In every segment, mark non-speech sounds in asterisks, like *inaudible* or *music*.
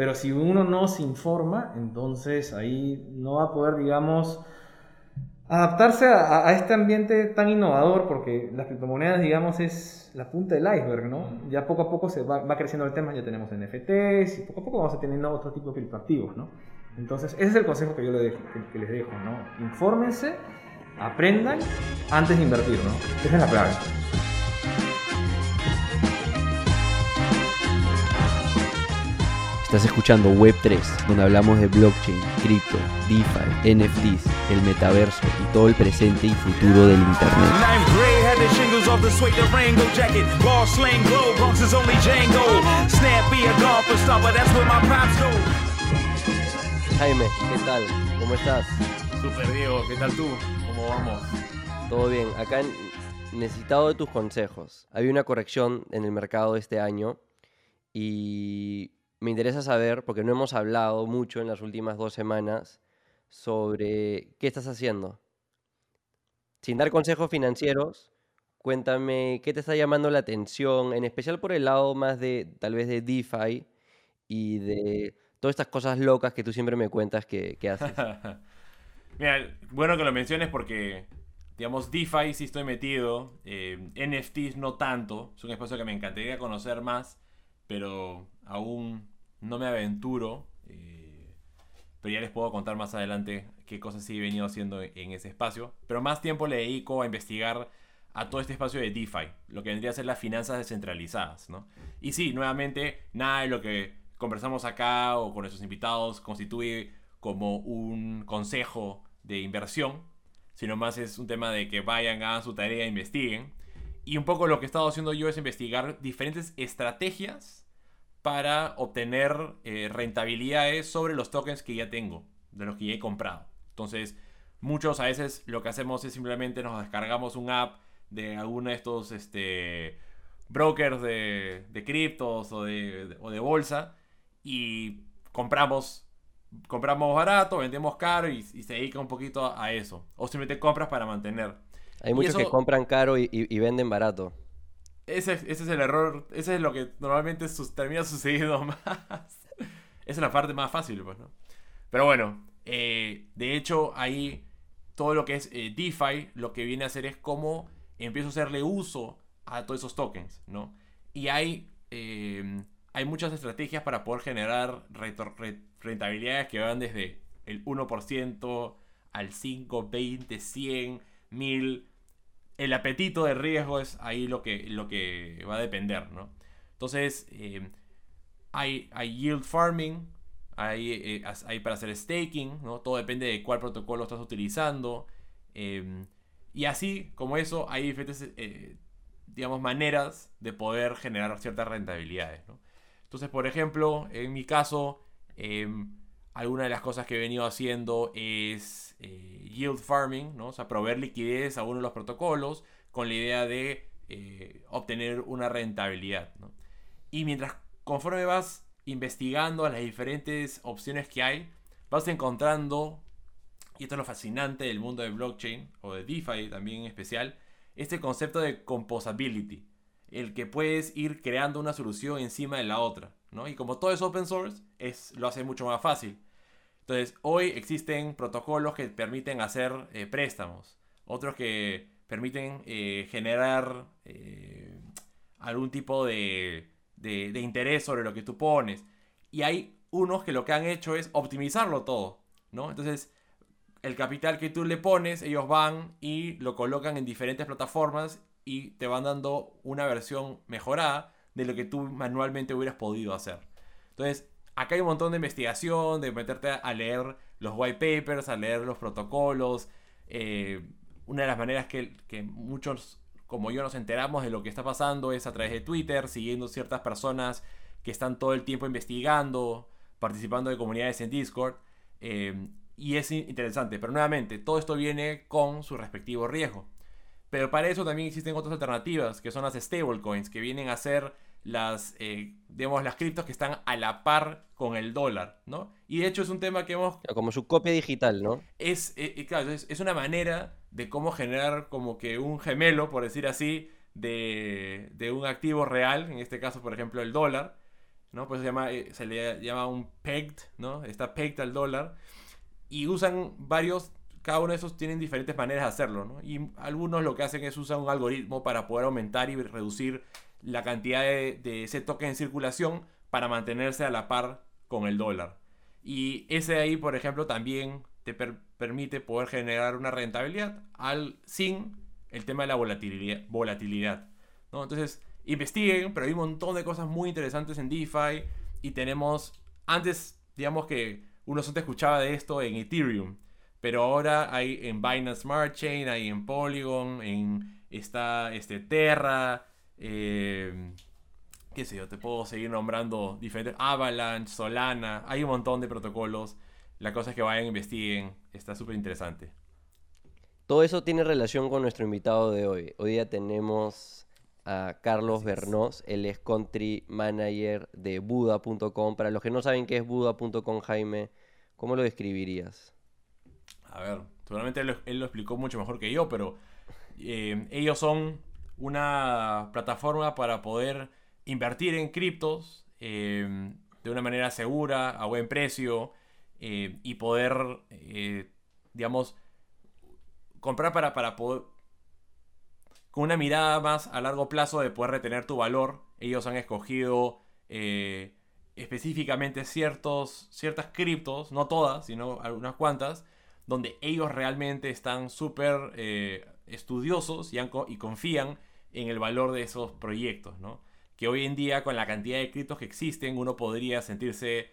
Pero si uno no se informa, entonces ahí no va a poder, digamos, adaptarse a, este ambiente tan innovador, porque las criptomonedas, digamos, es la punta del iceberg, ¿no? Ya poco a poco se va, creciendo el tema, ya tenemos NFTs y poco a poco vamos a tener otro tipo de criptoactivos, ¿no? Entonces, ese es el consejo que yo les dejo, que, les dejo, ¿no? Infórmense, aprendan antes de invertir, ¿no? Esa es la clave. Estás escuchando Web3, donde hablamos de blockchain, cripto, DeFi, NFTs, el metaverso y todo el presente y futuro del Internet. Jaime, ¿qué tal? ¿Cómo estás? Super Diego, ¿qué tal tú? ¿Cómo vamos? Todo bien, acá necesitado de tus consejos. Había una corrección en el mercado este año y me interesa saber, porque no hemos hablado mucho en las últimas dos semanas, sobre qué estás haciendo. Sin dar consejos financieros, cuéntame qué te está llamando la atención, en especial por el lado más de tal vez de DeFi y de todas estas cosas locas que tú siempre me cuentas que, haces. *laughs* Mira, bueno que lo menciones porque, digamos, DeFi sí estoy metido, eh, NFTs no tanto, es un espacio que me encantaría conocer más, pero aún no me aventuro. Eh, pero ya les puedo contar más adelante qué cosas he venido haciendo en ese espacio. Pero más tiempo le dedico a investigar a todo este espacio de DeFi, lo que vendría a ser las finanzas descentralizadas. ¿no? Y sí, nuevamente, nada de lo que conversamos acá o con nuestros invitados constituye como un consejo de inversión, sino más es un tema de que vayan, hagan su tarea, investiguen. Y un poco lo que he estado haciendo yo es investigar diferentes estrategias para obtener eh, rentabilidades sobre los tokens que ya tengo, de los que ya he comprado. Entonces, muchos a veces lo que hacemos es simplemente nos descargamos un app de alguno de estos este, brokers de, de criptos o de, o de bolsa y compramos compramos barato, vendemos caro y, se dedica un poquito a, eso. O simplemente compras para mantener. Hay muchos que compran caro y, venden barato. Ese, es el error, ese es lo que normalmente termina *laughs* sucediendo más. Esa es la parte más fácil, pues, ¿no? Pero bueno, eh, de hecho, ahí todo lo que es eh, DeFi, lo que viene a hacer es cómo empiezo a hacerle uso a todos esos tokens, ¿no? Y hay, eh, hay muchas estrategias para poder generar rentabilidades que van desde el 1% al 5, 20, 100, 1000, el apetito de riesgo es ahí lo que, lo que va a depender, ¿no? Entonces, eh, hay, hay, yield farming, hay, eh, hay, para hacer staking, ¿no? Todo depende de cuál protocolo estás utilizando. Em, y así como eso, hay diferentes, eh, digamos, maneras de poder generar ciertas rentabilidades, ¿no? Entonces, por ejemplo, en mi caso, em, alguna de las cosas que he venido haciendo es eh, yield farming, ¿no? O sea, proveer liquidez a uno de los protocolos con la idea de eh, obtener una rentabilidad, Y mientras, conforme vas investigando las diferentes opciones que hay, vas encontrando, y esto es lo fascinante del mundo de blockchain, o de DeFi también en especial, este concepto de composability, el que puedes ir creando una solución encima de la otra. Y como todo es open source, es, lo hace mucho más fácil. Entonces, hoy existen protocolos que permiten hacer eh, préstamos, otros que permiten eh, generar eh, algún tipo de, de, interés sobre lo que tú pones. Y hay unos que lo que han hecho es optimizarlo todo, ¿no? Entonces, el capital que tú le pones, ellos van y lo colocan en diferentes plataformas y te van dando una versión mejorada de lo que tú manualmente hubieras podido hacer. Entonces, acá hay un montón de investigación, de meterte a leer los white papers, a leer los protocolos. Eh, una de las maneras que, muchos como yo nos enteramos de lo que está pasando es a través de Twitter, siguiendo ciertas personas que están todo el tiempo investigando, participando de comunidades en Discord. Eh, y es interesante, pero nuevamente, todo esto viene con su respectivo riesgo. Pero para eso también existen otras alternativas, que son las stablecoins, que vienen a ser las, eh, digamos, las criptos que están a la par con el dólar, ¿no? Y de hecho es un tema que hemos... Como su copia digital, ¿no? Es, eh, claro, es, una manera de cómo generar como que un gemelo, por decir así, de, de, un activo real, en este caso, por ejemplo, el dólar, ¿no? Pues se, llama, eh, se le llama un pegged, ¿no? Está pegged al dólar. Y usan varios, cada uno de esos tienen diferentes maneras de hacerlo, ¿no? Y algunos lo que hacen es usar un algoritmo para poder aumentar y reducir la cantidad de, de ese token en circulación para mantenerse a la par con el dólar. Y ese ahí, por ejemplo, también te permite poder generar una rentabilidad al, sin el tema de la volatilidad. volatilidad ¿no? Entonces, investiguen, pero hay un montón de cosas muy interesantes en DeFi y tenemos, antes, digamos que uno solo escuchaba de esto en Ethereum, pero ahora hay en Binance Smart Chain, hay en Polygon, en está este Terra, eh, qué sé yo, te puedo seguir nombrando diferentes, Avalanche, Solana, hay un montón de protocolos. La cosa es que vayan, investiguen, está súper interesante. Todo eso tiene relación con nuestro invitado de hoy. Hoy día tenemos a Carlos Bernós, él es country manager de Buda.com. Para los que no saben qué es Buda.com, Jaime, ¿cómo lo describirías? A ver, seguramente él, lo explicó mucho mejor que yo, pero eh, ellos son una plataforma para poder invertir en criptos eh, de una manera segura, a buen precio eh, y poder, eh, digamos, comprar para, para poder, con una mirada más a largo plazo de poder retener tu valor. Ellos han escogido específicamente ciertos, ciertas criptos, no todas, sino algunas cuantas, donde ellos realmente están súper estudiosos y, y confían en el valor de esos proyectos, ¿no? que hoy en día con la cantidad de criptos que existen uno podría sentirse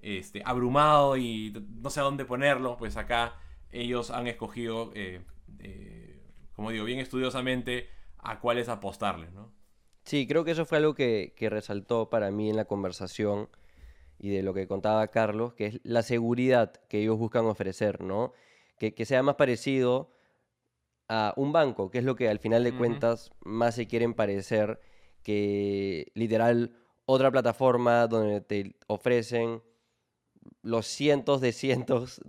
este, abrumado y no sé a dónde ponerlo, pues acá ellos han escogido, eh, como digo, bien estudiosamente a cuáles apostarles, ¿no? Sí, creo que eso fue algo que, resaltó para mí en la conversación y de lo que contaba Carlos, que es la seguridad que ellos buscan ofrecer, ¿no? Que, sea más parecido a un banco, que es lo que al final de cuentas más se quieren parecer que literal otra plataforma donde te ofrecen los cientos de cientos,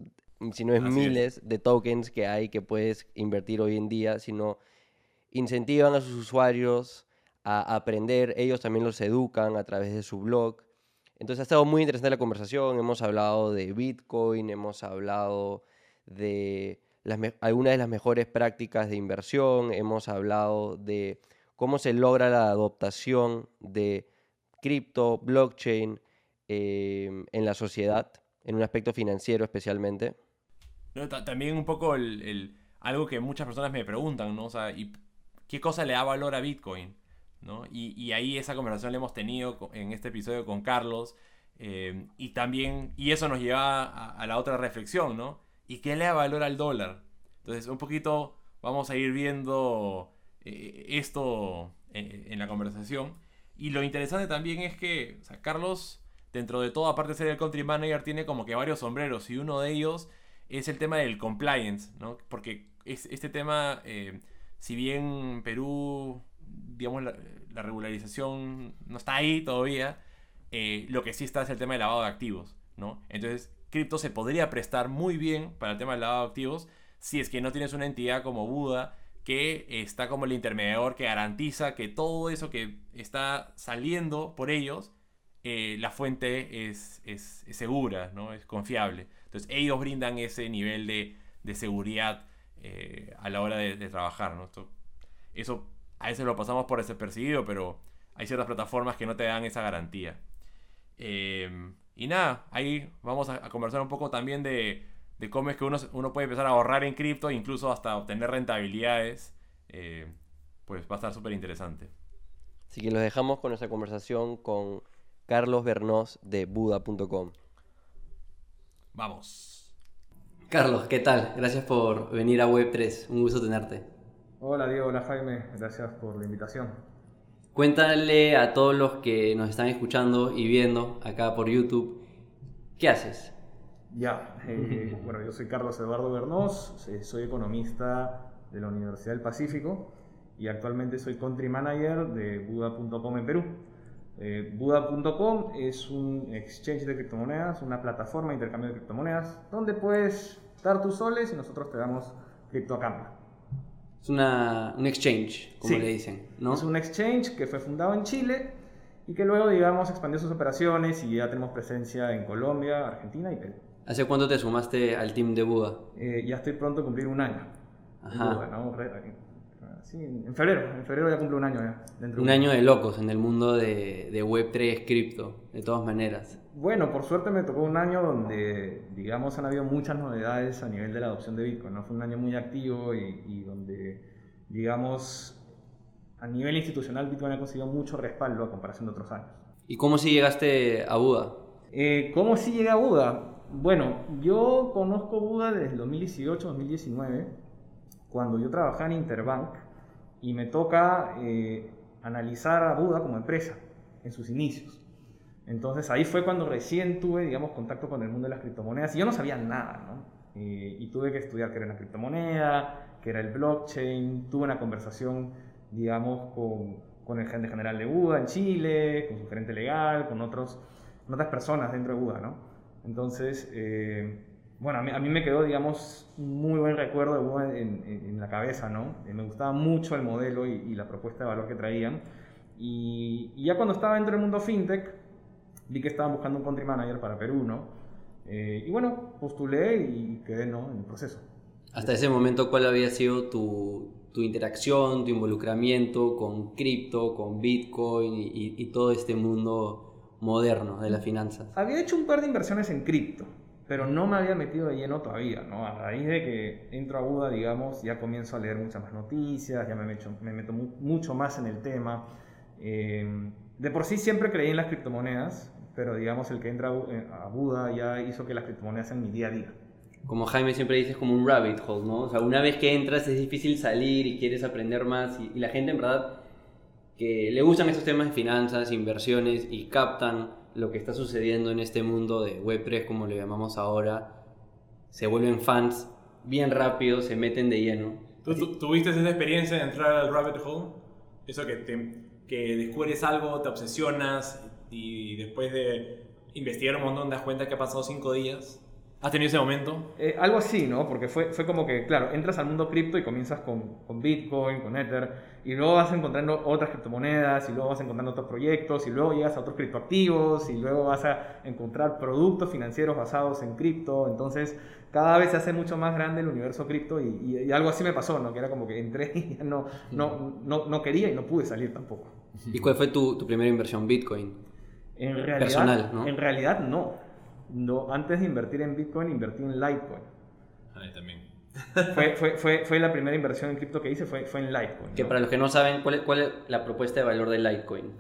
si no es. miles de tokens que hay que puedes invertir hoy en día, sino incentivan a sus usuarios a aprender, ellos también los educan a través de su blog. Entonces ha estado muy interesante la conversación, hemos hablado de Bitcoin, hemos hablado de algunas de las mejores prácticas de inversión, hemos hablado de cómo se logra la adoptación de cripto, blockchain em, en la sociedad, en un aspecto financiero especialmente. también un poco el, algo que muchas personas me preguntan, ¿no? ¿y ¿qué cosa le da valor a Bitcoin? ¿no? Y, ahí esa conversación la hemos tenido en este episodio con Carlos. Em, y también, y eso nos lleva a, la otra reflexión, ¿no? ¿Y qué le da valor al dólar? Entonces, un poquito vamos a ir viendo eh, esto eh, en, la conversación. Y lo interesante también es que Carlos, dentro de todo, aparte de ser el country manager, tiene como que varios sombreros. Y uno de ellos es el tema del compliance, ¿no? Porque es, este tema, eh, si bien Perú, digamos, la, regularización no está ahí todavía, lo que sí está es el tema del lavado de activos, ¿no? Entonces, cripto se podría prestar muy bien para el tema del lavado de activos si es que no tienes una entidad como Buda que está como el intermediador que garantiza que todo eso que está saliendo por ellos, eh, la fuente es, es, segura, ¿no? es confiable. Entonces ellos brindan ese nivel de, de seguridad eh, a la hora de, trabajar. ¿no? eso a veces lo pasamos por desapercibido, pero hay ciertas plataformas que no te dan esa garantía. Eh, y nada, ahí vamos a conversar un poco también de de cómo es que uno, uno puede empezar a ahorrar en cripto, incluso hasta obtener rentabilidades, eh, pues va a estar súper interesante. Así que los dejamos con nuestra conversación con Carlos Bernós de Buda.com. Vamos. Carlos, ¿qué tal? Gracias por venir a Web3. Un gusto tenerte. Hola Diego, hola Jaime. Gracias por la invitación. Cuéntale a todos los que nos están escuchando y viendo acá por YouTube, ¿qué haces? Ya, eh, *laughs* bueno, yo soy Carlos Eduardo Bernós, eh, soy economista de la Universidad del Pacífico y actualmente soy country manager de Buda.com en Perú. Eh, Buda.com es un exchange de criptomonedas, una plataforma de intercambio de criptomonedas donde puedes dar tus soles y nosotros te damos cripto a cambio. Es una, un exchange, como le dicen, ¿no? Es un exchange que fue fundado en Chile y que luego, digamos, expandió sus operaciones y ya tenemos presencia en Colombia, Argentina y Perú. ¿Hace cuánto te sumaste al team de Buda? Eh, ya estoy pronto a cumplir un año. Ajá. Buda, ¿no? Sí, en febrero, en febrero ya cumple un año ya. dentro de Un Buda. año de locos en el mundo de, de Web3 cripto, de todas maneras. Bueno, por suerte me tocó un año donde, digamos, han habido muchas novedades a nivel de la adopción de Bitcoin. ¿no? Fue un año muy activo y, y donde, digamos, a nivel institucional Bitcoin ha conseguido mucho respaldo a comparación de otros años. ¿Y cómo si llegaste a Buda? Eh, ¿Cómo sí llegué a Buda? Bueno, yo conozco Buda desde el 2018-2019, cuando yo trabajaba en Interbank y me toca eh, analizar a Buda como empresa en sus inicios. Entonces ahí fue cuando recién tuve, digamos, contacto con el mundo de las criptomonedas y yo no sabía nada, ¿no? Eh, y tuve que estudiar qué era una criptomoneda, qué era el blockchain, tuve una conversación, digamos, con, con el gerente general de Buda en Chile, con su gerente legal, con, otros, con otras personas dentro de Buda, ¿no? Entonces, eh, bueno, a mí, a mí me quedó, digamos, un muy buen recuerdo en, en- en la cabeza, ¿no? Eh, me gustaba mucho el modelo y, y la propuesta de valor que traían. Y, y ya cuando estaba dentro del mundo fintech, vi que estaban buscando un country manager para Perú, ¿no? Eh, y bueno, postulé y quedé, ¿no? En el proceso. Hasta ese momento, ¿cuál había sido tu, tu interacción, tu involucramiento con cripto, con Bitcoin y- y todo este mundo moderno de las finanzas? Había hecho un par de inversiones en cripto, pero no me había metido de lleno todavía, ¿no? A raíz de que entro a Buda, digamos, ya comienzo a leer muchas más noticias, ya me meto, me meto mu- mucho más en el tema. Eh, de por sí siempre creí en las criptomonedas, pero digamos el que entra eh, a Buda ya hizo que las criptomonedas sean mi día a día. Como Jaime siempre dice, es como un rabbit hole, ¿no? O sea, una vez que entras es difícil salir y quieres aprender más y, y la gente en verdad que le gustan estos temas de finanzas, inversiones y captan lo que está sucediendo en este mundo de Web3, como lo llamamos ahora, se vuelven fans bien rápido, se meten de lleno. ¿Tú, tuviste esa experiencia de entrar al rabbit hole? Eso que, te- que descubres algo, te obsesionas y después de investigar un montón das cuenta que ha pasado cinco días. ¿Has tenido ese momento? Eh, algo así, ¿no? Porque fue, fue como que, claro, entras al mundo cripto y comienzas con, con Bitcoin, con Ether, y luego vas encontrando otras criptomonedas, y luego vas encontrando otros proyectos, y luego llegas a otros criptoactivos, y luego vas a encontrar productos financieros basados en cripto. Entonces, cada vez se hace mucho más grande el universo cripto, y, y- y algo así me pasó, ¿no? Que era como que entré y ya no, no, no, no quería y no pude salir tampoco. ¿Y cuál fue tu, tu primera inversión? Bitcoin. En realidad, Personal, ¿no? En realidad, no. No. Antes de invertir en Bitcoin, invertí en Litecoin. Ahí también. fue, fue, fue, fue la primera inversión en cripto que hice, fue, fue en Litecoin. Que ¿no? para los que no saben, ¿cuál es, cuál es la propuesta de valor de Litecoin?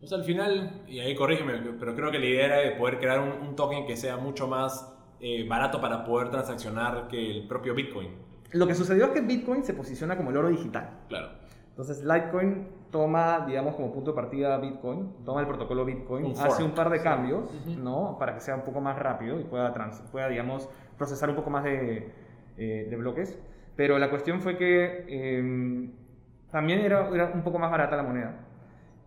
Pues al final, y ahí corrígeme, pero creo que la idea era de poder crear un, un token que sea mucho más eh, barato para poder transaccionar que el propio Bitcoin. Lo que sucedió es que Bitcoin se posiciona como el oro digital. Claro. Entonces Litecoin toma, digamos, como punto de partida Bitcoin, toma el protocolo Bitcoin, Un hace un par de cambios, Ujú. ¿no? Para que sea un poco más rápido y pueda, trans- pueda digamos, procesar un poco más de, eh, de bloques. Pero la cuestión fue que eh, también era, era un poco más barata la moneda.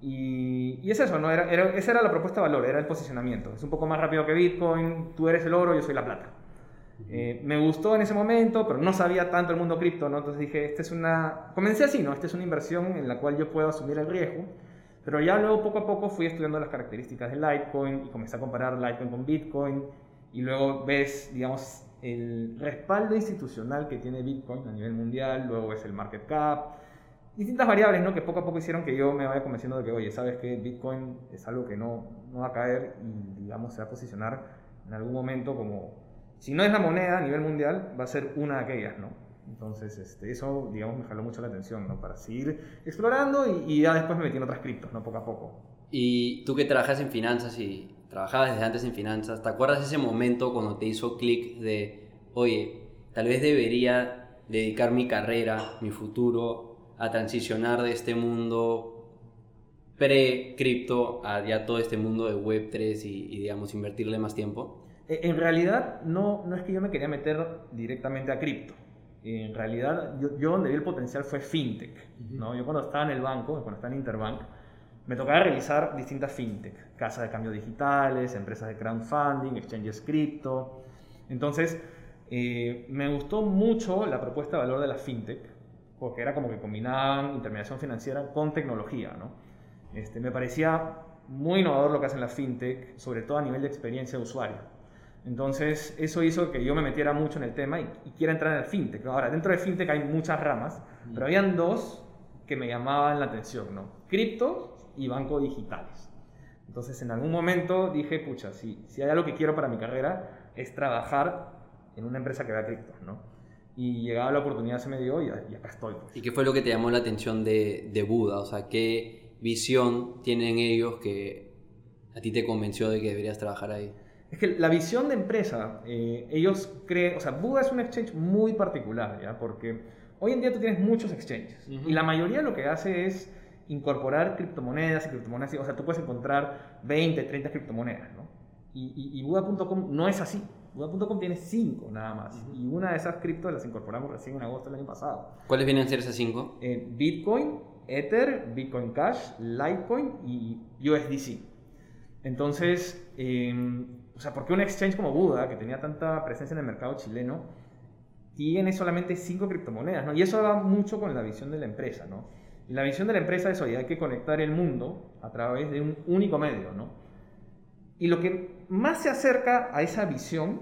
Y, y es eso, ¿no? Era, era- esa era la propuesta de valor, era el posicionamiento. Es un poco más rápido que Bitcoin, tú eres el oro, yo soy la plata. Eh, me gustó en ese momento, pero no sabía tanto el mundo cripto, ¿no? Entonces dije, esta es una... Comencé así, ¿no? Esta es una inversión en la cual yo puedo asumir el riesgo. Pero ya luego poco a poco fui estudiando las características de Litecoin y comencé a comparar Litecoin con Bitcoin. Y luego ves, digamos, el respaldo institucional que tiene Bitcoin a nivel mundial, luego ves el market cap, distintas variables, ¿no? Que poco a poco hicieron que yo me vaya convenciendo de que, oye, ¿sabes qué? Bitcoin es algo que no, no va a caer y, digamos, se va a posicionar en algún momento como si no es la moneda a nivel mundial, va a ser una de aquellas, ¿no? Entonces, este, eso, digamos, me jaló mucho la atención, ¿no? Para seguir explorando y, y ya después me metí en otras criptos, ¿no? Poco a poco. Y tú que trabajas en finanzas y trabajabas desde antes en finanzas, ¿te acuerdas ese momento cuando te hizo clic de, oye, tal vez debería dedicar mi carrera, mi futuro, a transicionar de este mundo pre-cripto a ya todo este mundo de Web3 y, y, digamos, invertirle más tiempo? Eh, En realidad, no, no es que yo me quería meter directamente a cripto. En realidad, yo, yo donde vi el potencial fue fintech. ¿no? Yo cuando estaba en el banco, cuando estaba en Interbank, me tocaba revisar distintas fintech, casas de cambio digitales, empresas de crowdfunding, exchanges cripto. Entonces, eh, me gustó mucho la propuesta de valor de la fintech, porque era como que combinaban intermediación financiera con tecnología. ¿no? Este, me parecía muy innovador lo que hacen las fintech, sobre todo a nivel de experiencia de usuario. Entonces, eso hizo que yo me metiera mucho en el tema y, y quiera entrar en el fintech. Ahora, dentro de fintech hay muchas ramas, pero habían dos que me llamaban la atención, ¿no? Cripto y bancos digitales. Entonces, en algún momento dije, pucha, si, si hay algo que quiero para mi carrera es trabajar en una empresa que vea criptos, ¿no? Y llegaba la oportunidad, se me dio y, y acá estoy. Pues. ¿Y qué fue lo que te llamó la atención de, de Buda? O sea, ¿qué visión tienen ellos que a ti te convenció de que deberías trabajar ahí? Es que la visión de empresa, eh, ellos creen, o sea, Buda es un exchange muy particular, ¿ya? Porque hoy en día tú tienes muchos exchanges y la mayoría lo que hace es incorporar criptomonedas y criptomonedas, o sea, tú puedes encontrar 20, 30 criptomonedas, ¿no? Y, y, y Buda.com no es así. Buda.com tiene 5 nada más. Y una de esas criptos las incorporamos recién en agosto del año pasado. ¿Cuáles vienen a ser esas 5? Eh, Bitcoin, Ether, Bitcoin Cash, Litecoin y USDC. Entonces, eh, o sea, ¿por qué un exchange como Buda, que tenía tanta presencia en el mercado chileno, tiene solamente 5 criptomonedas? ¿no? Y eso va mucho con la visión de la empresa, ¿no? Y la visión de la empresa es, oye, hay que conectar el mundo a través de un único medio, ¿no? Y lo que más se acerca a esa visión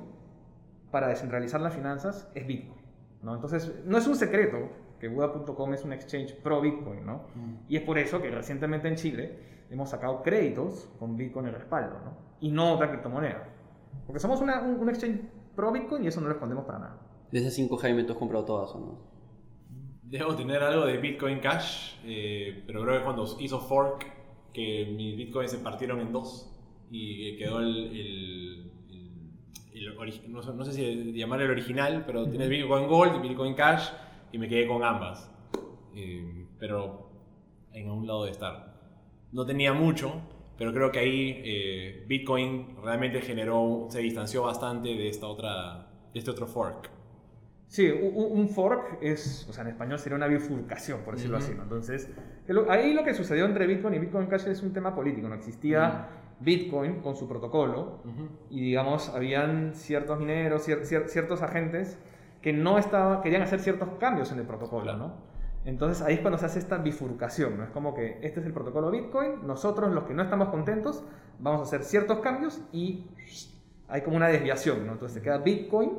para descentralizar las finanzas es Bitcoin, ¿no? Entonces, no es un secreto que Buda.com es un exchange pro Bitcoin, ¿no? Y es por eso que recientemente en Chile hemos sacado créditos con Bitcoin en respaldo, ¿no? Y no otra criptomoneda. Porque somos una, un, un exchange pro Bitcoin y eso no lo escondemos para nada. De esas 5 Jaime, ¿tú has comprado todas o no? Debo tener algo de Bitcoin Cash, eh, pero creo que cuando hizo fork, que mis bitcoins se partieron en dos y quedó el, el, no, sé- no sé si llamar el original, pero tienes Bitcoin Gold y Bitcoin Cash y me quedé con ambas. Eh, pero en un lado de estar. No tenía mucho, pero creo que ahí eh, Bitcoin realmente generó, se distanció bastante de esta otra, de este otro fork. Sí, u- u- un fork es, o sea, en español sería una bifurcación, por decirlo así, ¿no? Entonces, ahí lo que sucedió entre Bitcoin y Bitcoin Cash es un tema político, ¿no? Existía Bitcoin con su protocolo y, digamos, habían ciertos mineros, cier- cier- ciertos agentes que no estaba, querían hacer ciertos cambios en el protocolo. ¿no? Entonces ahí es cuando se hace esta bifurcación, ¿no? Es como que este es el protocolo Bitcoin, nosotros los que no estamos contentos vamos a hacer ciertos cambios y hay como una desviación, ¿no? Entonces se queda Bitcoin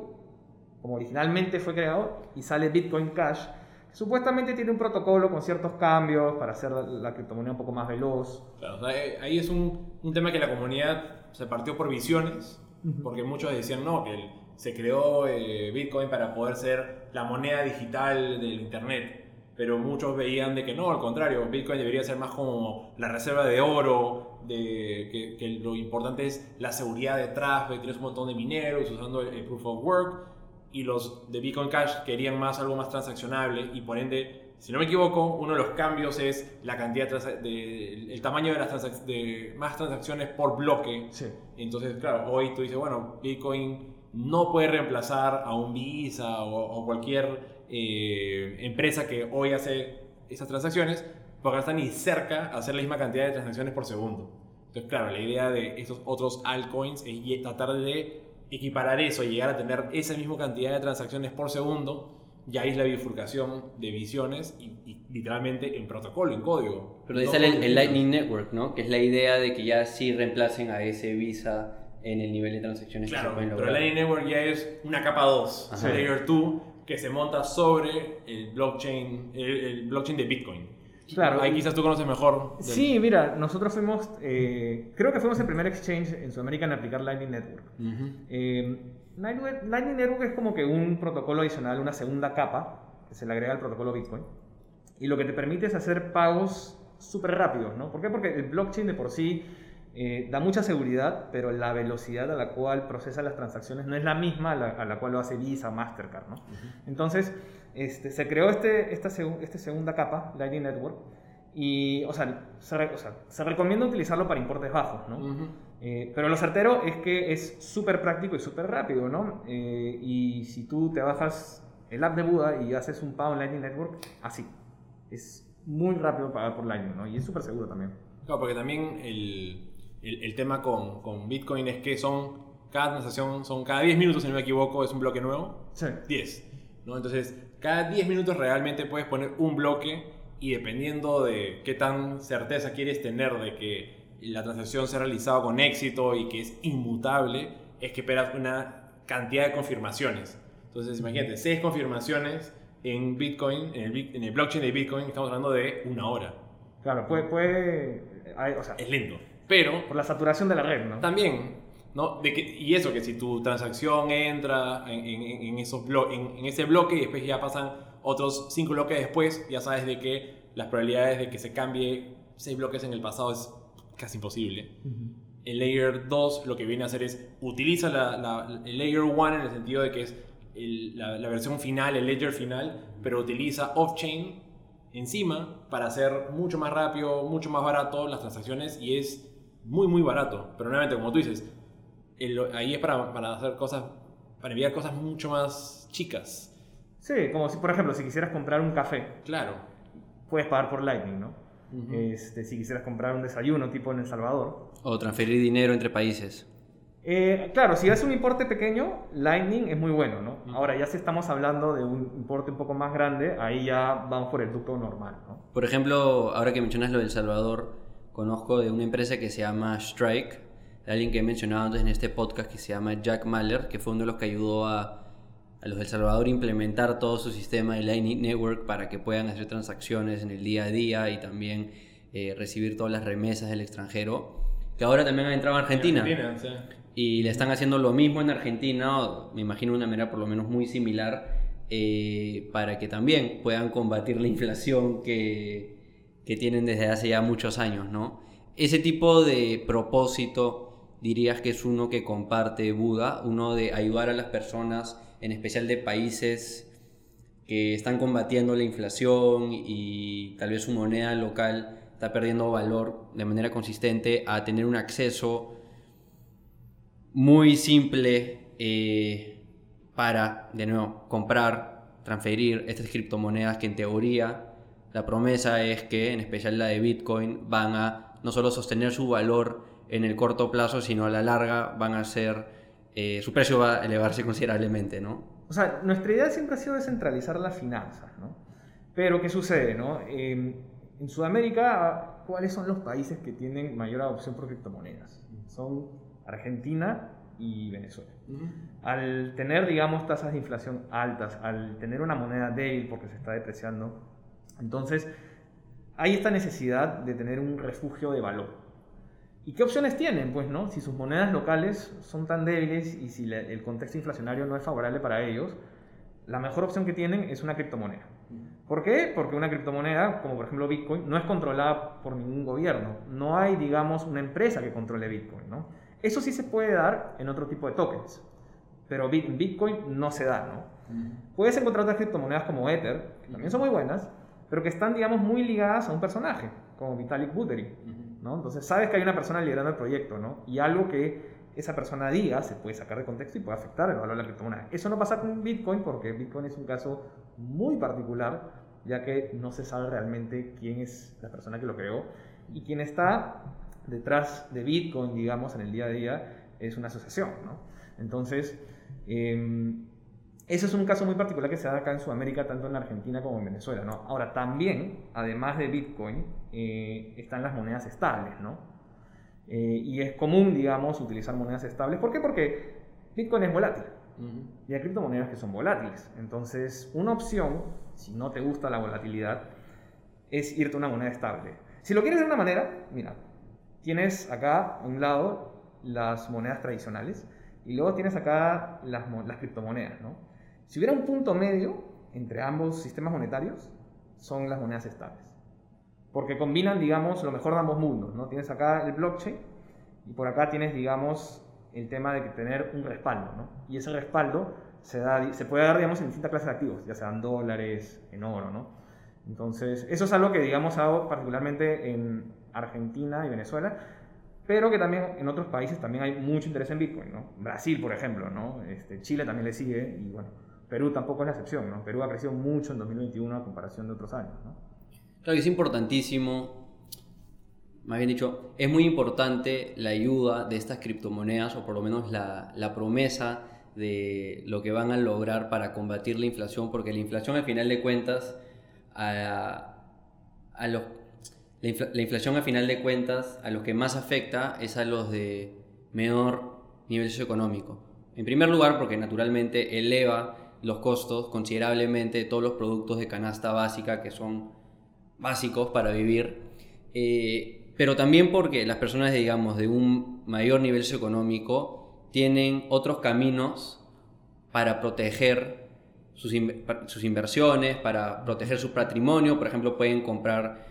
como originalmente fue creado y sale Bitcoin Cash, que supuestamente tiene un protocolo con ciertos cambios para hacer la, criptomoneda un poco más veloz. Claro, o sea, eh, ahí es un, un tema que la comunidad se partió por visiones, porque muchos decían no, que el- se creó eh, Bitcoin para poder ser la moneda digital del Internet. Pero muchos veían de que no, al contrario, Bitcoin debería ser más como la reserva de oro, de, que, que lo importante es la seguridad detrás, porque tienes un montón de mineros usando el, el Proof of Work, y los de Bitcoin Cash querían más algo más transaccionable, y por ende, si no me equivoco, uno de los cambios es la cantidad de- el tamaño de las transac- de más transacciones por bloque, Sí. entonces, claro, hoy tú dices, bueno, Bitcoin no puede reemplazar a un Visa o, o cualquier eh, empresa que hoy hace esas transacciones, porque no está ni cerca a hacer la misma cantidad de transacciones por segundo. Entonces, claro, la idea de estos otros altcoins es tratar de equiparar eso y llegar a tener esa misma cantidad de transacciones por segundo. Y ahí es la bifurcación de visiones y, y literalmente en protocolo, en código. Pero ahí No sale el, el Lightning Network, ¿no? Que es la idea de que ya sí reemplacen a ese Visa en el nivel de transacciones que se Claro, pueden pero lograr. Lightning Network ya es una capa 2, Ajá. Layer 2, que se monta sobre el blockchain, el, el blockchain de Bitcoin. Claro. Ahí quizás tú conoces mejor. del- Sí, mira, nosotros fuimos, eh, creo que fuimos el primer exchange en Sudamérica en aplicar Lightning Network. Ujú. Eh, Lightning Lightning Network es como que un protocolo adicional, una segunda capa que se le agrega al protocolo Bitcoin. Y lo que te permite es hacer pagos súper rápidos, ¿no? ¿Por qué? Porque el blockchain de por sí eh, da mucha seguridad, pero la velocidad a la cual procesa las transacciones no es la misma a la, a la cual lo hace Visa, Mastercard, ¿no? Entonces, este, se creó este, esta, segu- esta segunda capa, Lightning Network, y, o sea, se, re- o sea, se recomienda utilizarlo para importes bajos, ¿no? Eh, pero lo certero es que es súper práctico y súper rápido, ¿no? Eh, y si tú te bajas el app de Buda y haces un pago en Lightning Network, así. Es muy rápido pagar por Lightning, ¿no? Y es súper seguro también. Claro, porque también el, el, el tema con, con Bitcoin es que son, cada transacción son cada 10 minutos, si no me equivoco, es un bloque nuevo. Sí. 10. ¿no? Entonces, cada 10 minutos realmente puedes poner un bloque y dependiendo de qué tan certeza quieres tener de que la transacción se ha realizado con éxito y que es inmutable, es que esperas una cantidad de confirmaciones. Entonces, imagínate, seis confirmaciones en Bitcoin, en el, en el blockchain de Bitcoin, estamos hablando de una hora. Claro, puede, puede o sea, Es lento. Pero por la saturación de la red, ¿no? también, ¿no? De que, y eso, que si tu transacción entra en, en- en esos blo- en, en ese bloque y después ya pasan otros cinco bloques después, ya sabes de que las probabilidades de que se cambie seis bloques en el pasado es casi imposible. Ujú. El layer 2 lo que viene a hacer es utiliza la, la- el layer 1 en el sentido de que es el- la, la versión final, el ledger final, pero utiliza off-chain encima para hacer mucho más rápido, mucho más barato las transacciones y es muy muy barato. Pero nuevamente, como tú dices, el- ahí es para, para hacer cosas, para enviar cosas mucho más chicas. Sí, como si, por ejemplo, si quisieras comprar un café, Claro. puedes pagar por Lightning, ¿no? Ujú. este, si quisieras comprar un desayuno tipo en El Salvador. O transferir dinero entre países. Eh, claro, si es un importe pequeño, Lightning es muy bueno, ¿no? Ujú. Ahora, ya si estamos hablando de un importe un poco más grande, ahí ya vamos por el ducto normal, ¿no? Por ejemplo, ahora que mencionas lo del Salvador, conozco de una empresa que se llama Strike, de alguien que he mencionado antes en este podcast que se llama Jack Mahler, que fue uno de los que ayudó a, a los del Salvador a implementar todo su sistema de Lightning Network para que puedan hacer transacciones en el día a día y también eh, recibir todas las remesas del extranjero, que ahora también ha entrado a Argentina. Argentina, sí. Y le están haciendo lo mismo en Argentina, o me imagino de una manera por lo menos muy similar, eh, para que también puedan combatir la inflación que, que tienen desde hace ya muchos años, ¿no? Ese tipo de propósito dirías que es uno que comparte Buda, uno de ayudar a las personas, en especial de países que están combatiendo la inflación y tal vez su moneda local está perdiendo valor de manera consistente a tener un acceso muy simple eh, para, de nuevo, comprar, transferir estas criptomonedas que en teoría la promesa es que, en especial la de Bitcoin, van a no solo sostener su valor en el corto plazo, sino a la larga van a ser, eh, su precio va a elevarse considerablemente, ¿no? O sea, nuestra idea siempre ha sido descentralizar las finanzas, ¿no? Pero, ¿qué sucede, no? Eh, en Sudamérica, ¿cuáles son los países que tienen mayor adopción por criptomonedas? Son Argentina y Venezuela. Al tener, digamos, tasas de inflación altas, al tener una moneda débil porque se está depreciando, entonces hay esta necesidad de tener un refugio de valor. ¿Y qué opciones tienen? Pues no, si sus monedas locales son tan débiles y si el contexto inflacionario no es favorable para ellos, la mejor opción que tienen es una criptomoneda. ¿Por qué? Porque una criptomoneda, como por ejemplo Bitcoin, no es controlada por ningún gobierno. No hay, digamos, una empresa que controle Bitcoin, ¿no? Eso sí se puede dar en otro tipo de tokens, pero en Bitcoin no se da, ¿no? Puedes encontrar otras criptomonedas como Ether, que también son muy buenas, pero que están, digamos, muy ligadas a un personaje, como Vitalik Buterin, ¿no? Entonces sabes que hay una persona liderando el proyecto, ¿no? Y algo que esa persona diga se puede sacar de contexto y puede afectar el valor de la criptomoneda. Eso no pasa con Bitcoin porque Bitcoin es un caso muy particular, ya que no se sabe realmente quién es la persona que lo creó y quién está detrás de Bitcoin, digamos, en el día a día, es una asociación, ¿no? Entonces, em, ese es un caso muy particular que se da acá en Sudamérica, tanto en Argentina como en Venezuela, ¿no? Ahora, también, además de Bitcoin, eh, están las monedas estables, ¿no? Eh, y es común, digamos, utilizar monedas estables. ¿Por qué? Porque Bitcoin es volátil y hay criptomonedas que son volátiles. Entonces, una opción, si no te gusta la volatilidad, es irte a una moneda estable. Si lo quieres de una manera, mira, tienes acá a un lado las monedas tradicionales y luego tienes acá las, las criptomonedas, ¿no? Si hubiera un punto medio entre ambos sistemas monetarios, son las monedas estables. Porque combinan, digamos, lo mejor de ambos mundos, ¿no? Tienes acá el blockchain y por acá tienes, digamos, el tema de tener un respaldo, ¿no? Y ese respaldo se, da, se puede dar, digamos, en distintas clases de activos, ya sean dólares, en oro, ¿no? Entonces, eso es algo que, digamos, hago particularmente en Argentina y Venezuela, pero que también en otros países también hay mucho interés en Bitcoin, ¿no? Brasil, por ejemplo, ¿no? Este, Chile también le sigue y, bueno, Perú tampoco es la excepción, ¿no? Perú ha crecido mucho en 2021 a comparación de otros años, ¿no? Claro es importantísimo, más bien dicho, es muy importante la ayuda de estas criptomonedas o por lo menos la, promesa de lo que van a lograr para combatir la inflación, porque la inflación al final de cuentas, a- a los, la, infla- la inflación a final de cuentas a los que más afecta es a los de menor nivel socioeconómico. En primer lugar porque naturalmente eleva los costos considerablemente de todos los productos de canasta básica que son básicos para vivir, eh, pero también porque las personas, digamos, de un mayor nivel socioeconómico tienen otros caminos para proteger sus, inversiones, para proteger su patrimonio, por ejemplo, pueden comprar,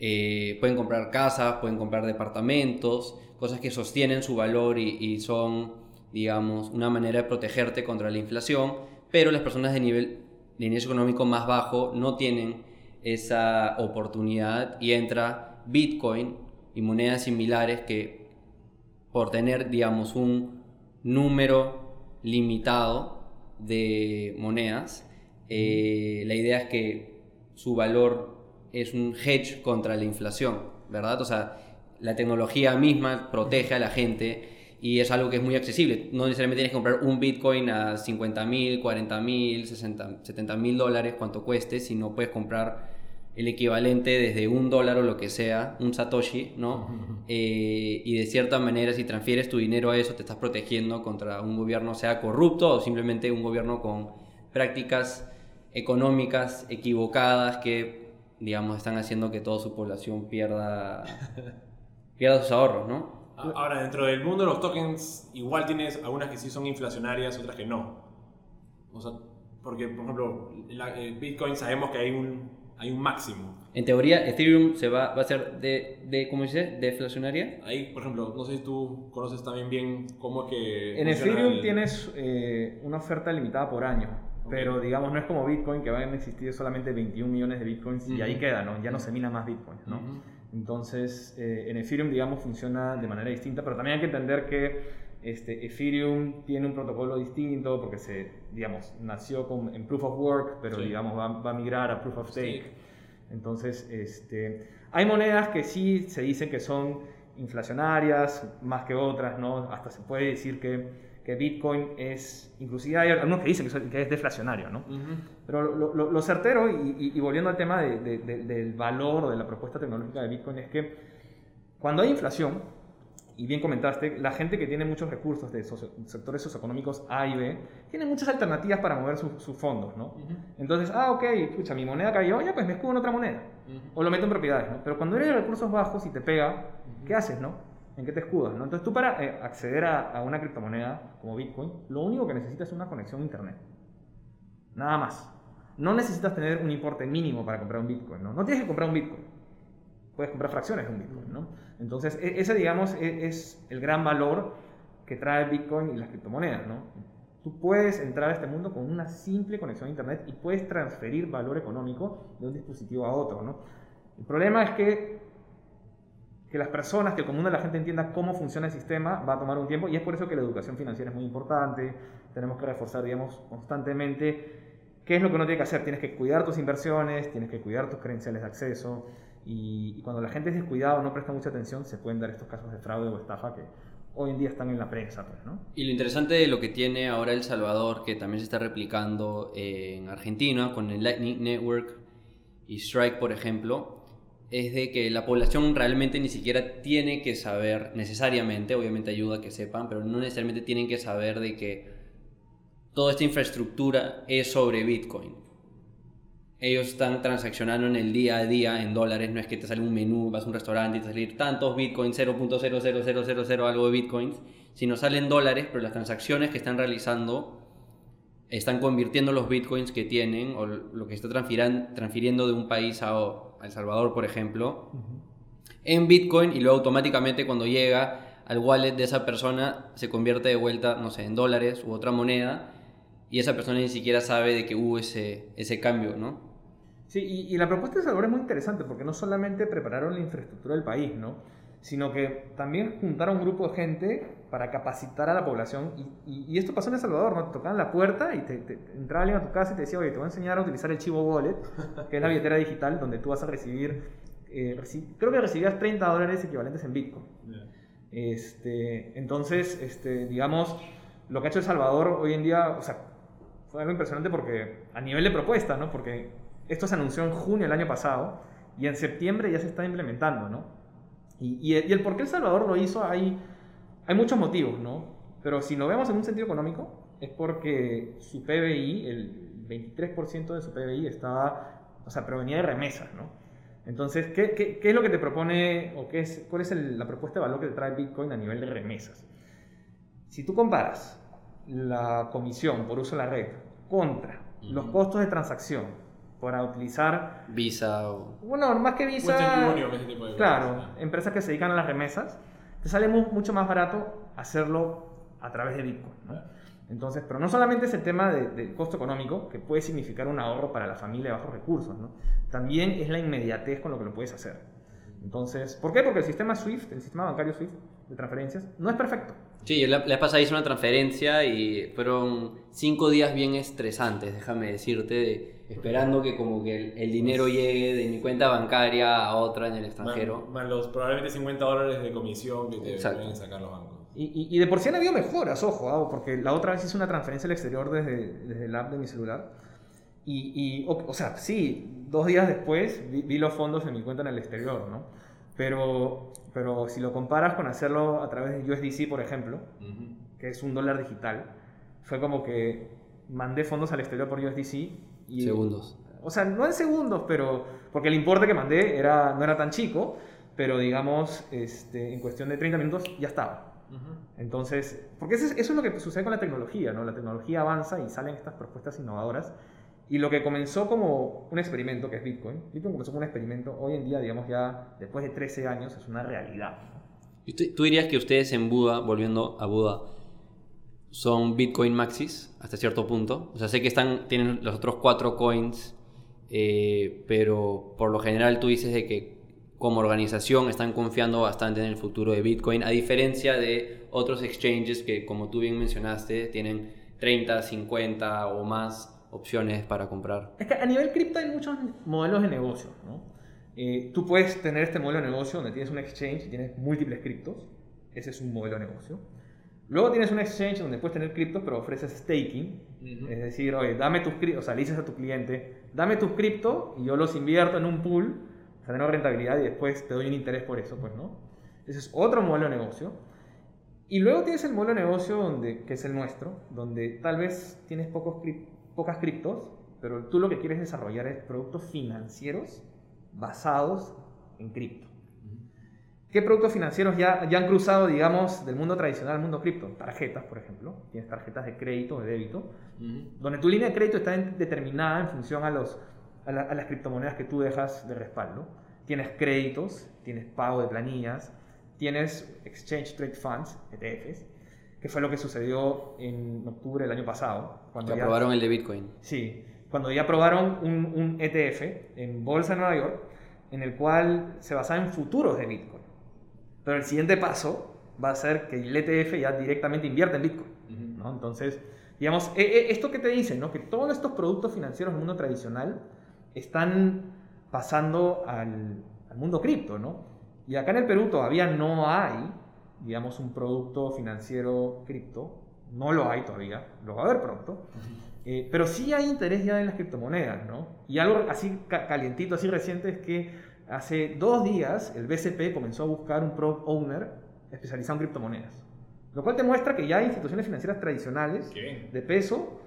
eh, pueden comprar casas, pueden comprar departamentos, cosas que sostienen su valor y son, digamos, una manera de protegerte contra la inflación, pero las personas de nivel, de nivel económico más bajo no tienen esa oportunidad y entra Bitcoin y monedas similares que por tener, digamos, un número limitado de monedas, eh, la idea es que su valor es un hedge contra la inflación, ¿verdad? O sea, la tecnología misma protege a la gente y es algo que es muy accesible. No necesariamente tienes que comprar un Bitcoin a 50 mil, 40 mil, 70 mil dólares, cuanto cueste, sino puedes comprar el equivalente desde un dólar o lo que sea, un Satoshi, ¿no? Eh, y de cierta manera, si transfieres tu dinero a eso, te estás protegiendo contra un gobierno, sea corrupto o simplemente un gobierno con prácticas económicas equivocadas que, digamos, están haciendo que toda su población pierda, *laughs* pierda sus ahorros, ¿no? Ahora, dentro del mundo de los tokens, igual tienes algunas que sí son inflacionarias, otras que no. O sea, porque, por ejemplo, la- eh, Bitcoin sabemos que hay un, hay un máximo. En teoría, Ethereum se va, va a ser de, de, ¿cómo dice? Deflacionaria. Ahí, por ejemplo, no sé si tú conoces también bien cómo es que... En Ethereum el- tienes eh, una oferta limitada por año, Ok. pero digamos no es como Bitcoin que van a existir solamente 21 millones de Bitcoins y ahí queda, ¿no? Ya no se mina más Bitcoins, ¿no? Ujú. Entonces, eh, en Ethereum, digamos, funciona de manera distinta, pero también hay que entender que este, Ethereum tiene un protocolo distinto porque se, digamos, nació con, en Proof of Work, pero Sí. digamos va, va a migrar a Proof of Stake. Stake. Entonces, este, hay monedas que sí se dicen que son inflacionarias más que otras, ¿no? Hasta se puede decir que, que Bitcoin es, inclusive hay algunos que dicen que, es deflacionario, ¿no? Ujú. Pero lo, lo- lo certero, y, y- y volviendo al tema de- de- de- del valor de la propuesta tecnológica de Bitcoin, es que cuando hay inflación, y bien comentaste, la gente que tiene muchos recursos de socio- sectores socioeconómicos A y B, tiene muchas alternativas para mover su- sus fondos, ¿no? Ujú. Entonces, ah, ok, escucha, mi moneda cayó, ya pues me escudo en otra moneda. Ujú. O lo meto en propiedades, ¿no? Pero cuando eres de recursos bajos y te pega, ¿qué haces, no? ¿En qué te escudas, no? Entonces tú para eh, acceder a, a una criptomoneda como Bitcoin, lo único que necesitas es una conexión a Internet. Nada más. No necesitas tener un importe mínimo para comprar un Bitcoin, ¿no? No tienes que comprar un Bitcoin. Puedes comprar fracciones de un Bitcoin, ¿no? Entonces, e- ese, digamos, e- es el gran valor que trae Bitcoin y las criptomonedas, ¿no? Tú puedes entrar a este mundo con una simple conexión a Internet y puedes transferir valor económico de un dispositivo a otro, ¿no? El problema es que, que las personas, que el común de la gente entienda cómo funciona el sistema, va a tomar un tiempo y es por eso que la educación financiera es muy importante. Tenemos que reforzar, digamos, constantemente qué es lo que uno tiene que hacer. Tienes que cuidar tus inversiones, tienes que cuidar tus credenciales de acceso y, cuando la gente es descuidada o no presta mucha atención, se pueden dar estos casos de fraude o estafa que hoy en día están en la prensa, pues. Y lo interesante de lo que tiene ahora El Salvador, que también se está replicando en Argentina con el Lightning Network y Strike, por ejemplo, es de que la población realmente ni siquiera tiene que saber, necesariamente, obviamente ayuda a que sepan, pero no necesariamente tienen que saber de que toda esta infraestructura es sobre Bitcoin. Ellos están transaccionando en el día a día en dólares, no es que te sale un menú, vas a un restaurante y te salir tantos bitcoins, 0.00000 algo de bitcoins, sino salen dólares, pero las transacciones que están realizando están convirtiendo los bitcoins que tienen o lo que está transfiriendo de un país a, a El Salvador, por ejemplo, en bitcoin y luego automáticamente cuando llega al wallet de esa persona se convierte de vuelta, no sé, en dólares u otra moneda y esa persona ni siquiera sabe de que hubo ese, ese cambio, ¿no? Sí, y, y la propuesta de Salvador es muy interesante porque no solamente prepararon la infraestructura del país, ¿no? Sino que también juntaron un grupo de gente para capacitar a la población. Y, y- y esto pasó en El Salvador, ¿no? Te tocaban la puerta y te, te- entraba alguien a tu casa y te decía, oye, te voy a enseñar a utilizar el Chivo Wallet, que es la billetera digital donde tú vas a recibir, eh, reci- creo que recibías 30 dólares equivalentes en Bitcoin. Este, entonces, este, digamos, lo que ha hecho El Salvador hoy en día, o sea, fue algo impresionante porque a nivel de propuesta, ¿no? Porque Esto se anunció en junio del año pasado y en septiembre ya se está implementando, ¿no? Y, y, y el por qué El Salvador lo hizo, hay, hay muchos motivos, ¿no? Pero si lo vemos en un sentido económico, es porque su PBI, el 23% de su PBI estaba, o sea, provenía de remesas, ¿no? Entonces, ¿qué, qué, qué es lo que te propone o qué es, cuál es el- la propuesta de valor que te trae Bitcoin a nivel de remesas? Si tú comparas la comisión por uso de la red contra los Ujú. costos de transacción para utilizar, Visa o... bueno, más que Visa, Western Union, ese tipo de claro, cosas. empresas que se dedican a las remesas, te sale mu- mucho más barato hacerlo a través de Bitcoin. ¿no? Entonces, pero no solamente es el tema de- del costo económico, que puede significar un ahorro para la familia de bajos recursos, ¿no? también es la inmediatez con lo que lo puedes hacer. Entonces, ¿por qué? Porque el sistema SWIFT, el sistema bancario SWIFT de transferencias, no es perfecto. Sí, yo la, la vez pasada hice una transferencia y fueron cinco días bien estresantes, déjame decirte, de- esperando que como que el, el dinero llegue de mi cuenta bancaria a otra en el extranjero. Más, los probablemente 50 dólares de comisión que te Exacto. pueden sacar los bancos. Y, y- y de por sí han habido mejoras, ojo, ah, porque la otra vez hice una transferencia al exterior desde, desde el app de mi celular. Y, y, o, o sea, sí, dos días después vi, vi los fondos en mi cuenta en el exterior, ¿no? Pero, pero si lo comparas con hacerlo a través de USDC, por ejemplo, que es un dólar digital, fue como que mandé fondos al exterior por USDC y... Segundos. O sea, no en segundos, pero... Porque el importe que mandé era, no era tan chico, pero digamos, este, en cuestión de 30 minutos ya estaba. Entonces, porque eso es, eso es lo que sucede con la tecnología, ¿no? La tecnología avanza y salen estas propuestas innovadoras. Y lo que comenzó como un experimento, que es Bitcoin, Bitcoin comenzó como un experimento, hoy en día, digamos ya después de 13 años, es una realidad. ¿no? ¿Y ¿Tú, tú dirías que ustedes en Buda, volviendo a Buda, son Bitcoin maxis hasta cierto punto? O sea, sé que están, tienen los otros cuatro coins, eh, pero por lo general tú dices de que como organización están confiando bastante en el futuro de Bitcoin, a diferencia de otros exchanges que, como tú bien mencionaste, tienen 30, 50 o más opciones para comprar. Es que a nivel cripto hay muchos modelos de negocio, ¿no? Eh, tú puedes tener este modelo de negocio donde tienes un exchange y tienes múltiples criptos. Ese es un modelo de negocio. Luego tienes un exchange donde puedes tener criptos, pero ofreces staking. Es decir, oye, dame tus criptos, o sea, le dices a tu cliente, dame tus criptos y yo los invierto en un pool, generar rentabilidad y después te doy un interés por eso, pues, ¿no? Ese es otro modelo de negocio. Y luego tienes el modelo de negocio donde, que es el nuestro, donde tal vez tienes pocos pocas criptos, pero tú lo que quieres desarrollar es productos financieros basados en cripto. ¿Qué productos financieros ya, ya han cruzado, digamos, del mundo tradicional al mundo cripto? Tarjetas, por ejemplo. Tienes tarjetas de crédito de débito, donde tu línea de crédito está en- determinada en función a, los, a, la- a las criptomonedas que tú dejas de respaldo. Tienes créditos, tienes pago de planillas, tienes Exchange Trade Funds, ETFs, que fue lo que sucedió en octubre del año pasado. Cuando ya- aprobaron el de Bitcoin. Sí, cuando ya aprobaron un, un ETF en Bolsa de Nueva York, en el cual se basaba en futuros de Bitcoin. Pero el siguiente paso va a ser que el ETF ya directamente invierta en Bitcoin. ¿no? Entonces, digamos, e- e- esto que te dice, ¿no? que todos estos productos financieros del mundo tradicional están pasando al, al mundo cripto. ¿no? Y acá en el Perú todavía no hay, digamos, un producto financiero cripto. No lo hay todavía, lo va a haber pronto. Eh, pero sí hay interés ya en las criptomonedas, ¿no? Y algo así ca- calientito, así reciente es que hace dos días el BCP comenzó a buscar un product owner especializado en criptomonedas. Lo cual te muestra que ya hay instituciones financieras tradicionales de peso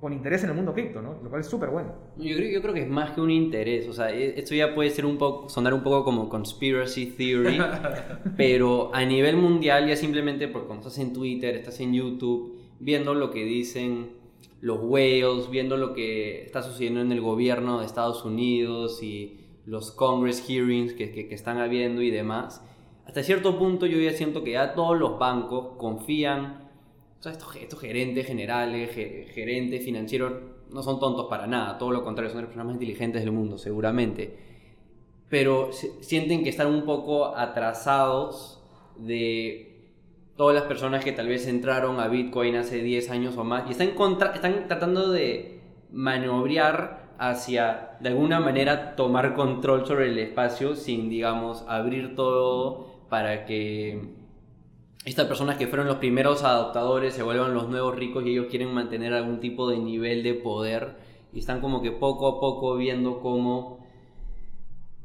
con interés en el mundo cripto, ¿no? Lo cual es súper bueno. Yo creo, yo creo que es más que un interés, o sea, e- esto ya puede ser un poco, sonar un poco como conspiracy theory, *laughs* pero a nivel mundial ya simplemente porque cuando estás en Twitter, estás en YouTube, viendo lo que dicen los whales, viendo lo que está sucediendo en el gobierno de Estados Unidos y los Congress hearings que, que- están habiendo y demás, hasta cierto punto yo ya siento que ya todos los bancos confían o sea, estos, gerentes generales, ge- gerentes financieros, no son tontos para nada, todo lo contrario, son las personas más inteligentes del mundo, seguramente. Pero sienten que están un poco atrasados de todas las personas que tal vez entraron a Bitcoin hace 10 años o más y están, contra- están tratando de maniobrar hacia, de alguna manera, tomar control sobre el espacio sin, digamos, abrir todo para que estas personas que fueron los primeros adoptadores se vuelvan los nuevos ricos y ellos quieren mantener algún tipo de nivel de poder y están como que poco a poco viendo cómo,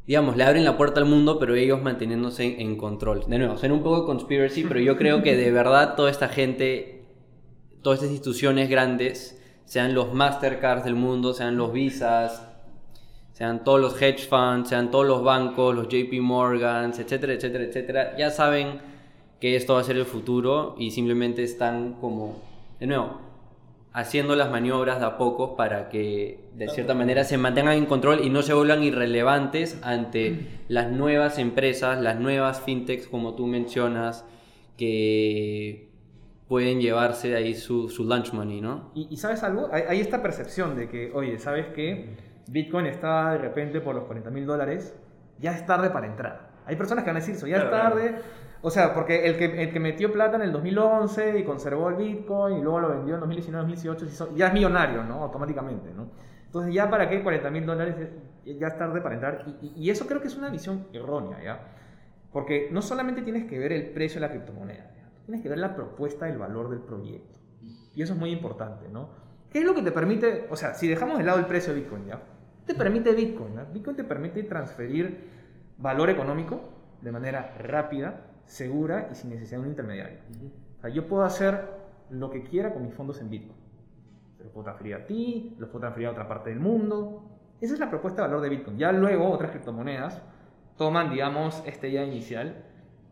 digamos, le abren la puerta al mundo, pero ellos manteniéndose en, en control. De nuevo, suena un poco conspiracy, pero yo creo que de *laughs* verdad toda esta gente, todas estas instituciones grandes, sean los Mastercards del mundo, sean los Visas, sean todos los hedge funds, sean todos los bancos, los JP Morgans, etcétera, etcétera, etcétera, ya saben que esto va a ser el futuro y simplemente están como, de nuevo, haciendo las maniobras de a poco para que de cierta manera se mantengan en control y no se vuelvan irrelevantes ante las nuevas empresas, las nuevas fintechs como tú mencionas, que pueden llevarse ahí su, su lunch money, ¿no? Y, y ¿sabes algo? Hay, hay esta percepción de que, oye, ¿sabes qué? Bitcoin está de repente por los 40 mil dólares, ya es tarde para entrar. Hay personas que van a decir eso, ya es Claro, tarde. O sea, porque el que, el que metió plata en el 2011 y conservó el Bitcoin y luego lo vendió en 2019, 2018, se hizo- ya es millonario, ¿no? Automáticamente, ¿no? Entonces ya para qué 40 mil dólares, Es- ya es tarde para entrar. Y, y- y eso creo que es una visión errónea, ¿ya? Porque no solamente tienes que ver el precio de la criptomoneda. Tienes que ver la propuesta del valor del proyecto. Y eso es muy importante, ¿no? ¿Qué es lo que te permite, o sea, si dejamos de lado el precio de Bitcoin, ¿ya? ¿Qué te permite Bitcoin? ¿ya? Bitcoin te permite transferir valor económico de manera rápida, segura y sin necesidad de un intermediario. O sea, yo puedo hacer lo que quiera con mis fondos en Bitcoin. Se los puedo transferir a ti, los puedo transferir a otra parte del mundo. Esa es la propuesta de valor de Bitcoin. Ya luego otras criptomonedas toman, digamos, esta idea inicial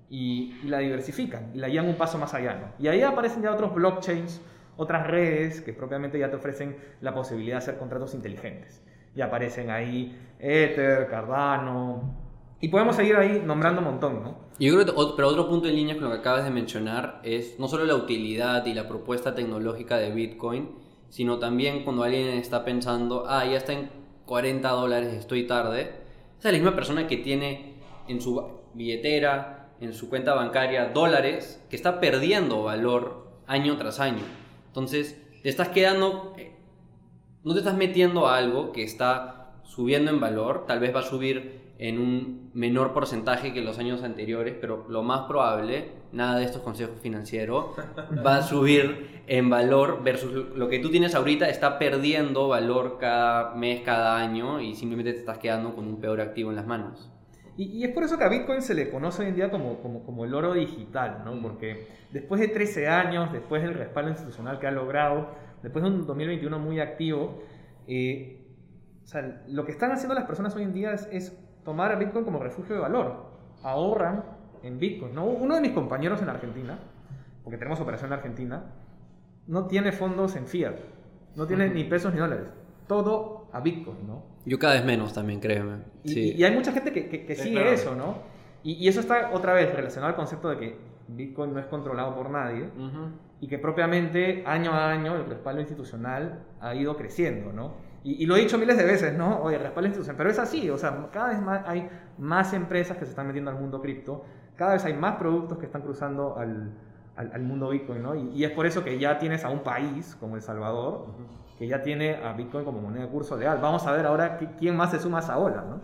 y, y la diversifican y la llevan un paso más allá. ¿no? Y ahí aparecen ya otros blockchains, otras redes que propiamente ya te ofrecen la posibilidad de hacer contratos inteligentes. Ya aparecen ahí Ether, Cardano. Y podemos seguir ahí nombrando un montón, ¿no? Yo creo que, ot- pero otro punto en línea con lo que acabas de mencionar es no solo la utilidad y la propuesta tecnológica de Bitcoin, sino también cuando alguien está pensando, ah, ya está en 40 dólares, estoy tarde. Esa es la misma persona que tiene en su billetera, en su cuenta bancaria, dólares, que está perdiendo valor año tras año. Entonces, te estás quedando, eh, no te estás metiendo a algo que está subiendo en valor, tal vez va a subir en un menor porcentaje que los años anteriores, pero lo más probable, nada de estos consejos financieros, *laughs* va a subir en valor versus lo que tú tienes ahorita está perdiendo valor cada mes, cada año y simplemente te estás quedando con un peor activo en las manos. Y, y es por eso que a Bitcoin se le conoce hoy en día como, como, como el oro digital, ¿no? Porque después de 13 años, después del respaldo institucional que ha logrado, después de un 2021 muy activo, eh, o sea, lo que están haciendo las personas hoy en día es, es tomar a Bitcoin como refugio de valor. Ahorran en Bitcoin, ¿no? Uno de mis compañeros en Argentina, porque tenemos operación en Argentina, no tiene fondos en fiat, no tiene ni pesos ni dólares, todo a Bitcoin, ¿no? Yo cada vez menos también, créeme. Sí. y- y hay mucha gente que, que- que sigue claro. eso, ¿no? Y, y eso está otra vez relacionado al concepto de que Bitcoin no es controlado por nadie Ujú. y que propiamente año a año el respaldo institucional ha ido creciendo, ¿no? Y, y lo he dicho miles de veces, ¿no? Oye, respaldo institucional, pero es así, o sea, cada vez más hay más empresas que se están metiendo al mundo cripto, cada vez hay más productos que están cruzando al, al- al mundo Bitcoin, ¿no? Y, y es por eso que ya tienes a un país como El Salvador, que ya tiene a Bitcoin como moneda de curso legal. Vamos a ver ahora qui- quién más se suma a esa ola, ¿no?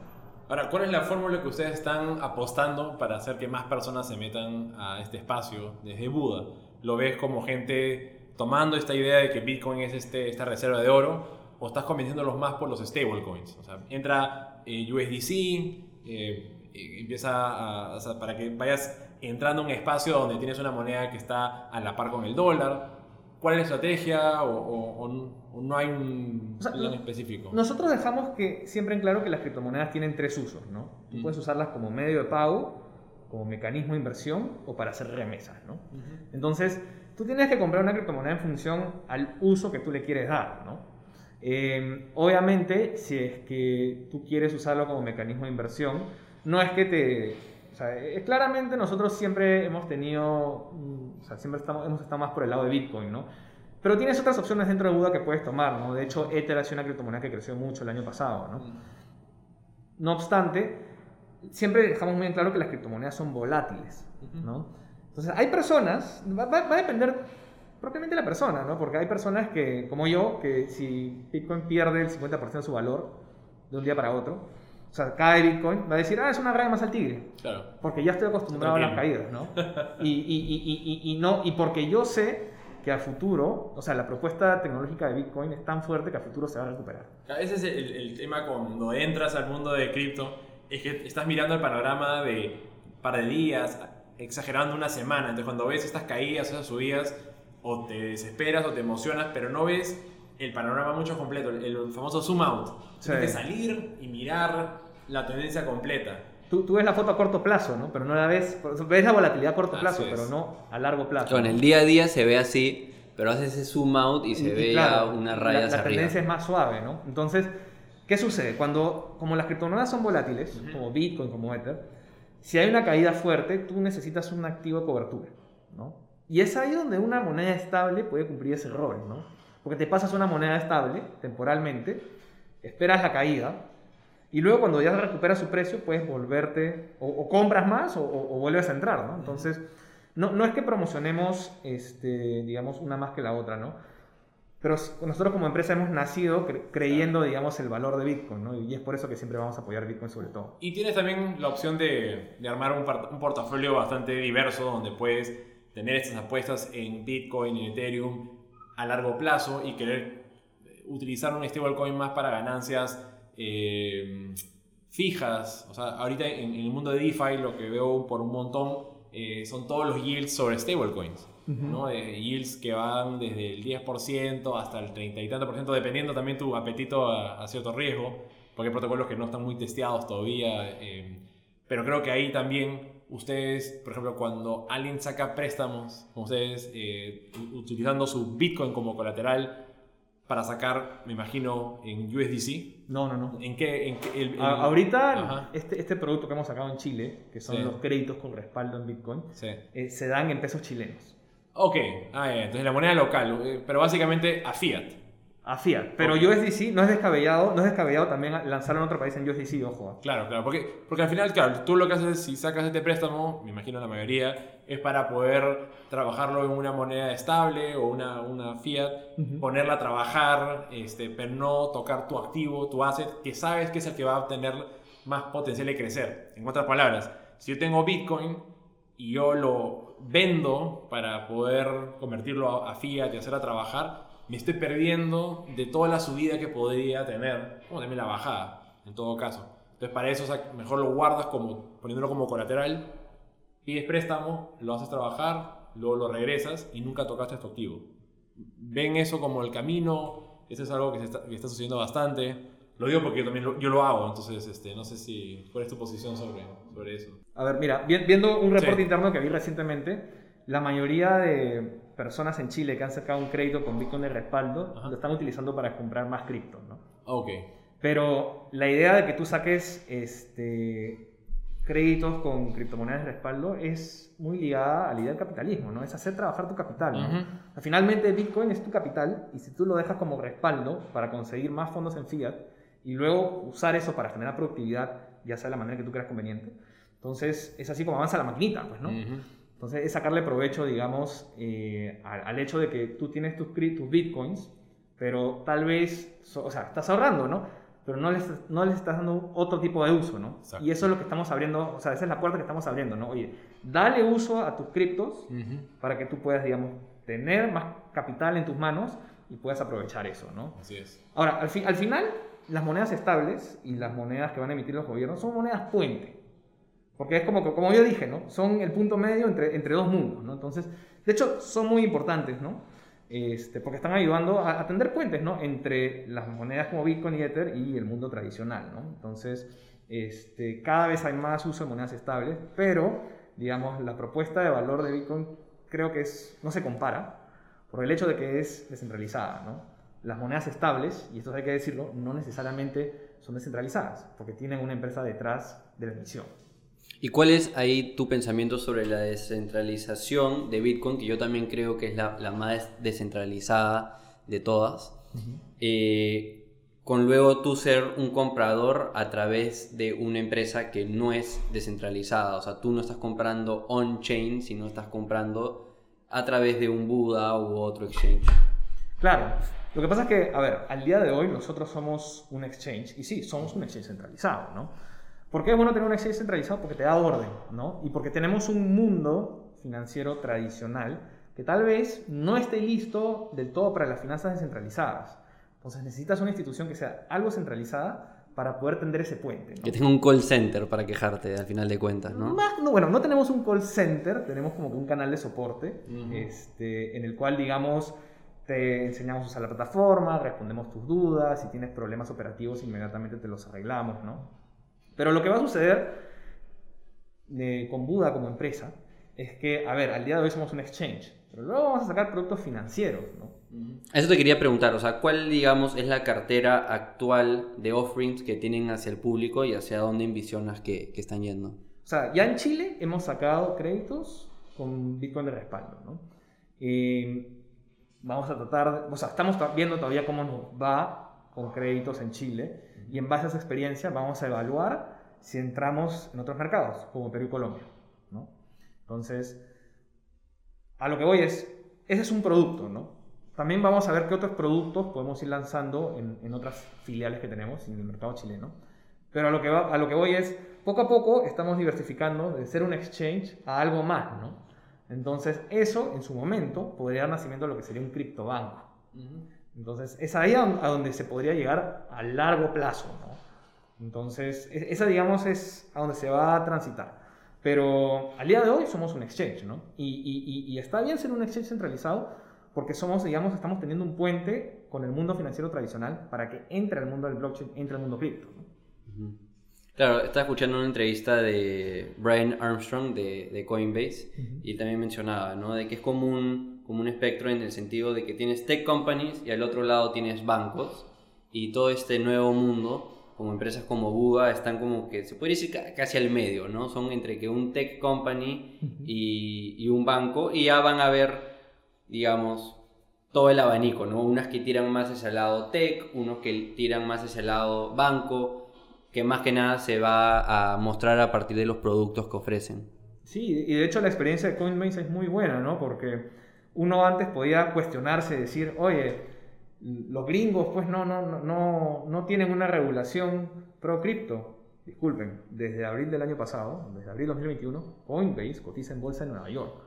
Ahora, ¿cuál es la fórmula que ustedes están apostando para hacer que más personas se metan a este espacio desde Buda? ¿Lo ves como gente tomando esta idea de que Bitcoin es este, esta reserva de oro? ¿O estás convenciéndolos más por los stablecoins? O sea, entra eh, USDC, eh, empieza a, o para que vayas entrando a un espacio donde tienes una moneda que está a la par con el dólar. ¿Cuál es la estrategia o, o- o- o no hay un O sea, plan específico? Nosotros dejamos que siempre en claro que las criptomonedas tienen tres usos, ¿no? Tú Mm. puedes usarlas como medio de pago, como mecanismo de inversión o para hacer remesas, ¿no? Entonces, tú tienes que comprar una criptomoneda en función al uso que tú le quieres dar, ¿no? Eh, obviamente, si es que tú quieres usarlo como mecanismo de inversión, no es que te... O sea, eh, claramente nosotros siempre hemos tenido, mm, o sea, siempre estamos, hemos estado más por el lado de Bitcoin, ¿no? Pero tienes otras opciones dentro de Buda que puedes tomar, ¿no? De hecho, Ether ha sido una criptomoneda que creció mucho el año pasado, ¿no? No obstante, siempre dejamos muy en claro que las criptomonedas son volátiles, ¿no? Entonces, hay personas, va, va- va a depender propiamente de la persona, ¿no? Porque hay personas que, como yo, que si Bitcoin pierde el 50% de su valor de un día para otro, o sea, cae Bitcoin, va a decir, ah, es una raya más al tigre. Claro. Porque ya estoy acostumbrado a las caídas, ¿no? Y, y- y- y- no, y porque yo sé que a futuro, o sea, la propuesta tecnológica de Bitcoin es tan fuerte que a futuro se va a recuperar. Ese es el, el tema cuando entras al mundo de cripto, es que estás mirando el panorama de par de días, exagerando una semana. Entonces cuando ves estas caídas, esas subidas, o te desesperas o te emocionas, pero no ves el panorama mucho completo, el, el famoso zoom out. Sí. Tienes que salir y mirar la tendencia completa. Tú, tú ves la foto a corto plazo, ¿no? Pero no la ves, ves la volatilidad a corto Así plazo, es. pero no a largo plazo. Con el día a día se ve así, pero haces ese zoom out y se ve claro, ya una raya la, hacia la arriba. tendencia es más suave, ¿no? Entonces, ¿qué sucede? Cuando, como las criptomonedas son volátiles, como Bitcoin, como Ether, si hay una caída fuerte, tú necesitas un activo de cobertura, ¿no? Y es ahí donde una moneda estable puede cumplir ese rol, ¿no? Porque te pasas una moneda estable temporalmente, esperas la caída, y luego cuando ya recuperas su precio, puedes volverte, o, o compras más o, o- o vuelves a entrar, ¿no? Entonces, no, no es que promocionemos, este, digamos, una más que la otra, ¿no? Pero nosotros como empresa hemos nacido cre- creyendo, digamos, el valor de Bitcoin, ¿no? Y es por eso que siempre vamos a apoyar Bitcoin sobre todo. Y tienes también la opción de, de armar un, un portafolio bastante diverso donde puedes tener estas apuestas en Bitcoin y Ethereum a largo plazo y querer eh, utilizar un stablecoin más para ganancias eh, fijas. O sea, ahorita en, en el mundo de DeFi lo que veo por un montón eh, son todos los yields sobre stablecoins. ¿no? Eh, yields que van desde el 10% hasta el 30 y tanto por ciento, dependiendo también tu apetito a, a cierto riesgo, porque hay protocolos que no están muy testeados todavía. eh, pero creo que ahí también ustedes, por ejemplo, cuando alguien saca préstamos, ustedes eh, utilizando su Bitcoin como colateral para sacar, me imagino, en USDC, No, no, no. ¿en qué? En qué- el- el- A- ahorita, este, este producto que hemos sacado en Chile, que son Sí. los créditos con respaldo en Bitcoin, sí. eh, se dan en pesos chilenos. Ok, ah, ya, entonces la moneda local, eh, pero básicamente a fiat. A fiat. Pero Ok. USDC no es descabellado, no es descabellado también lanzar en otro país en USDC, ojo. Claro, claro, porque, porque al final, claro, tú lo que haces si sacas este préstamo, me imagino la mayoría, es para poder trabajarlo en una moneda estable o una, una fiat, ponerla a trabajar, este, pero no tocar tu activo, tu asset, que sabes que es el que va a tener más potencial de crecer. En otras palabras, si yo tengo Bitcoin y yo lo vendo para poder convertirlo a, a fiat y hacerla trabajar, me estoy perdiendo de toda la subida que podría tener, como también la bajada, en todo caso. Entonces, para eso, o sea, mejor lo guardas como, poniéndolo como colateral, pides préstamo, lo haces trabajar, luego lo regresas y nunca tocaste tu activo. Ven eso como el camino, eso es algo que, se está, que está sucediendo bastante. Lo digo porque yo también lo, yo lo hago, entonces este, no sé si cuál es tu posición sobre, sobre eso. A ver, mira, vi- viendo un reporte Sí. interno que vi recientemente, la mayoría de personas en Chile que han sacado un crédito con Bitcoin de respaldo Ajá. lo están utilizando para comprar más cripto, ¿no? Ok, Pero la idea de que tú saques este, créditos con criptomonedas de respaldo es muy ligada a la idea del capitalismo, ¿no? Es hacer trabajar tu capital, ¿no? O sea, Finalmente Bitcoin es tu capital y si tú lo dejas como respaldo para conseguir más fondos en fiat y luego usar eso para generar productividad, ya sea de la manera que tú creas conveniente, entonces es así como avanza la maquinita, pues, ¿no? Ujú. Entonces es sacarle provecho, digamos, eh, al, al hecho de que tú tienes tus, tus bitcoins, pero tal vez, so- o sea, estás ahorrando, ¿no? Pero no les, no les estás dando otro tipo de uso, ¿no? Exacto. Y eso es lo que estamos abriendo, o sea, esa es la puerta que estamos abriendo, ¿no? Oye, dale uso a tus criptos Ujú. para que tú puedas, digamos, tener más capital en tus manos y puedas aprovechar eso, ¿no? Así es. Ahora, al, fin- al final, las monedas estables y las monedas que van a emitir los gobiernos son monedas puente. Porque es como, que- como yo dije, ¿no? Son el punto medio entre, entre dos mundos, ¿no? Entonces, de hecho, son muy importantes, ¿no? Este, porque están ayudando a, a tender puentes, ¿no? Entre las monedas como Bitcoin y Ether y el mundo tradicional, ¿no? Entonces, este, cada vez hay más uso de monedas estables, pero, digamos, la propuesta de valor de Bitcoin creo que es, no se compara por el hecho de que es descentralizada, ¿no? Las monedas estables, y esto hay que decirlo, no necesariamente son descentralizadas, porque tienen una empresa detrás de la emisión. ¿Y cuál es ahí tu pensamiento sobre la descentralización de Bitcoin, que yo también creo que es la, la más descentralizada de todas? Eh, con luego tú ser un comprador a través de una empresa que no es descentralizada. O sea, tú no estás comprando on-chain, sino estás comprando a través de un Buda u otro exchange. Claro, lo que pasa es que, a ver, al día de hoy nosotros somos un exchange, y sí, somos un exchange centralizado, ¿no? ¿Por qué es bueno tener un exchange centralizado? Porque te da orden, ¿no? Y porque tenemos un mundo financiero tradicional que tal vez no esté listo del todo para las finanzas descentralizadas. Entonces necesitas una institución que sea algo centralizada para poder tender ese puente. ¿no? Que tenga un call center para quejarte al final de cuentas, ¿no? Más- no, bueno, no tenemos un call center, tenemos como que un canal de soporte este, en el cual, digamos, te enseñamos a usar la plataforma, respondemos tus dudas, si tienes problemas operativos, inmediatamente te los arreglamos, ¿no? Pero lo que va a suceder eh, con Buda como empresa es que, a ver, al día de hoy somos un exchange, pero luego vamos a sacar productos financieros, ¿no? Eso te quería preguntar, o sea, ¿cuál, digamos, es la cartera actual de offerings que tienen hacia el público y hacia dónde envisionas que, que están yendo? O sea, ya en Chile hemos sacado créditos con Bitcoin de respaldo, ¿no? Eh, vamos a tratar, o sea, estamos viendo todavía cómo nos va con créditos en Chile y en base a esa experiencia vamos a evaluar si entramos en otros mercados, como Perú y Colombia, ¿no? Entonces, a lo que voy es, ese es un producto, ¿no? También vamos a ver qué otros productos podemos ir lanzando en, en otras filiales que tenemos en el mercado chileno. Pero a lo, que va- a lo que voy es, poco a poco estamos diversificando de ser un exchange a algo más, ¿no? Entonces, eso en su momento podría dar nacimiento a lo que sería un criptobanco. Entonces, es ahí a, donde se podría llegar a largo plazo, ¿no? Entonces, e- esa, digamos, es a donde se va a transitar. Pero al día de hoy somos un exchange, ¿no? Y, y- y- y está bien ser un exchange centralizado porque somos, digamos, estamos teniendo un puente con el mundo financiero tradicional para que entre al mundo del blockchain, entre al mundo cripto, ¿no? Claro, estaba escuchando una entrevista de Brian Armstrong de, de Coinbase y él también mencionaba, ¿no? De que es como un, como un espectro en el sentido de que tienes tech companies y al otro lado tienes bancos y todo este nuevo mundo, como empresas como Buda, están como que se puede decir ca- casi al medio, ¿no? Son entre que un tech company y, y un banco y ya van a ver, digamos, todo el abanico, ¿no? Unas que tiran más hacia el lado tech, unos que tiran más hacia el lado banco, que más que nada se va a mostrar a partir de los productos que ofrecen. Sí, y de hecho la experiencia de Coinbase es muy buena, ¿no? Porque uno antes podía cuestionarse, decir, oye, los gringos pues no, no, no, no, no tienen una regulación pro cripto. Disculpen, desde abril del año pasado, desde abril 2021, Coinbase cotiza en bolsa en Nueva York.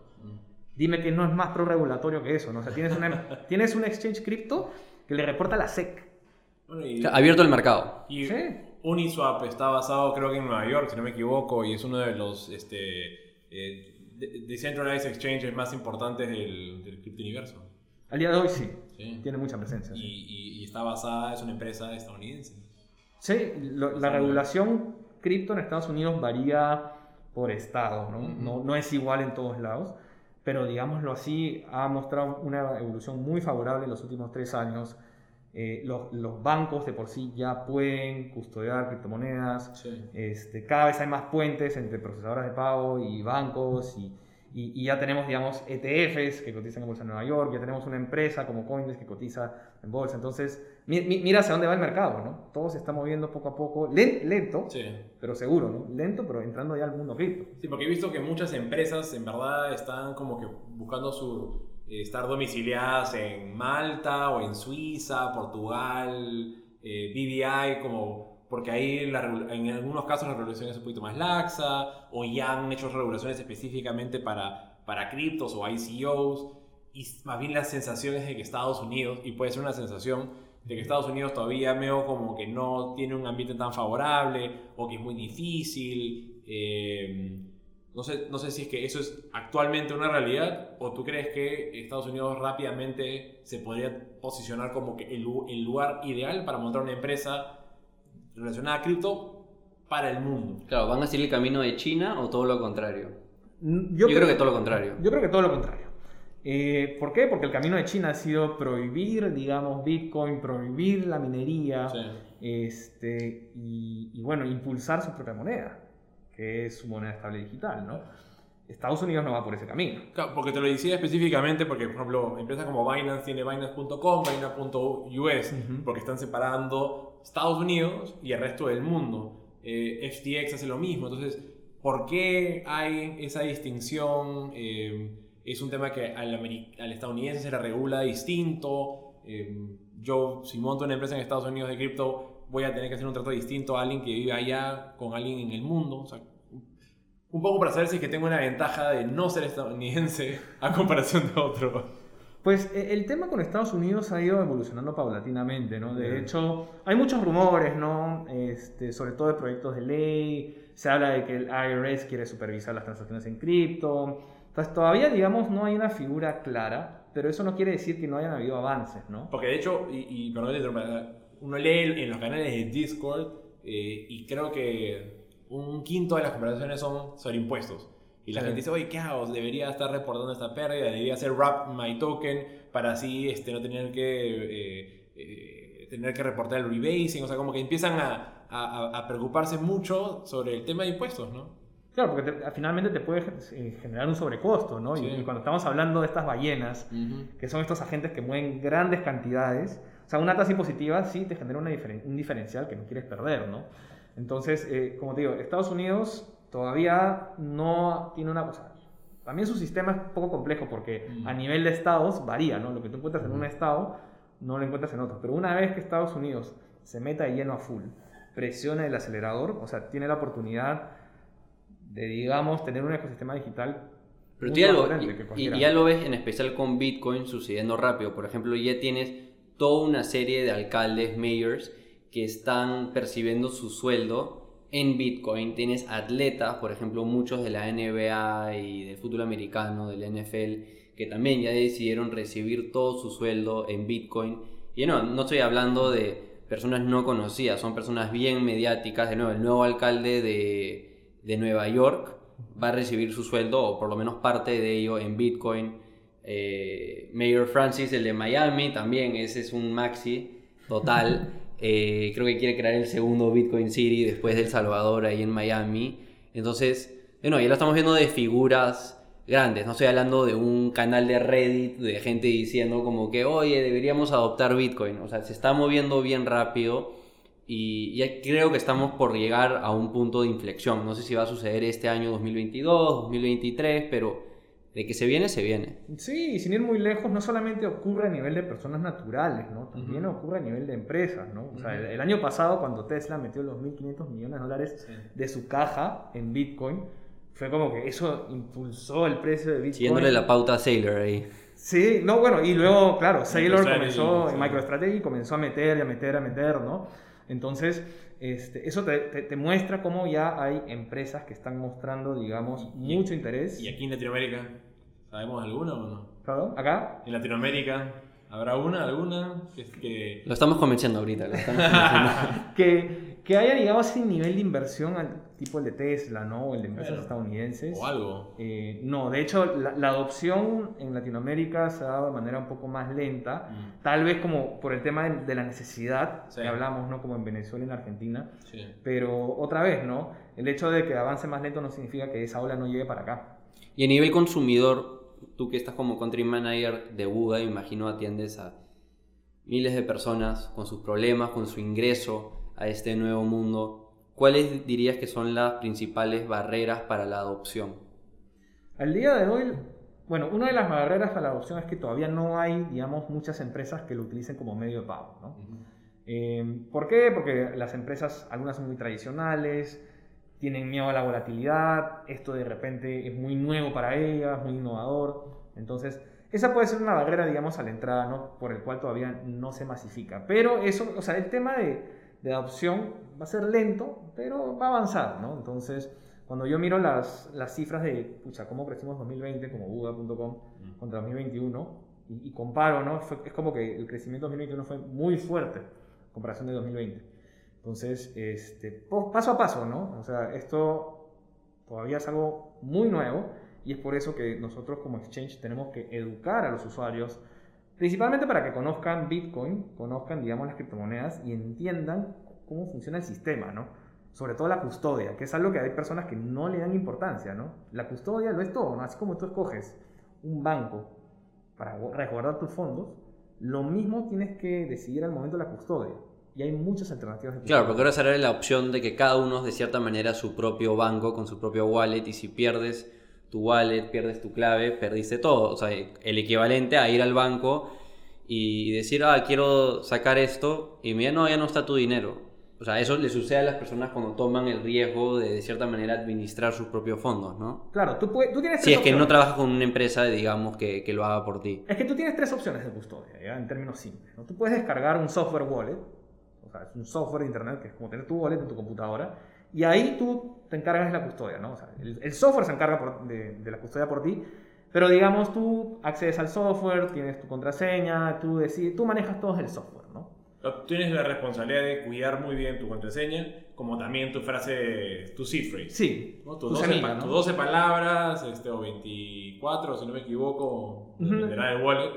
Dime que no es más pro regulatorio que eso, ¿no? O sea, tienes, una, *laughs* tienes un exchange cripto que le reporta a la SEC. Bueno, y, O sea, abierto el mercado. y Sí. Uniswap está basado creo que en Nueva York, si no me equivoco, y es uno de los este, eh, decentralized exchanges más importantes del, del criptouniverso. Al día de hoy sí, Sí. tiene mucha presencia. Y, sí. y- y está basada, es una empresa estadounidense. Sí, lo- la regulación cripto en Estados Unidos varía por estado, ¿no? No, no es igual en todos lados, pero digámoslo así, ha mostrado una evolución muy favorable en los últimos tres años. Eh, los, los bancos de por sí ya pueden custodiar criptomonedas, Sí. este, cada vez hay más puentes entre procesadoras de pago y bancos y, y- y ya tenemos, digamos, ETFs que cotizan en bolsa en Nueva York, ya tenemos una empresa como Coinbase que cotiza en bolsa. Entonces, mi- mi- mira hacia dónde va el mercado, ¿no? Todo se está moviendo poco a poco, len- lento, Sí. pero seguro, ¿no? Lento, pero entrando ya al mundo cripto. Sí, porque he visto que muchas empresas en verdad están como que buscando su estar domiciliadas en Malta o en Suiza, Portugal, eh, BVI, como porque ahí la en algunos casos la regulación es un poquito más laxa o ya han hecho regulaciones específicamente para, para criptos o ICOs y más bien la sensación es de que Estados Unidos, y puede ser una sensación de que Estados Unidos todavía veo como que no tiene un ambiente tan favorable o que es muy difícil. eh, no, sé, no sé si es que eso es actualmente una realidad o tú crees que Estados Unidos rápidamente se podría posicionar como que el, lu- el lugar ideal para montar una empresa relacionada a cripto para el mundo. Claro, ¿van a seguir el camino de China o todo lo contrario? N- Yo, creo que todo lo contrario. Yo creo que todo lo contrario. Eh, ¿Por qué? Porque el camino de China ha sido prohibir, digamos, Bitcoin, prohibir la minería, Sí. este, y, y, bueno, impulsar su propia moneda, es su moneda estable digital, ¿no? Estados Unidos no va por ese camino. Claro, porque te lo decía específicamente porque, por ejemplo, empresas como Binance tiene Binance.com, Binance.us, Ujú. porque están separando Estados Unidos y el resto del mundo. Eh, FTX hace lo mismo. Entonces, ¿por qué hay esa distinción? Eh, es un tema que al, al estadounidense se le regula distinto. Eh, yo, si monto una empresa en Estados Unidos de cripto, voy a tener que hacer un trato distinto a alguien que vive allá con alguien en el mundo. O sea, Un poco para saber si es que tengo una ventaja de no ser estadounidense *laughs* a comparación de otro. Pues e- el tema con Estados Unidos ha ido evolucionando paulatinamente, ¿no? De hecho, hay muchos rumores, ¿no? Este, sobre todo de proyectos de ley, se habla de que el IRS quiere supervisar las transacciones en cripto. Entonces, todavía, digamos, no hay una figura clara, pero eso no quiere decir que no hayan habido avances, ¿no? Porque de hecho, y, y perdón uno lee en los canales de Discord eh, y creo que un quinto de las conversaciones son sobre impuestos. Y la Sí. gente dice, oye, ¿qué hago? Debería estar reportando esta pérdida, debería hacer wrap my token para así este, no tener que, eh, eh, tener que reportar el rebasing. O sea, como que empiezan a, a- a preocuparse mucho sobre el tema de impuestos, ¿no? Claro, porque te- finalmente te puede generar un sobrecosto, ¿no? Sí. Y, cuando estamos hablando de estas ballenas, que son estos agentes que mueven grandes cantidades, o sea, una tasa impositiva sí te genera una diferen- un diferencial que no quieres perder, ¿no? Entonces, eh, como te digo, Estados Unidos todavía no tiene una cosa. También su sistema es un poco complejo porque Mm. a nivel de estados varía, ¿no? Lo que tú encuentras en un estado no lo encuentras en otro. Pero una vez que Estados Unidos se meta de lleno a full, presiona el acelerador, o sea, tiene la oportunidad de, digamos, tener un ecosistema digital Pero tú ya lo, y, y ya lo ves en especial con Bitcoin sucediendo rápido. Por ejemplo, ya tienes toda una serie de alcaldes, mayors, que están percibiendo su sueldo en Bitcoin. Tienes atletas, por ejemplo, muchos de la NBA y del fútbol americano, del NFL, que también ya decidieron recibir todo su sueldo en Bitcoin. Y no, no estoy hablando de personas no conocidas, son personas bien mediáticas. De nuevo, el nuevo alcalde de, de Nueva York va a recibir su sueldo, o por lo menos parte de ello, en Bitcoin. Eh, Mayor Francis, el de Miami, también, ese es un maxi total. *laughs* Eh, creo que quiere crear el segundo Bitcoin City después del Salvador ahí en Miami. Entonces, bueno, ya lo estamos viendo de figuras grandes. No estoy hablando de un canal de Reddit de gente diciendo como que, oye, deberíamos adoptar Bitcoin. O sea, se está moviendo bien rápido y ya creo que estamos por llegar a un punto de inflexión. No sé si va a suceder este año 2022, 2023, pero de que se viene, se viene. Sí, y sin ir muy lejos, no solamente ocurre a nivel de personas naturales, ¿no? También ocurre a nivel de empresas, ¿no? O sea, el, el año pasado, cuando Tesla metió los 1.500 millones de dólares de su caja en Bitcoin, fue como que eso impulsó el precio de Bitcoin. Siguiéndole la pauta a Sailor ahí. Sí, no, bueno, y luego, claro, Sailor comenzó, sí. MicroStrategy comenzó a meter, y a meter, a meter, ¿no? Entonces, este, eso te, te- te muestra cómo ya hay empresas que están mostrando, digamos, Y- mucho interés. ¿Y aquí en Latinoamérica? ¿Sabemos alguna o no? ¿Perdón? ¿Acá? ¿En Latinoamérica habrá una, alguna? Que, que- Lo estamos convenciendo ahorita. Lo estamos convenciendo. *laughs* que, que haya, digamos, ese nivel de inversión al tipo el de Tesla, ¿no? O el de empresas Claro. estadounidenses. O algo. Eh, no, de hecho, la, la adopción en Latinoamérica se ha dado de manera un poco más lenta, Mm. tal vez como por el tema de, de la necesidad Sí. que hablamos, ¿no? Como en Venezuela y en Argentina. Sí. Pero otra vez, ¿no? El hecho de que avance más lento no significa que esa ola no llegue para acá. Y a nivel consumidor, tú que estás como country manager de Buda, imagino atiendes a miles de personas con sus problemas, con su ingreso a este nuevo mundo. ¿Cuáles dirías que son las principales barreras para la adopción? Al día de hoy, bueno, una de las barreras a la adopción es que todavía no hay, digamos, muchas empresas que lo utilicen como medio de pago, ¿no? Eh, ¿Por qué? Porque las empresas, algunas son muy tradicionales, tienen miedo a la volatilidad, esto de repente es muy nuevo para ellas, muy innovador. Entonces, esa puede ser una barrera, digamos, a la entrada, ¿no? Por el cual todavía no se masifica. Pero eso, o sea, el tema de, de adopción va a ser lento, pero va a avanzar, ¿no? Entonces, cuando yo miro las, las cifras de, pucha, cómo crecimos 2020 como Buda.com contra 2021 y, y comparo, ¿no? Fue- es como que el crecimiento 2021 fue muy fuerte en comparación de 2020. Entonces, este, paso a paso, ¿no? O sea, esto todavía es algo muy nuevo y es por eso que nosotros como exchange tenemos que educar a los usuarios, principalmente para que conozcan Bitcoin, conozcan, digamos, las criptomonedas y entiendan cómo funciona el sistema, ¿no? Sobre todo la custodia, que es algo que hay personas que no le dan importancia, ¿no? La custodia lo es todo, ¿no? Así como tú escoges un banco para gu- resguardar tus fondos, lo mismo tienes que decidir al momento de la custodia. Y hay muchas alternativas de Claro, porque ahora sale la opción de que cada uno de cierta manera su propio banco con su propio wallet y si pierdes tu wallet, pierdes tu clave, perdiste todo. O sea, el equivalente a ir al banco y decir, ah, quiero sacar esto y mira, no, ya no está tu dinero. o sea, eso le sucede a las personas cuando toman el riesgo de, de cierta manera, administrar sus propios fondos, ¿no? Claro, tú, puedes- tú tienes Si tres es que no opciones. trabajas con una empresa, digamos, que, que lo haga por ti. Es que tú tienes tres opciones de custodia, ¿ya? en términos simples. ¿no? Tú puedes descargar un software wallet, o sea, es un software de internet que es como tener tu wallet en tu computadora, y ahí tú te encargas de la custodia, ¿no? O sea, el, el software se encarga por- de, de la custodia por ti, pero digamos tú accedes al software, tienes tu contraseña, tú, decides, tú manejas todo el software, ¿no? Tienes la responsabilidad de cuidar muy bien tu contraseña, como también tu frase, tu seed phrase. Sí, ¿no? tu Tus, 12, semilla, ¿no? tus 12 palabras, este, o 24, si no me equivoco, dependerá del wallet.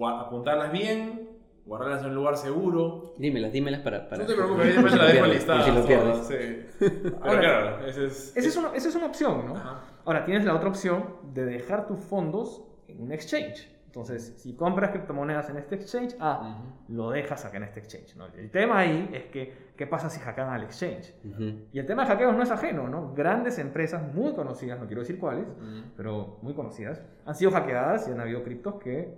Apuntarlas bien, guardarlas en un lugar seguro. Dímelas, dímelas para... para no te preocupes, después si la dejo listada. si lo pierdes. sí. Pero Ahora- claro, ese es... Esa es, una, esa es una opción, ¿no? Ajá. Ahora, tienes la otra opción de dejar tus fondos en un exchange. Entonces, si compras criptomonedas en este exchange, ah, lo dejas acá en este exchange. ¿no? El tema ahí es que, ¿qué pasa si hackean al exchange? Ujú. Y el tema de hackeos no es ajeno, ¿no? Grandes empresas muy conocidas, no quiero decir cuáles, pero muy conocidas, han sido hackeadas y han habido criptos que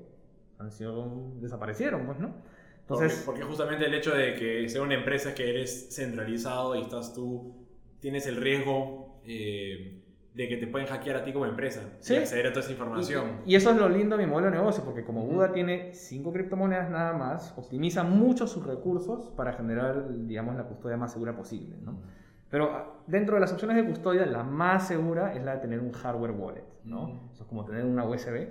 han sido, desaparecieron, pues, ¿no? Entonces, porque, porque justamente el hecho de que sea una empresa que eres centralizado y estás tú, tienes el riesgo eh, de que te pueden hackear a ti como empresa Sí. y acceder a toda esa información. Y eso es lo lindo de mi modelo de negocio, porque como Buda tiene cinco criptomonedas nada más, optimiza mucho sus recursos para generar, digamos, la custodia más segura posible, ¿no? Pero ah, dentro de las opciones de custodia, la más segura es la de tener un hardware wallet, ¿no? Ujú. Eso es como tener una USB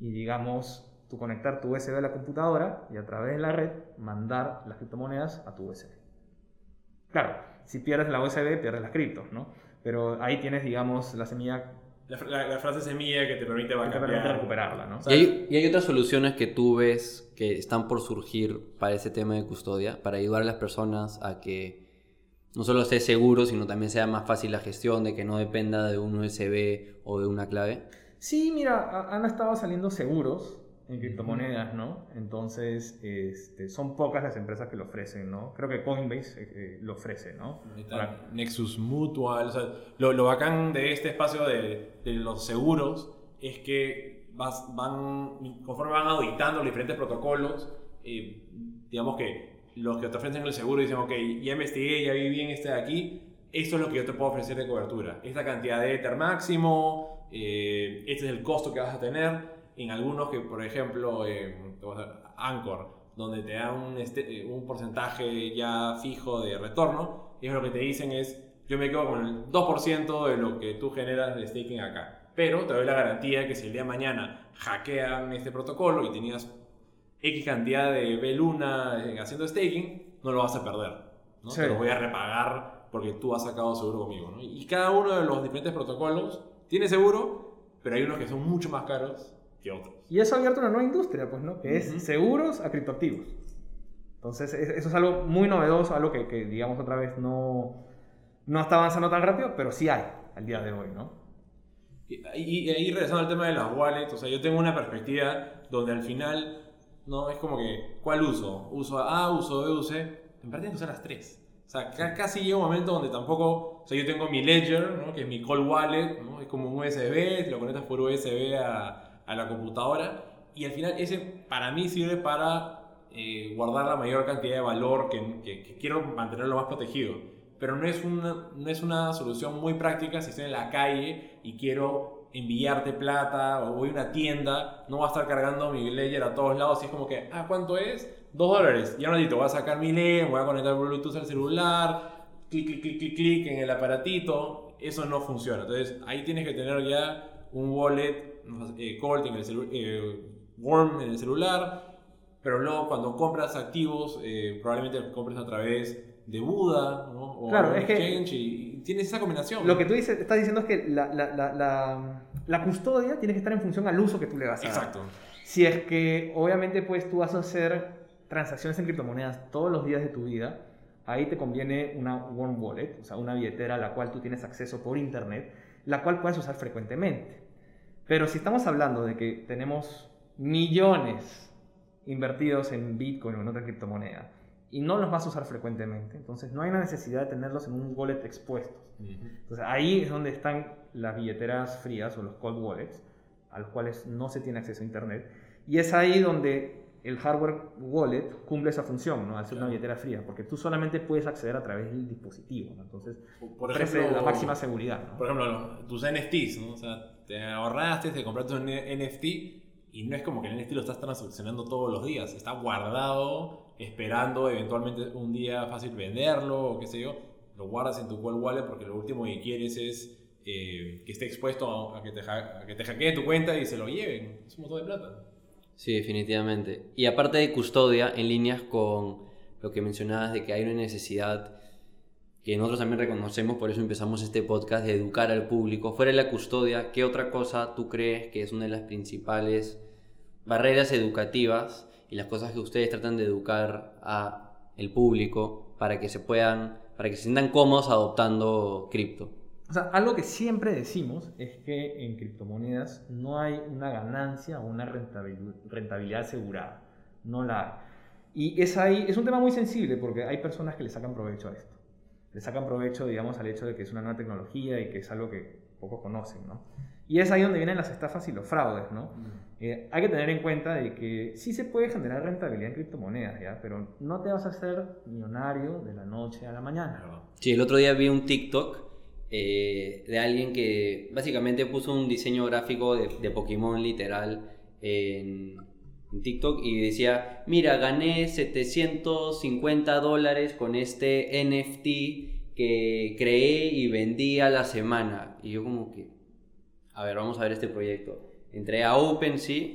y, digamos, tú conectar tu USB a la computadora y a través de la red mandar las criptomonedas a tu USB. Claro, si pierdes la USB, pierdes las criptos, ¿no? Pero ahí tienes, digamos, la semilla La, fra- la- la frase semilla que te permite que te permite recuperarla, ¿no? Y hay, y hay otras soluciones que tú ves que están por surgir para ese tema de custodia, para ayudar a las personas a que no solo esté seguro, sino también sea más fácil la gestión, de que no dependa de un USB o de una clave. Sí, mira, ha- han estado saliendo seguros en criptomonedas, ¿no? Entonces, este, son pocas las empresas que lo ofrecen, ¿no? Creo que Coinbase eh, eh, lo ofrece, ¿no? Para- Nexus Mutual. o sea, lo, lo bacán de este espacio de, de los seguros es que vas, van, conforme van auditando los diferentes protocolos, eh, digamos que los que te ofrecen el seguro dicen, ok, ya investigué, ya vi bien este de aquí, esto es lo que yo te puedo ofrecer de cobertura. Esta cantidad de Ether máximo, eh, este es el costo que vas a tener. En algunos que, por ejemplo, eh, Anchor, donde te dan un, este- eh, un porcentaje ya fijo de retorno, ellos lo que te dicen es, yo me quedo con el 2% de lo que tú generas de staking acá. Pero te doy la garantía que si el día de mañana hackean este protocolo y tenías X cantidad de B Luna haciendo staking, no lo vas a perder. ¿no? Sí. Te lo voy a repagar porque tú has sacado seguro conmigo. ¿no? Y cada uno de los diferentes protocolos tiene seguro, pero hay unos que son mucho más caros que otros. Y eso ha abierto una nueva industria, pues, ¿no? Que es seguros a criptoactivos. Entonces, es- eso es algo muy novedoso, algo que, que, digamos, otra vez no, no está avanzando tan rápido, pero sí hay al día de hoy, ¿no? Y, y- regresando al tema de las wallets, o sea, yo tengo una perspectiva donde al final, no, es como que, ¿cuál uso? ¿Uso A, uso B, uso C? En verdad que usar las tres. O sea, ca- casi llega un momento donde tampoco, o sea, yo tengo mi Ledger, ¿no? que es mi cold wallet, ¿no? es como un USB, lo conectas por USB a, a la computadora, y al final ese para mí sirve para eh, guardar la mayor cantidad de valor que, que- que quiero mantenerlo más protegido. Pero no es, una, no es una solución muy práctica si estoy en la calle y quiero enviarte plata o voy a una tienda, no voy a estar cargando mi ledger a todos lados y es como que, ah, ¿cuánto es? Dos dólares. Ya no necesito, voy a sacar mi ledger, voy a conectar Bluetooth al celular, clic, clic, clic, clic, clic en el aparatito. Eso no funciona. Entonces ahí tienes que tener ya un wallet, eh, Colt en el eh, Worm en el celular, pero luego cuando compras activos, eh, probablemente compres a través de Buda, ¿no? O Claro, es que- exchange y, y tienes esa combinación. Lo que tú dices, estás diciendo es que la, la, la, la, la custodia tiene que estar en función al uso que tú le vas a dar. Exacto. Si es que obviamente pues tú vas a hacer transacciones en criptomonedas todos los días de tu vida, ahí te conviene una warm wallet, o sea, una billetera a la cual tú tienes acceso por internet, la cual puedes usar frecuentemente. Pero si estamos hablando de que tenemos millones invertidos en Bitcoin o en otra criptomoneda y no los vas a usar frecuentemente, entonces no hay una necesidad de tenerlos en un wallet expuestos. Entonces ahí es donde están las billeteras frías o los cold wallets, a los cuales no se tiene acceso a Internet. Y es ahí donde el hardware wallet cumple esa función, ¿no? Al ser una Claro. billetera fría, porque tú solamente puedes acceder a través del dispositivo, ¿no? Entonces, Por ofrece ejemplo, la máxima seguridad, ¿no? Por ejemplo, tus NFTs, ¿no? O sea, te ahorraste, te compraste un NFT y no es como que el NFT lo estás transaccionando todos los días. Está guardado, esperando eventualmente un día fácil venderlo o qué sé yo. Lo guardas en tu cold wallet porque lo último que quieres es eh, que esté expuesto a, que te a que te hackeen tu cuenta y se lo lleven. Es un montón de plata. Sí, definitivamente. Y aparte de custodia, en líneas con lo que mencionabas de que hay una necesidad que nosotros también reconocemos, por eso empezamos este podcast, de educar al público. Fuera de la custodia, ¿qué otra cosa tú crees que es una de las principales barreras educativas y las cosas que ustedes tratan de educar a el público para que se puedan, para que se sientan cómodos adoptando cripto? O sea, algo que siempre decimos es que en criptomonedas no hay una ganancia o una rentabil- rentabilidad asegurada. No la hay. Y es, ahí, es un tema muy sensible porque hay personas que le sacan provecho a esto. Le sacan provecho, digamos, al hecho de que es una nueva tecnología y que es algo que pocos conocen, ¿no? Y es ahí donde vienen las estafas y los fraudes, ¿no? Eh, hay que tener en cuenta de que sí se puede generar rentabilidad en criptomonedas, ¿ya? Pero no te vas a hacer millonario de la noche a la mañana. Sí, el otro día vi un TikTok eh, de alguien que básicamente puso un diseño gráfico de, de Pokémon literal en, en TikTok y decía, mira, gané 750 dólares con este NFT que creé y vendí a la semana. Y yo como que, a ver, vamos a ver este proyecto. Entré a OpenSea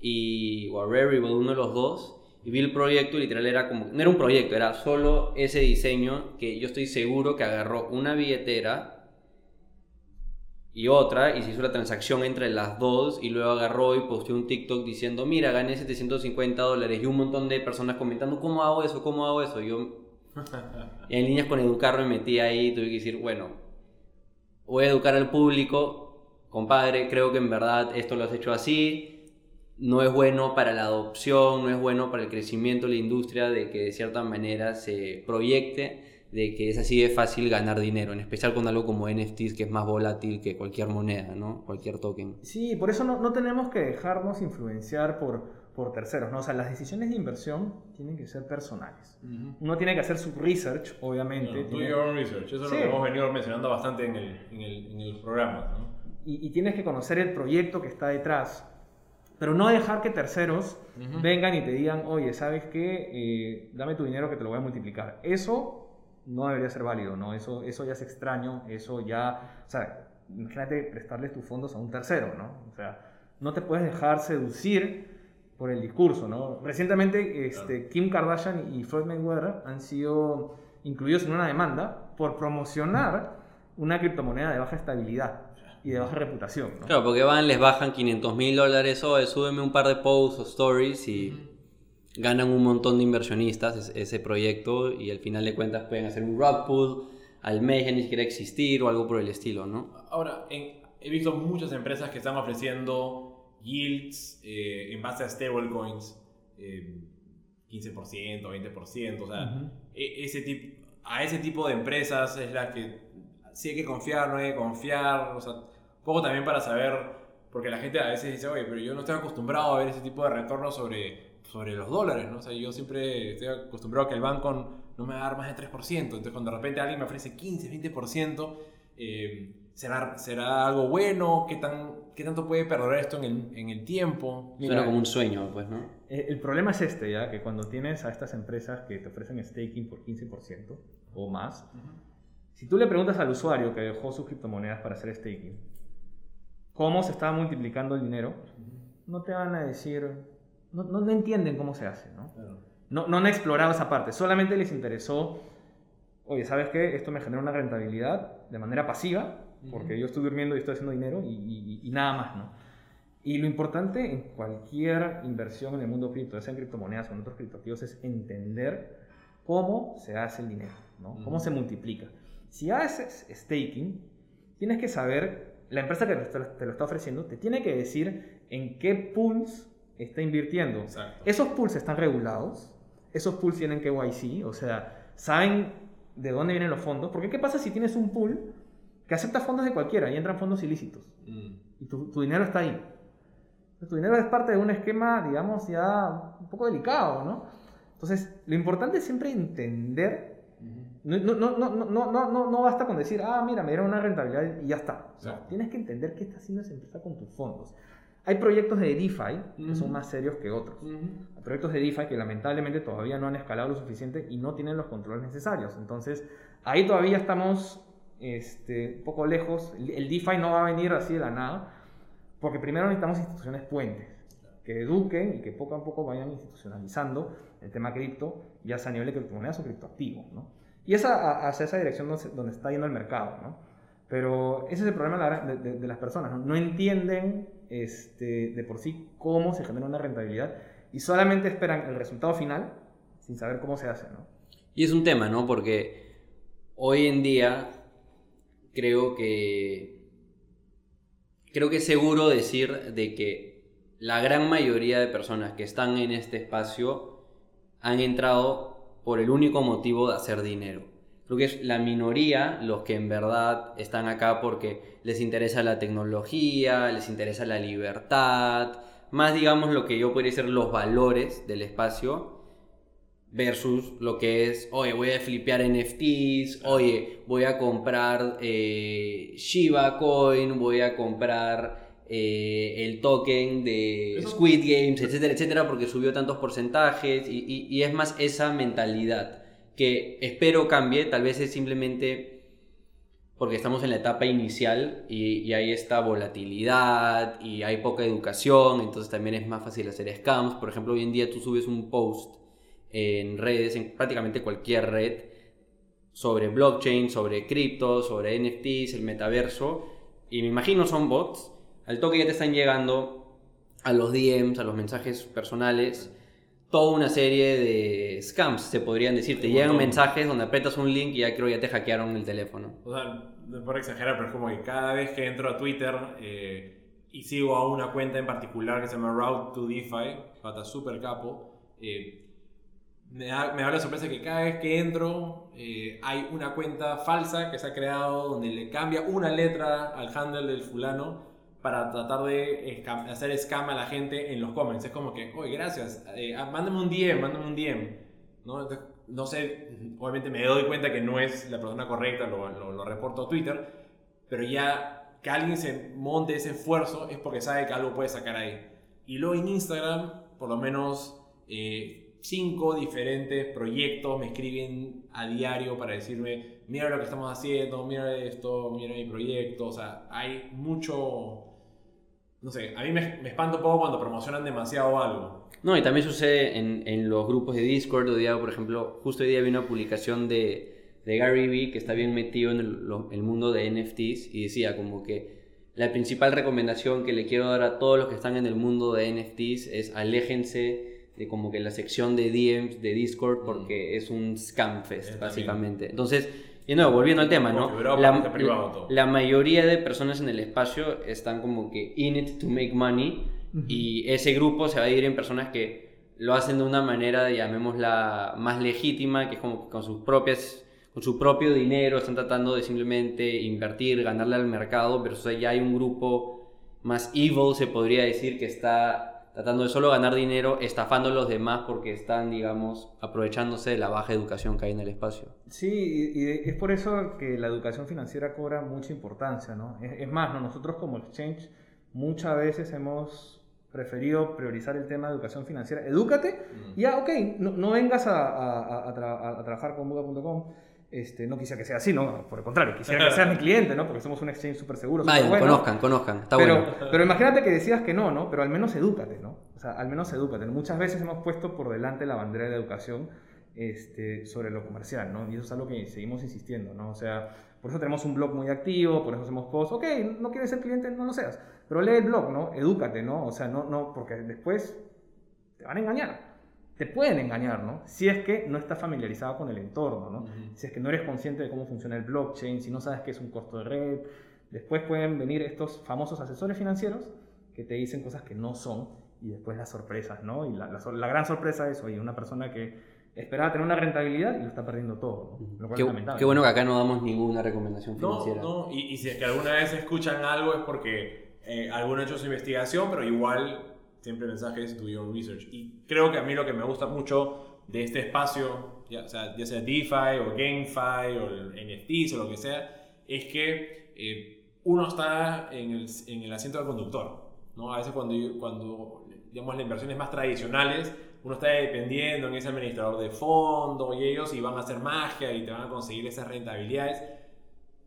y, o a uno de los dos, y vi el proyecto literal era como, no era un proyecto, era solo ese diseño que yo estoy seguro que agarró una billetera y otra y se hizo la transacción entre las dos y luego agarró y posteó un TikTok diciendo, mira, gané 750 dólares y un montón de personas comentando, ¿cómo hago eso? ¿Cómo hago eso? Y yo, *laughs* en líneas con educar me metí ahí y tuve que decir, bueno, voy a educar al público, compadre, creo que en verdad esto lo has hecho así, no es bueno para la adopción, no es bueno para el crecimiento de la industria de que de cierta manera se proyecte de que es así de fácil ganar dinero, en especial con algo como NFTs que es más volátil que cualquier moneda, ¿no? Cualquier token. Sí, por eso no, no tenemos que dejarnos influenciar por, por terceros, ¿no? O sea, las decisiones de inversión tienen que ser personales. Uno tiene que hacer su research, obviamente. Bueno, do tiene- your own research. Eso es Sí. lo que hemos venido mencionando bastante en el, en el, en el programa. ¿no? y, y tienes que conocer el proyecto que está detrás, pero no dejar que terceros vengan y te digan, oye, ¿sabes qué? Eh, dame tu dinero que te lo voy a multiplicar. Eso no debería ser válido, ¿no? Eso, eso ya es extraño, eso ya... O sea, imagínate prestarles tus fondos a un tercero, ¿no? O sea, no te puedes dejar seducir por el discurso, ¿no? Recientemente este, Kim Kardashian y Floyd Mayweather han sido incluidos en una demanda por promocionar una criptomoneda de baja estabilidad y de baja reputación, ¿no? Claro, porque van, les bajan 500 mil dólares, o súbeme un par de posts o stories y ganan un montón de inversionistas es- ese proyecto y al final de cuentas pueden hacer un rug pull al mes ya ni siquiera existir o algo por el estilo, ¿no? Ahora, en- he visto muchas empresas que están ofreciendo yields eh, en base a stablecoins, eh, 15%, 20%, o sea, Ujú. e- ese tipo, a ese tipo de empresas es la que sí hay que confiar, no hay que confiar, o sea, un poco también para saber, porque la gente a veces dice, oye, pero yo no estoy acostumbrado a ver ese tipo de retorno sobre, sobre los dólares, ¿no? O sea, yo siempre estoy acostumbrado a que el banco no me va a dar más de 3%, entonces cuando de repente alguien me ofrece 15, 20%, eh, ¿será, ¿será algo bueno? ¿Qué, tan, ¿Qué tanto puede perder esto en el, en el tiempo? Suena como un sueño, pues, ¿no? Eh, El problema es este, ¿ya? Que cuando tienes a estas empresas que te ofrecen staking por 15% o más, si tú le preguntas al usuario que dejó sus criptomonedas para hacer staking, cómo se estaba multiplicando el dinero, no te van a decir, no, no, no entienden cómo se hace, ¿no? No, no han explorado esa parte, solamente les interesó, oye, ¿sabes qué? Esto me genera una rentabilidad de manera pasiva, porque yo estoy durmiendo y estoy haciendo dinero y, y- y nada más, ¿no? Y lo importante en cualquier inversión en el mundo cripto, ya sea en criptomonedas o en otros criptoactivos, es entender cómo se hace el dinero, ¿no? Cómo se multiplica. Si haces staking, tienes que saber, la empresa que te lo- te lo está ofreciendo, te tiene que decir en qué pools está invirtiendo. Exacto. Esos pools están regulados, esos pools tienen KYC, o sea, saben de dónde vienen los fondos, porque ¿qué pasa si tienes un pool que acepta fondos de cualquiera y entran fondos ilícitos? Mm. y tu, tu dinero está ahí. Tu dinero es parte de un esquema, digamos, ya un poco delicado, ¿no? Entonces, lo importante es siempre entender. No, no, no, no, no, no, no, basta con decir, ah, mira, me dieron una rentabilidad y ya está. O sea, tienes que entender qué está haciendo esa empresa con tus fondos. Hay proyectos de DeFi que son Ujú. más serios que otros. Hay proyectos de DeFi que lamentablemente todavía no han escalado lo suficiente y no tienen los controles necesarios. Entonces, ahí todavía estamos este, un poco lejos. El DeFi no va a venir así de la nada, porque primero necesitamos instituciones puentes que eduquen y que poco a poco vayan institucionalizando el tema cripto, ya sea a nivel de criptomonedas o criptoactivos. ¿no? Y es hacia esa dirección donde, donde está yendo el mercado. ¿no? Pero ese es el problema de- de- de las personas. No, No entienden este, de por sí cómo se genera una rentabilidad y solamente esperan el resultado final sin saber cómo se hace. ¿no? Y es un tema, ¿no? Porque hoy en día creo que creo que es seguro decir de que la gran mayoría de personas que están en este espacio han entrado por el único motivo de hacer dinero. Creo que es la minoría los que en verdad están acá porque les interesa la tecnología, les interesa la libertad, más digamos lo que yo podría decir los valores del espacio versus lo que es, oye, voy a flipear NFTs, oye, voy a comprar eh, Shiba Coin, voy a comprar eh, el token de Squid Games, etcétera, etcétera, porque subió tantos porcentajes y, y- y es más esa mentalidad que espero cambie, tal vez es simplemente porque estamos en la etapa inicial y, hay esta volatilidad y hay poca educación, entonces también es más fácil hacer scams. Por ejemplo, hoy en día tú subes un post en redes, en prácticamente cualquier red, sobre blockchain, sobre cripto, sobre NFTs, el metaverso, y me imagino son bots, al toque ya te están llegando a los DMs, a los mensajes personales, toda una serie de scams, se podrían decir. Te llegan montón. mensajes donde apretas un link y ya creo ya te hackearon el teléfono. O sea, no por exagerar, pero es como que cada vez que entro a Twitter eh, y sigo a una cuenta en particular que se llama Route to DeFi, pata super capo, eh, me, da, me da la sorpresa que cada vez que entro eh, hay una cuenta falsa que se ha creado donde le cambia una letra al handle del fulano para tratar de hacer scam a la gente en los comments. Es como que, oye, gracias, eh, ah, mándame un DM, mándame un DM. ¿no? No sé, obviamente me doy cuenta que no es la persona correcta, lo, lo, lo reporto a Twitter, pero ya que alguien se monte ese esfuerzo es porque sabe que algo puede sacar ahí. Y luego en Instagram, por lo menos eh, cinco diferentes proyectos me escriben a diario para decirme, mira lo que estamos haciendo, mira esto, mira mi proyecto, o sea, hay mucho... No sé, a mí me, me espanta un poco cuando promocionan demasiado algo. No, y también sucede en, en los grupos de Discord. Hoy día, por ejemplo, justo hoy día vi una publicación de, de Gary Vee que está bien metido en el, lo- el mundo de NFTs y decía como que la principal recomendación que le quiero dar a todos los que están en el mundo de NFTs es aléjense de como que la sección de DMs de Discord porque es un scam fest, Eh, básicamente. Entonces, y no, volviendo al tema, ¿no? Europa La, privado la mayoría de personas en el espacio están como que in it to make money y ese grupo se va a dividir en personas que lo hacen de una manera, llamémosla, más legítima, que es como que con sus propias con su propio dinero están tratando de simplemente invertir, ganarle al mercado, pero ya hay un grupo más evil, se podría decir, que está tratando de solo ganar dinero, estafando a los demás porque están, digamos, aprovechándose de la baja educación que hay en el espacio. Sí, y, y es por eso que la educación financiera cobra mucha importancia, ¿no? Es, es más, ¿no? nosotros como exchange muchas veces hemos preferido priorizar el tema de educación financiera. Edúcate, y ya, ok, no, no vengas a, a- a- tra- a- trabajar con Buga.com. Este, no quisiera que sea así, ¿no? Por el contrario, quisiera que seas mi *laughs* cliente, ¿no? Porque somos un exchange súper seguro. Vayan, bueno. conozcan, conozcan, está pero, bueno. pero imagínate que decías que no, ¿no? Pero al menos edúcate, ¿no? O sea, al menos edúcate. Muchas veces hemos puesto por delante la bandera de la educación este, sobre lo comercial, ¿no? Y eso es algo que seguimos insistiendo, ¿no? O sea, por eso tenemos un blog muy activo, por eso hacemos posts. Ok, no quieres ser cliente, no lo seas. Pero lee el blog, ¿no? Edúcate, ¿no? O sea, no, no, porque después te van a engañar. Te pueden engañar, ¿no? Si es que no estás familiarizado con el entorno, ¿no? Si es que no eres consciente de cómo funciona el blockchain, si no sabes qué es un costo de red. Después pueden venir estos famosos asesores financieros que te dicen cosas que no son y después las sorpresas, ¿no? Y la, la la gran sorpresa es, oye, una persona que esperaba tener una rentabilidad y lo está perdiendo todo, ¿no? Lo cual Qué, es lamentable. qué bueno que acá no damos ninguna recomendación No, financiera. no, y, y si es que alguna vez escuchan algo es porque eh, alguno ha hecho su investigación, pero igual siempre el mensaje es do your research. Y creo que a mí lo que me gusta mucho de este espacio, ya sea, ya sea DeFi o GameFi o NFTs o lo que sea, es que eh, uno está en el, en el asiento del conductor. ¿no? A veces cuando, cuando digamos, las inversiones más tradicionales, uno está dependiendo en ese administrador de fondo y ellos y van a hacer magia y te van a conseguir esas rentabilidades.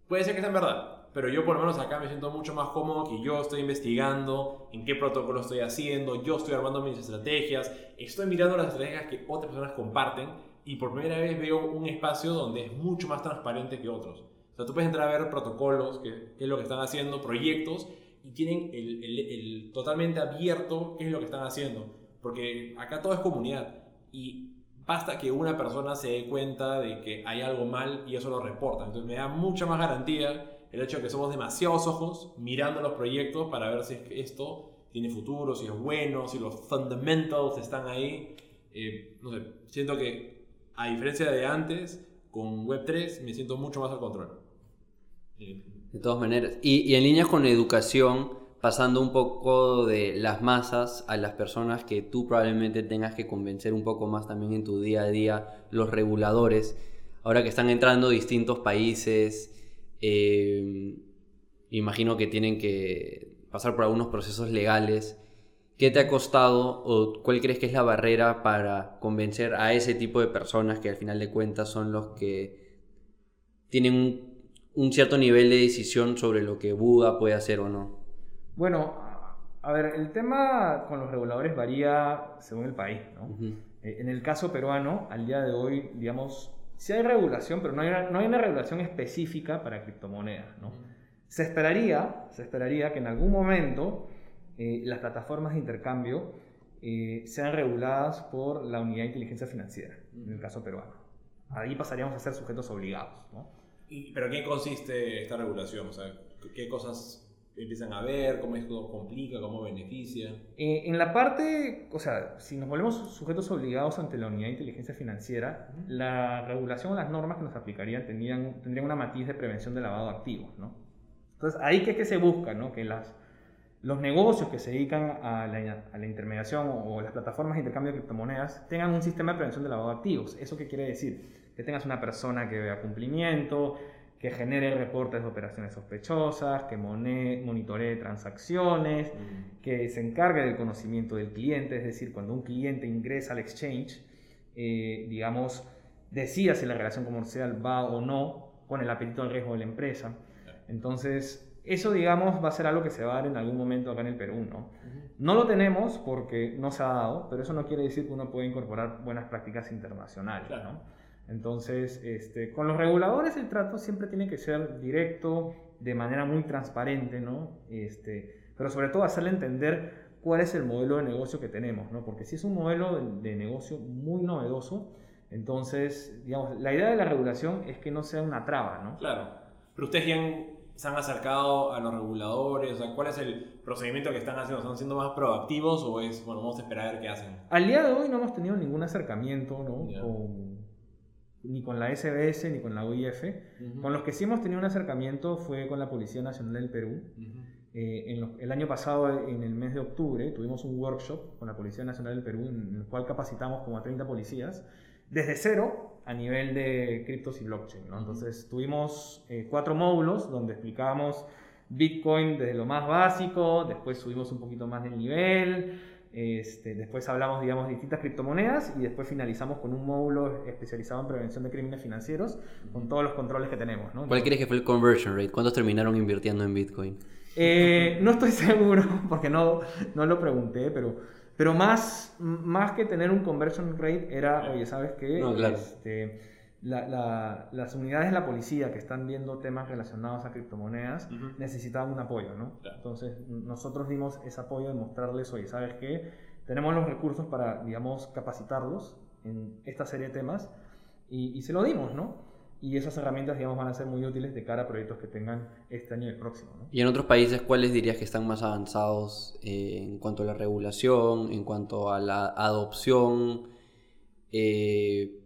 Puede ser que sea en verdad, pero yo por lo menos acá me siento mucho más cómodo que yo estoy investigando en qué protocolo estoy haciendo, yo estoy armando mis estrategias, estoy mirando las estrategias que otras personas comparten y por primera vez veo un espacio donde es mucho más transparente que otros. O sea, tú puedes entrar a ver protocolos, qué, es lo que están haciendo, proyectos, y tienen el, el, el, totalmente abierto qué es lo que están haciendo. Porque acá todo es comunidad. Y basta que una persona se dé cuenta de que hay algo mal y eso lo reporta. Entonces me da mucha más garantía el hecho de que somos demasiados ojos mirando los proyectos para ver si esto tiene futuro, si es bueno, si los fundamentals están ahí. Eh, no sé, siento que a diferencia de antes, con Web3 me siento mucho más al control. De todas maneras. Y, y en líneas con educación, pasando un poco de las masas a las personas que tú probablemente tengas que convencer un poco más también en tu día a día, los reguladores, ahora que están entrando distintos países, eh, imagino que tienen que pasar por algunos procesos legales. ¿Qué te ha costado o cuál crees que es la barrera para convencer a ese tipo de personas que al final de cuentas son los que tienen un, un cierto nivel de decisión sobre lo que Buda puede hacer o no? Bueno, a ver, el tema con los reguladores varía según el país, ¿no? Eh, en el caso peruano, al día de hoy, digamos, sí hay regulación, pero no hay una, no hay una regulación específica para criptomonedas, ¿no? Se esperaría, se esperaría que en algún momento eh, las plataformas de intercambio eh, sean reguladas por la Unidad de Inteligencia Financiera, en el caso peruano. Ahí pasaríamos a ser sujetos obligados, ¿no? ¿Y, ¿Pero qué consiste esta regulación? O sea, ¿qué cosas empiezan a ver, cómo esto complica, cómo beneficia. Eh, en la parte, o sea, si nos volvemos sujetos obligados ante la unidad de inteligencia financiera, la regulación o las normas que nos aplicarían tendrían, tendrían una matiz de prevención de lavado de activos, ¿no? Entonces, ahí que es que se busca, ¿no? Que las, los negocios que se dedican a la, a la, intermediación o las plataformas de intercambio de criptomonedas tengan un sistema de prevención de lavado de activos. ¿Eso qué quiere decir? Que tengas una persona que vea cumplimiento, que genere reportes de operaciones sospechosas, que monitoree transacciones, que se encargue del conocimiento del cliente, es decir, cuando un cliente ingresa al exchange, eh, digamos, decida si la relación comercial va o no con el apetito al riesgo de la empresa. Entonces, eso, digamos, va a ser algo que se va a dar en algún momento acá en el Perú, ¿no? No lo tenemos porque no se ha dado, pero eso no quiere decir que uno pueda incorporar buenas prácticas internacionales, ¿no? Entonces, este, con los reguladores el trato siempre tiene que ser directo, de manera muy transparente, ¿no? Este, pero sobre todo hacerle entender cuál es el modelo de negocio que tenemos, ¿no? Porque si es un modelo de, de negocio muy novedoso, entonces, digamos, la idea de la regulación es que no sea una traba, ¿no? Claro. Pero ustedes ya se han acercado a los reguladores, o sea, ¿cuál es el procedimiento que están haciendo? ¿Están siendo más proactivos o es, bueno, vamos a esperar a ver qué hacen? Al día de hoy no hemos tenido ningún acercamiento, ¿no? Con, ni con la SBS ni con la UIF. Con los que sí hemos tenido un acercamiento fue con la Policía Nacional del Perú. eh, en el año pasado, en el mes de octubre, tuvimos un workshop con la Policía Nacional del Perú en el cual capacitamos como a 30 policías desde cero a nivel de criptos y blockchain. ¿no? Entonces tuvimos eh, cuatro módulos donde explicábamos Bitcoin desde lo más básico, después subimos un poquito más del nivel, este, después hablamos, digamos, de distintas criptomonedas y después finalizamos con un módulo especializado en prevención de crímenes financieros con todos los controles que tenemos. ¿no? ¿Cuál crees que fue el conversion rate? ¿Cuántos terminaron invirtiendo en Bitcoin? Eh, no estoy *laughs* seguro porque no, no lo pregunté, pero, pero más, más que tener un conversion rate era, oye, ¿sabes qué? No, claro. Este, la, la, las unidades de la policía que están viendo temas relacionados a criptomonedas uh -huh. necesitaban un apoyo, ¿no? Claro. Entonces, nosotros dimos ese apoyo de mostrarles, oye, ¿sabes qué? Tenemos los recursos para, digamos, capacitarlos en esta serie de temas y, y se lo dimos, ¿no? Y esas herramientas, digamos, van a ser muy útiles de cara a proyectos que tengan este año y el próximo. ¿no? Y en otros países, ¿cuáles dirías que están más avanzados eh, en cuanto a la regulación, en cuanto a la adopción? Eh,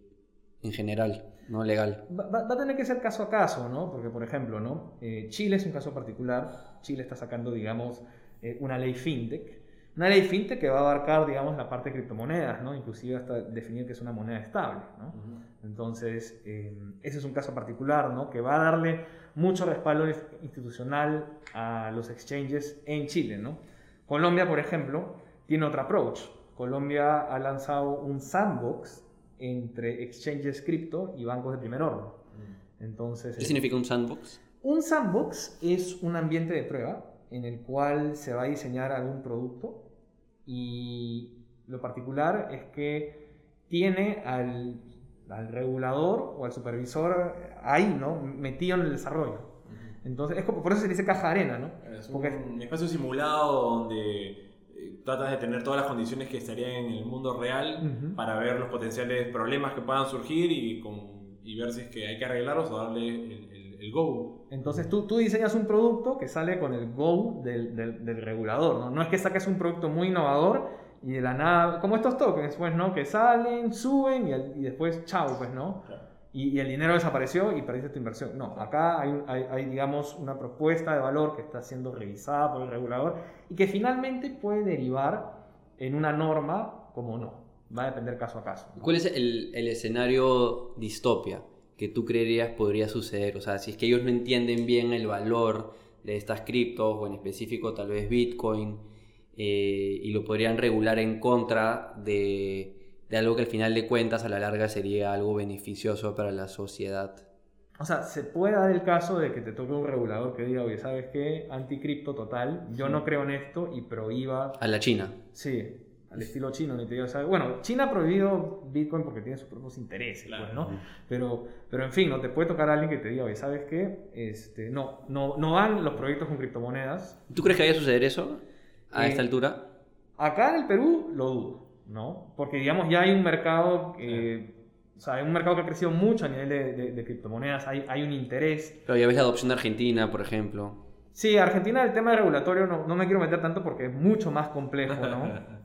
en general, no legal. Va, va, a tener que ser caso a caso, ¿no? Porque, por ejemplo, ¿no? Eh, Chile es un caso particular. Chile está sacando, digamos, eh, una ley fintech. Una ley fintech que va a abarcar, digamos, la parte de criptomonedas, ¿no? Inclusive hasta definir que es una moneda estable, ¿no? Entonces, eh, ese es un caso particular, ¿no? Que va a darle mucho respaldo institucional a los exchanges en Chile, ¿no? Colombia, por ejemplo, tiene otro approach. Colombia ha lanzado un sandbox entre exchanges cripto y bancos de primer orden. Entonces, ¿Qué eh, significa un sandbox? un sandbox es un ambiente de prueba en el cual se va a diseñar algún producto y lo particular es que tiene al, al regulador o al supervisor ahí, ¿no? Metido en el desarrollo. Entonces, es como, por eso se dice caja arena, ¿no? Es Porque un espacio simulado donde tratas de tener todas las condiciones que estarían en el mundo real Ujú. para ver los potenciales problemas que puedan surgir y, con, y ver si es que hay que arreglarlos o darle el, el- el go. Entonces tú, tú diseñas un producto que sale con el go del, del- del regulador, ¿no? No es que saques un producto muy innovador y de la nada, como estos tokens, pues, ¿no? Que salen, suben y, y después, chao, pues, ¿no? Y, y el dinero desapareció y perdiste tu inversión. No, acá hay, hay, hay, digamos, una propuesta de valor que está siendo revisada por el regulador y que finalmente puede derivar en una norma como no. Va a depender caso a caso. ¿no? ¿Cuál es el, el escenario distopia que tú creerías podría suceder? O sea, si es que ellos no entienden bien el valor de estas criptos, o en específico tal vez Bitcoin, eh, y lo podrían regular en contra de, de algo que al final de cuentas a la larga sería algo beneficioso para la sociedad. O sea, se puede dar el caso de que te toque un regulador que diga, oye, ¿sabes qué? Anticripto total, yo no creo en esto y prohíba, A la China. sí, al estilo chino, ni te digo, ¿sabes? Bueno, China ha prohibido Bitcoin porque tiene sus propios intereses, Claro. pues, ¿no? Pero, pero en fin, no te puede tocar a alguien que te diga, oye, ¿sabes qué? Este, no, no, no van los proyectos con criptomonedas. ¿Tú crees que vaya a suceder eso a Eh, esta altura? Acá en el Perú lo dudo, ¿no? Porque digamos ya hay un mercado, eh, o sea, hay un mercado que ha crecido mucho a nivel de, de- de criptomonedas, hay, hay un interés. Pero ya ves la adopción de Argentina, por ejemplo. Sí, Argentina el tema regulatorio no, no me quiero meter tanto porque es mucho más complejo, ¿no? *laughs*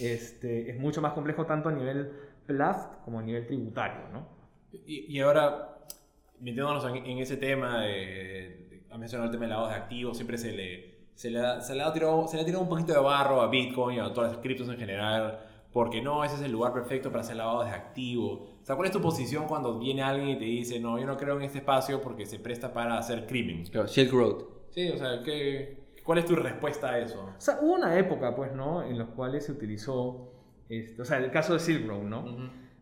Este, es mucho más complejo tanto a nivel PLAFT como a nivel tributario, ¿no? Y, y ahora, metiéndonos en, en ese tema, de, ha mencionado el tema de lavados de activos, siempre se le, se le, ha- se le ha tirado, se le ha tirado un poquito de barro a Bitcoin y a todas las criptos en general, porque no, ese es el lugar perfecto para hacer lavados de activos. O sea, ¿cuál es tu posición cuando viene alguien y te dice, no, yo no creo en este espacio porque se presta para hacer crimen? Claro, Silk Road. Sí, o sea, ¿qué, ¿cuál es tu respuesta a eso? O sea, hubo una época, pues, ¿no? En los cuales se utilizó, este, o sea, el caso de Silk Road, ¿no?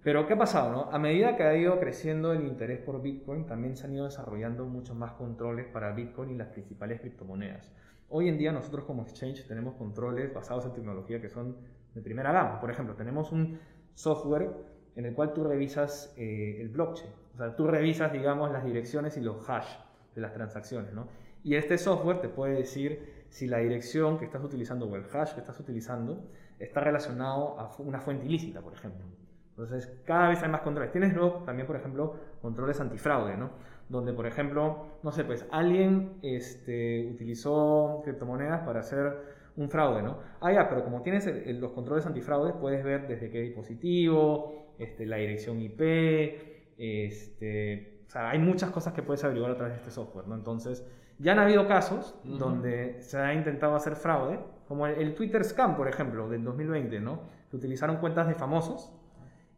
Pero ¿qué ha pasado? No? A medida que ha ido creciendo el interés por Bitcoin, también se han ido desarrollando muchos más controles para Bitcoin y las principales criptomonedas. Hoy en día nosotros como exchange tenemos controles basados en tecnología que son de primera gama. Por ejemplo, tenemos un software en el cual tú revisas eh, el blockchain. O sea, tú revisas, digamos, las direcciones y los hash de las transacciones, ¿no? Y este software te puede decir si la dirección que estás utilizando o el hash que estás utilizando está relacionado a una fuente ilícita, por ejemplo. Entonces, cada vez hay más controles. Tienes luego también, por ejemplo, controles antifraude, ¿no? Donde, por ejemplo, no sé, pues alguien este, utilizó criptomonedas para hacer un fraude, ¿no? Ah, ya, pero como tienes el- el- los controles antifraude, puedes ver desde qué dispositivo, este, la dirección IP, este, o sea, hay muchas cosas que puedes averiguar a través de este software, ¿no? Entonces, ya han habido casos donde se ha intentado hacer fraude, como el, el Twitter Scam, por ejemplo, del 2020, ¿no? Que utilizaron cuentas de famosos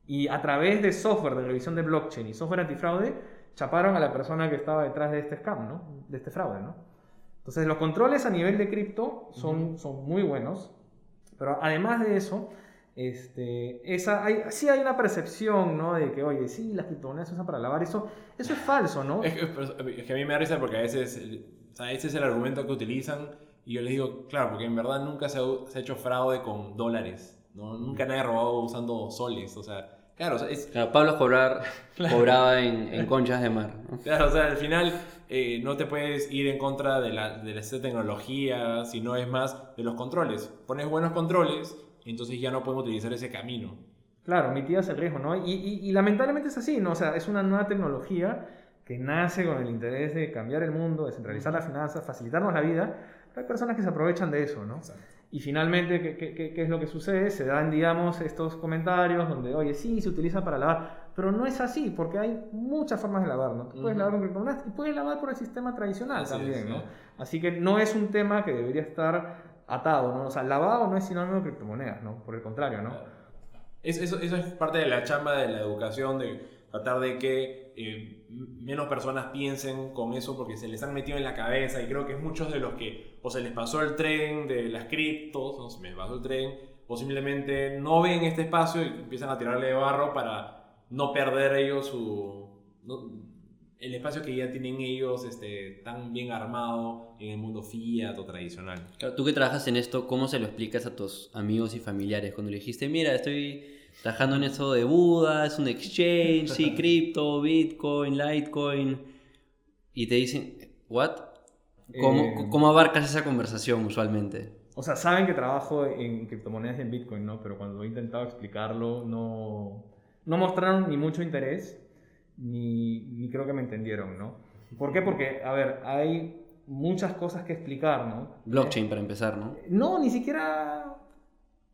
y a través de software de revisión de blockchain y software antifraude, chaparon a la persona que estaba detrás de este scam, ¿no? De este fraude, ¿no? Entonces, los controles a nivel de cripto son, son muy buenos, pero además de eso, este, esa, hay, sí hay una percepción, ¿no? De que, oye, sí, las criptomonedas se usan para lavar, eso, eso es falso, ¿no? Es que, es que a mí me da risa porque a veces, sea, ese es el argumento que utilizan y yo les digo, claro, porque en verdad nunca se ha, se ha hecho fraude con dólares, ¿no? Nunca nadie ha robado usando soles, o sea, claro, o sea, es, *laughs* Claro, Pablo cobrar, cobraba en, en conchas de mar. ¿no? claro, o sea, al final eh, no te puedes ir en contra de la, de esta tecnología, sino es más de los controles. Pones buenos controles, entonces ya no pueden utilizar ese camino. Claro, mitigas el riesgo, ¿no? Y, y- y lamentablemente es así, ¿no? O sea, es una nueva tecnología que nace con el interés de cambiar el mundo, descentralizar las finanzas, facilitarnos la vida, hay personas que se aprovechan de eso, ¿no? Y finalmente, ¿qué, qué- qué- es lo que sucede? Se dan, digamos, estos comentarios donde, oye, sí, se utiliza para lavar, pero no es así, porque hay muchas formas de lavar, ¿no? Tú puedes lavar con criptomonedas y puedes lavar por el sistema tradicional Así también, es, ¿no? sí. Así que no es un tema que debería estar atado, ¿no? O sea, lavado no es sinónimo de criptomonedas, ¿no? Por el contrario, ¿no? Es- eso, eso es parte de la chamba de la educación, de tratar de que eh, menos personas piensen con eso porque se les han metido en la cabeza y creo que muchos de los que o se les pasó el tren de las criptos, o se me pasó el tren, o simplemente no ven este espacio y empiezan a tirarle de barro para no perder ellos su... no- el espacio que ya tienen ellos este, tan bien armado en el mundo fiat o tradicional. Tú que trabajas en esto, ¿cómo se lo explicas a tus amigos y familiares? Cuando le dijiste, mira, estoy trabajando en esto de Buda, es un exchange, sí, *laughs* cripto, Bitcoin, Litecoin, y te dicen, ¿what? ¿Cómo, Eh, ¿Cómo abarcas esa conversación usualmente? O sea, saben que trabajo en criptomonedas y en Bitcoin, ¿no? Pero cuando he intentado explicarlo, no, no mostraron ni mucho interés, ni, ni creo que me entendieron, ¿no? ¿Por qué? Porque, a ver, hay muchas cosas que explicar, ¿no? Blockchain para empezar, ¿no? No, ni siquiera...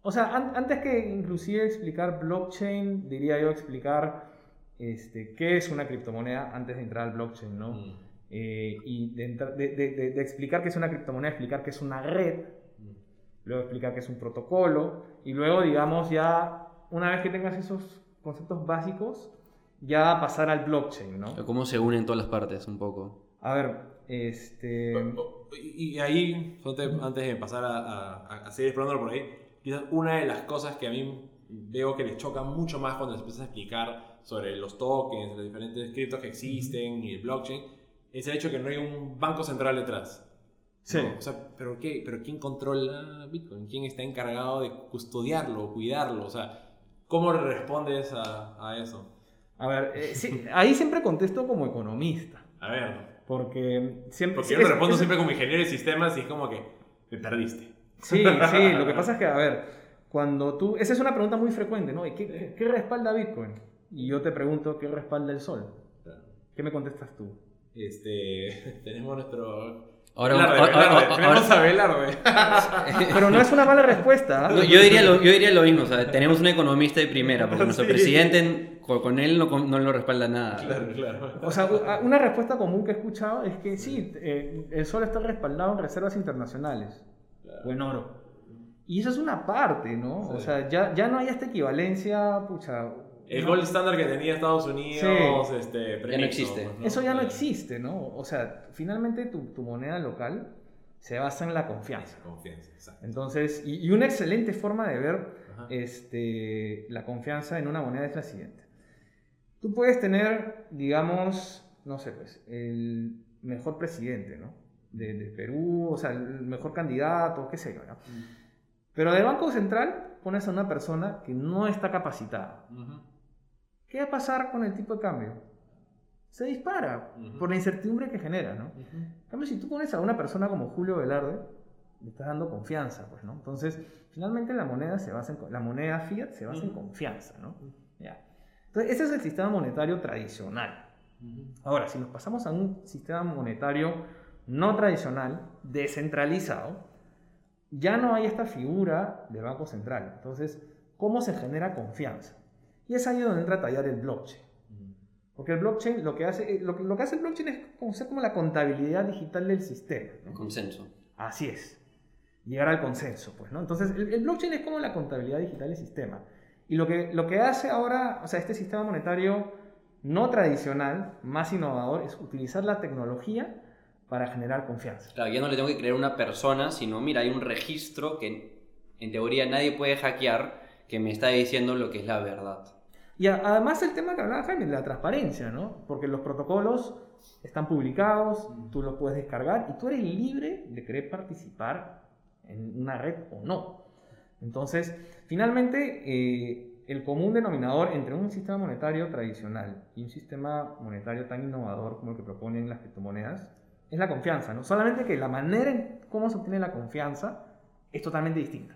O sea, an- antes que inclusive explicar blockchain, diría yo explicar este, qué es una criptomoneda antes de entrar al blockchain, ¿no? Mm. Eh, y de, de- de- explicar qué es una criptomoneda, explicar qué es una red, luego explicar qué es un protocolo, y luego, digamos, ya una vez que tengas esos conceptos básicos, ya pasar al blockchain, ¿no? ¿Cómo se unen todas las partes un poco? A ver, este... Y, ahí, antes de pasar a, a- a seguir explorándolo por ahí, quizás una de las cosas que a mí veo que les choca mucho más cuando les empiezas a explicar sobre los tokens, los diferentes criptos que existen y el blockchain, es el hecho de que no hay un banco central detrás. Sí. ¿no? O sea, ¿pero qué? ¿Pero quién controla Bitcoin? ¿Quién está encargado de custodiarlo, cuidarlo? O sea, ¿cómo respondes a, a eso? A ver, eh, sí, ahí siempre contesto como economista, A ver, porque siempre... porque yo te es- respondo es- siempre como ingeniero de sistemas y es como que me perdiste. Sí, sí, lo que pasa es *laughs* que, a ver, cuando tú... Esa es una pregunta muy frecuente, ¿no? ¿Y ¿Qué, qué, qué respalda Bitcoin? Y yo te pregunto, ¿qué respalda el sol? ¿Qué me contestas tú? Este, *laughs* tenemos nuestro... Ahora- Velarde, ahora- Velarde, ahora- a. *laughs* Pero no es una mala respuesta. No, yo, diría lo, yo diría lo mismo, o sea, tenemos un economista de primera, porque nuestro Sí. presidente con, con él no, no lo respalda nada. Claro, claro. O sea, una respuesta común que he escuchado es que sí, eh, el sol está respaldado en reservas internacionales o en oro. Y eso es una parte, ¿no? O Sí. sea, ya, ya no hay esta equivalencia, pucha. El no- gold standard que tenía Estados Unidos, este, Ya no existe. Eso ya no Claro. existe, ¿no? O sea, finalmente tu, tu moneda local se basa en la confianza. Confianza, exacto. Entonces, y, y una excelente forma de ver Ajá. este, la confianza en una moneda es la siguiente. Tú puedes tener, digamos, no sé, pues, el mejor presidente, ¿no? De, de Perú, o sea, el mejor candidato, qué sé yo, ¿no? Pero del Banco Central pones a una persona que no está capacitada. ¿Qué va a pasar con el tipo de cambio? Se dispara por la incertidumbre que genera, ¿no? En cambio, si tú pones a una persona como Julio Velarde, le estás dando confianza, pues, ¿no? Entonces, finalmente la moneda se basa en, la moneda fiat se basa en confianza, ¿no? Ya. Entonces, ese es el sistema monetario tradicional. Ahora, si nos pasamos a un sistema monetario no tradicional, descentralizado, ya no hay esta figura del Banco Central. Entonces, ¿cómo se genera confianza? Y es ahí donde entra a tallar el blockchain. Porque el blockchain lo que hace, eh, lo, que- lo que hace el blockchain es como, ser como la contabilidad digital del sistema. ¿no? Consenso. Así es. Llegar al consenso, pues, ¿no? Entonces, el, el blockchain es como la contabilidad digital del sistema. Y lo que, lo que hace ahora, o sea, este sistema monetario no tradicional, más innovador, es utilizar la tecnología para generar confianza. Claro, ya no le tengo que creer a una persona, sino mira, hay un registro que en teoría nadie puede hackear que me está diciendo lo que es la verdad. Y a- además el tema que hablaba Jaime, la transparencia, ¿no? Porque los protocolos están publicados, tú los puedes descargar y tú eres libre de querer participar en una red o no. Entonces, finalmente, eh, el común denominador entre un sistema monetario tradicional y un sistema monetario tan innovador como el que proponen las criptomonedas es la confianza, ¿no? Solamente que la manera en cómo se obtiene la confianza es totalmente distinta.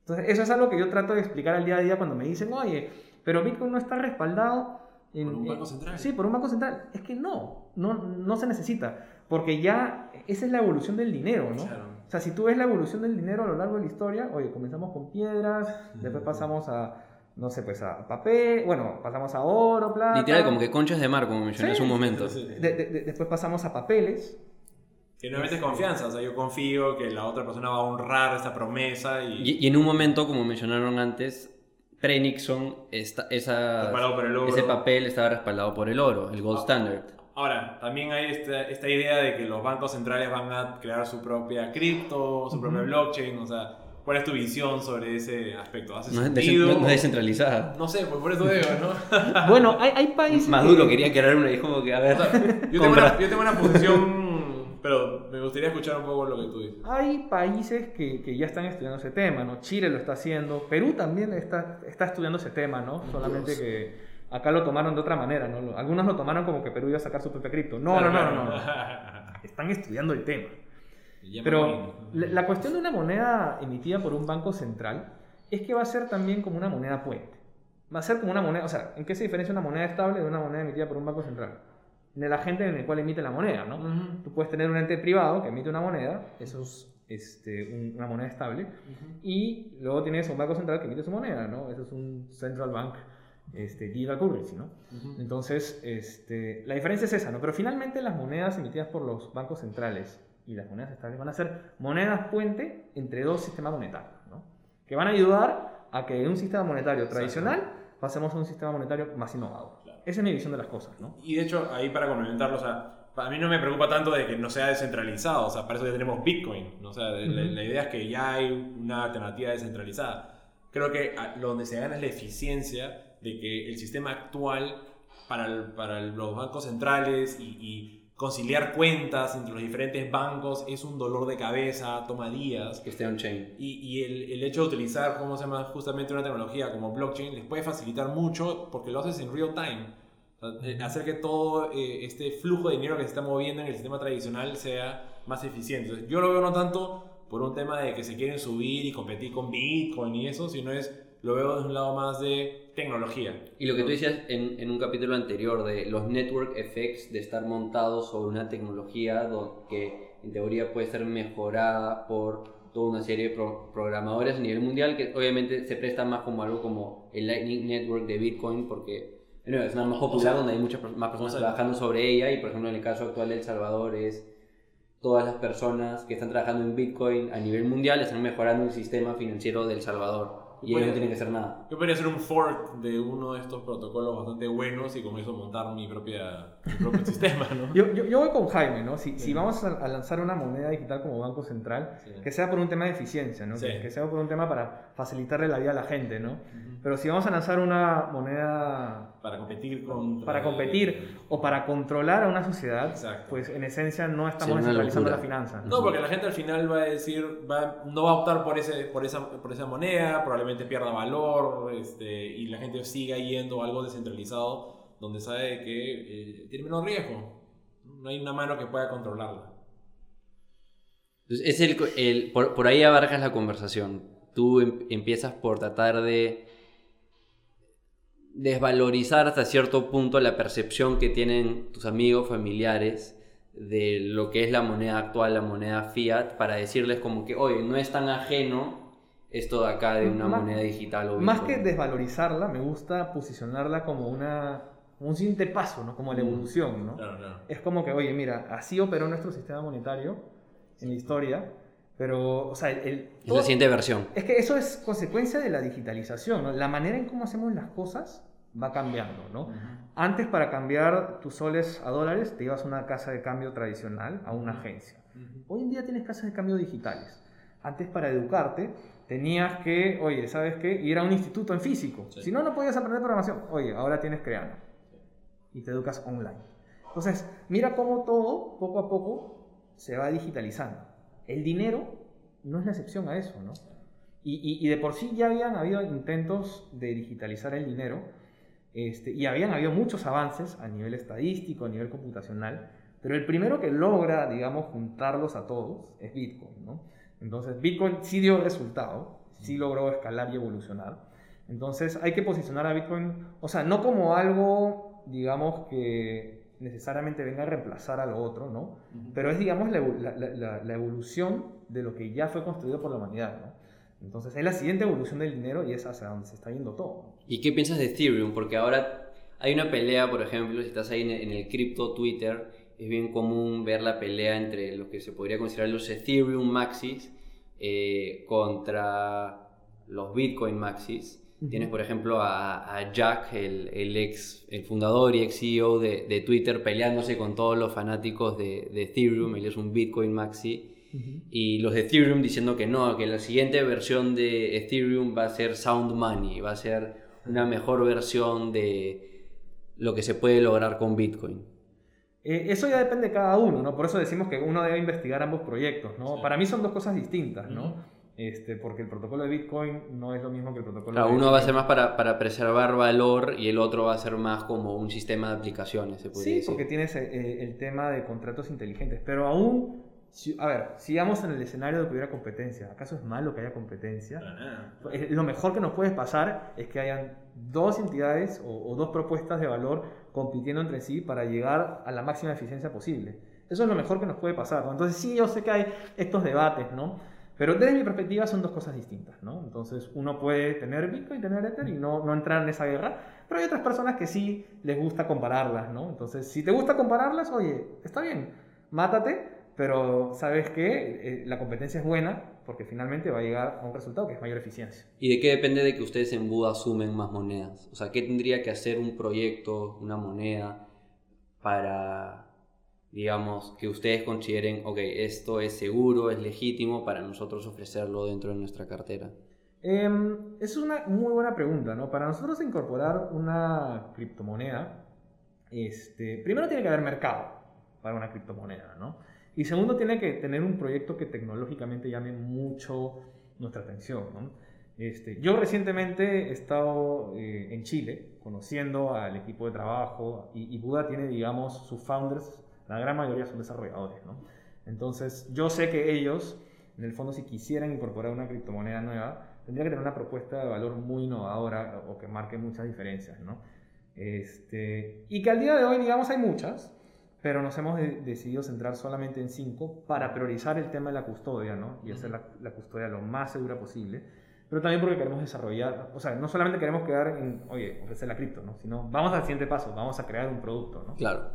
Entonces, eso es algo que yo trato de explicar al día a día cuando me dicen, oye, pero Bitcoin no está respaldado en, Por un banco central. Sí, por un banco central. Es que no, no, no se necesita, porque ya esa es la evolución del dinero, ¿no? Claro. O sea, si tú ves la evolución del dinero a lo largo de la historia, oye, comenzamos con piedras, después pasamos a, no sé, pues a papel, bueno, pasamos a oro, plata. Literal, como que conchas de mar, como mencioné Sí, hace un momento. sí, sí. De- de- de- después pasamos a papeles, Que no metes confianza, o sea, yo confío que la otra persona va a honrar esa promesa y... Y, y en un momento, como mencionaron antes, pre-Nixon, ese papel estaba respaldado por el oro, el gold standard. Ahora, también hay esta, esta idea de que los bancos centrales van a crear su propia cripto, su propia blockchain, o sea, ¿cuál es tu visión sobre ese aspecto? ¿Hace No es, sentido? desen- no es descentralizada. No sé, pues por eso digo, ¿no? *laughs* Bueno, hay, hay países. Maduro que- quería crear una y como que, a ver, O sea, yo, *laughs* tengo una, yo tengo una posición, pero me gustaría escuchar un poco lo que tú dices. Hay países que, que ya están estudiando ese tema, ¿no? Chile lo está haciendo, Perú también está, está estudiando ese tema, ¿no? Solamente que acá lo tomaron de otra manera, ¿no? Algunos lo tomaron como que Perú iba a sacar su propia cripto. No, no, no, no, no. *laughs* Están estudiando el tema. Pero la, la cuestión de una moneda emitida por un banco central es que va a ser también como una moneda puente. Va a ser como una moneda, o sea, ¿en qué se diferencia una moneda estable de una moneda emitida por un banco central? En el agente en el cual emite la moneda, ¿no? Ujú. Tú puedes tener un ente privado que emite una moneda, eso es este, un- una moneda estable, y luego tienes un banco central que emite su moneda, ¿no? Eso es un central bank este, digital currency, ¿no? Entonces, este, la diferencia es esa, ¿no? Pero finalmente las monedas emitidas por los bancos centrales y las monedas estables van a ser monedas puente entre dos sistemas monetarios, ¿no? Que van a ayudar a que de un sistema monetario tradicional pasemos a un sistema monetario más innovador. Esa es mi visión de las cosas, ¿no? Y de hecho, ahí para complementarlo, o sea, a mí no me preocupa tanto de que no sea descentralizado, o sea, para eso ya tenemos Bitcoin, ¿no? o sea, la, Ujú. la idea es que ya hay una alternativa descentralizada. Creo que lo donde se gana es la eficiencia de que el sistema actual para, el- para los bancos centrales y, y conciliar cuentas entre los diferentes bancos es un dolor de cabeza, toma días. que esté on-chain. Y, y el, el hecho de utilizar, ¿cómo se llama? Justamente una tecnología como blockchain les puede facilitar mucho porque lo haces en real time. O sea, eh, hacer que todo eh, este flujo de dinero que se está moviendo en el sistema tradicional sea más eficiente. Entonces, yo lo veo no tanto por un tema de que se quieren subir y competir con Bitcoin y eso, sino es, lo veo desde un lado más de tecnología. Y lo que tú decías en, en un capítulo anterior de los network effects de estar montados sobre una tecnología que en teoría puede ser mejorada por toda una serie de pro- programadores a nivel mundial que obviamente se presta más como algo como el Lightning Network de Bitcoin porque bueno, es una más popular donde hay muchas más personas o sea, trabajando sobre ella y por ejemplo en el caso actual de El Salvador es todas las personas que están trabajando en Bitcoin a nivel mundial están mejorando el sistema financiero de El Salvador y no tienen que hacer nada. Yo podría hacer un fork de uno de estos protocolos bastante buenos y con eso montar mi, propia, mi propio *laughs* sistema, ¿no? Yo, yo, yo voy con Jaime, ¿no? Si, si vamos a, a lanzar una moneda digital como Banco Central, Sí. que sea por un tema de eficiencia, ¿no? Sí. Que, que sea por un tema para facilitarle la vida a la gente, ¿no? Pero si vamos a lanzar una moneda Para competir con... para competir o para controlar a una sociedad, Exacto. pues en esencia no estamos descentralizando la finanza. No, porque la gente al final va a decir, va, no va a optar por, ese, por, esa, por esa moneda, probablemente pierda valor este, y la gente siga yendo a algo descentralizado donde sabe que eh, tiene menos riesgo. No hay una mano que pueda controlarla. Entonces, es el, el- por, por ahí abarcas la conversación. Tú em- empiezas por tratar de desvalorizar hasta cierto punto la percepción que tienen tus amigos, familiares de lo que es la moneda actual, la moneda fiat, para decirles como que, oye, no es tan ajeno esto de acá de una Más- moneda digital o Más que Bitcoin". desvalorizarla, me gusta posicionarla como una un siguiente paso, ¿no? Como la evolución, ¿no? Claro, claro. Es como que, oye, mira, así operó nuestro sistema monetario en la historia, pero, o sea, el, el- Es la siguiente versión. es que eso es consecuencia de la digitalización, ¿no? La manera en cómo hacemos las cosas va cambiando, ¿no? Antes para cambiar tus soles a dólares te ibas a una casa de cambio tradicional, a una agencia. Hoy en día tienes casas de cambio digitales. Antes para educarte tenías que, oye, ¿sabes qué? Ir a un instituto en físico. Sí. Si no, no podías aprender programación. Oye, ahora tienes Creano. Y te educas online. Entonces, mira cómo todo, poco a poco, se va digitalizando. El dinero no es la excepción a eso, ¿no? Y, y- y de por sí ya habían habido intentos de digitalizar el dinero, este, y habían habido muchos avances a nivel estadístico, a nivel computacional, pero el primero que logra, digamos, juntarlos a todos es Bitcoin, ¿no? Entonces, Bitcoin sí dio resultado, sí logró escalar y evolucionar. Entonces, hay que posicionar a Bitcoin, o sea, no como algo, digamos, que necesariamente venga a reemplazar a lo otro, ¿no? Pero es, digamos, la, evo- la- la- la- la evolución de lo que ya fue construido por la humanidad, ¿no? Entonces, es la siguiente evolución del dinero y es hacia donde se está yendo todo. ¿Y qué piensas de Ethereum? Porque ahora hay una pelea, por ejemplo, si estás ahí en el, en el cripto Twitter, es bien común ver la pelea entre lo que se podría considerar los Ethereum Maxis eh, contra los Bitcoin Maxis. Tienes, por ejemplo, a, a Jack, el, el, ex, el fundador y ex CEO de, de, Twitter, peleándose con todos los fanáticos de, de Ethereum. Él es un Bitcoin Maxi. Y los de Ethereum diciendo que no, que la siguiente versión de Ethereum va a ser Sound Money, va a ser una mejor versión de lo que se puede lograr con Bitcoin. Eh, eso ya depende de cada uno, ¿no? Por eso decimos que uno debe investigar ambos proyectos, ¿no? Sí. Para mí son dos cosas distintas, ¿no? Uh -huh. Este, porque el protocolo de Bitcoin no es lo mismo que el protocolo claro, de uno va a ser más para, para, preservar valor y el otro va a ser más como un sistema de aplicaciones, se podría sí, decir. porque tienes eh, el tema de contratos inteligentes, pero aún si, a ver, sigamos en el escenario de que hubiera competencia. ¿Acaso es malo que haya competencia? Ah, Lo mejor que nos puede pasar es que hayan dos entidades o, o, dos propuestas de valor compitiendo entre sí para llegar a la máxima eficiencia posible. Eso es lo mejor que nos puede pasar. ¿no? Entonces sí, yo sé que hay estos debates, ¿no? Pero desde mi perspectiva son dos cosas distintas, ¿no? Entonces uno puede tener Bitcoin, tener Ether y no, no entrar en esa guerra, pero hay otras personas que sí les gusta compararlas, ¿no? Entonces si te gusta compararlas, oye, está bien, mátate, pero sabes que eh, la competencia es buena porque finalmente va a llegar a un resultado que es mayor eficiencia. ¿Y de qué depende de que ustedes en Buda sumen más monedas? O sea, ¿qué tendría que hacer un proyecto, una moneda, para, digamos, que ustedes consideren, ok, esto es seguro, es legítimo para nosotros ofrecerlo dentro de nuestra cartera? Eh, es una muy buena pregunta, ¿no? Para nosotros incorporar una criptomoneda, este, primero tiene que haber mercado para una criptomoneda, ¿no? Y segundo, tiene que tener un proyecto que tecnológicamente llame mucho nuestra atención. ¿no? Este, yo recientemente he estado eh, en Chile conociendo al equipo de trabajo y, y, Buda tiene, digamos, sus founders, la gran mayoría son desarrolladores. ¿no? Entonces, yo sé que ellos, en el fondo, si quisieran incorporar una criptomoneda nueva, tendría que tener una propuesta de valor muy innovadora o que marque muchas diferencias. ¿no? Este, y que al día de hoy, digamos, hay muchas pero nos hemos de decidido centrar solamente en cinco para priorizar el tema de la custodia, ¿no? Y hacer la, la, custodia lo más segura posible, pero también porque queremos desarrollar, o sea, no solamente queremos quedar en, oye, ofrecer la cripto, ¿no? Sino vamos al siguiente paso, vamos a crear un producto, ¿no? Claro.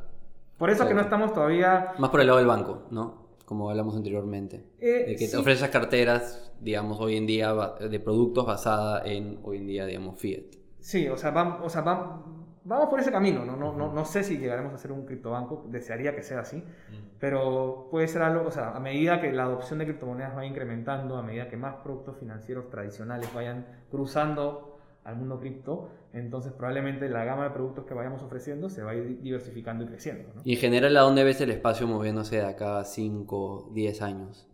Por eso claro. que no estamos todavía... Más por el lado del banco, ¿no? Como hablamos anteriormente. Eh, de que sí. te ofreces carteras, digamos, hoy en día de productos basada en, hoy en día, digamos, fiat. Sí, o sea, vamos, o sea, vamos vamos por ese camino, ¿no? No, no, no sé si llegaremos a ser un criptobanco, desearía que sea así, mm. pero puede ser algo, o sea, a medida que la adopción de criptomonedas vaya incrementando, a medida que más productos financieros tradicionales vayan cruzando al mundo cripto, entonces probablemente la gama de productos que vayamos ofreciendo se va a ir diversificando y creciendo. ¿no? Y en general, ¿a dónde ves el espacio moviéndose de acá a 5, 10 años?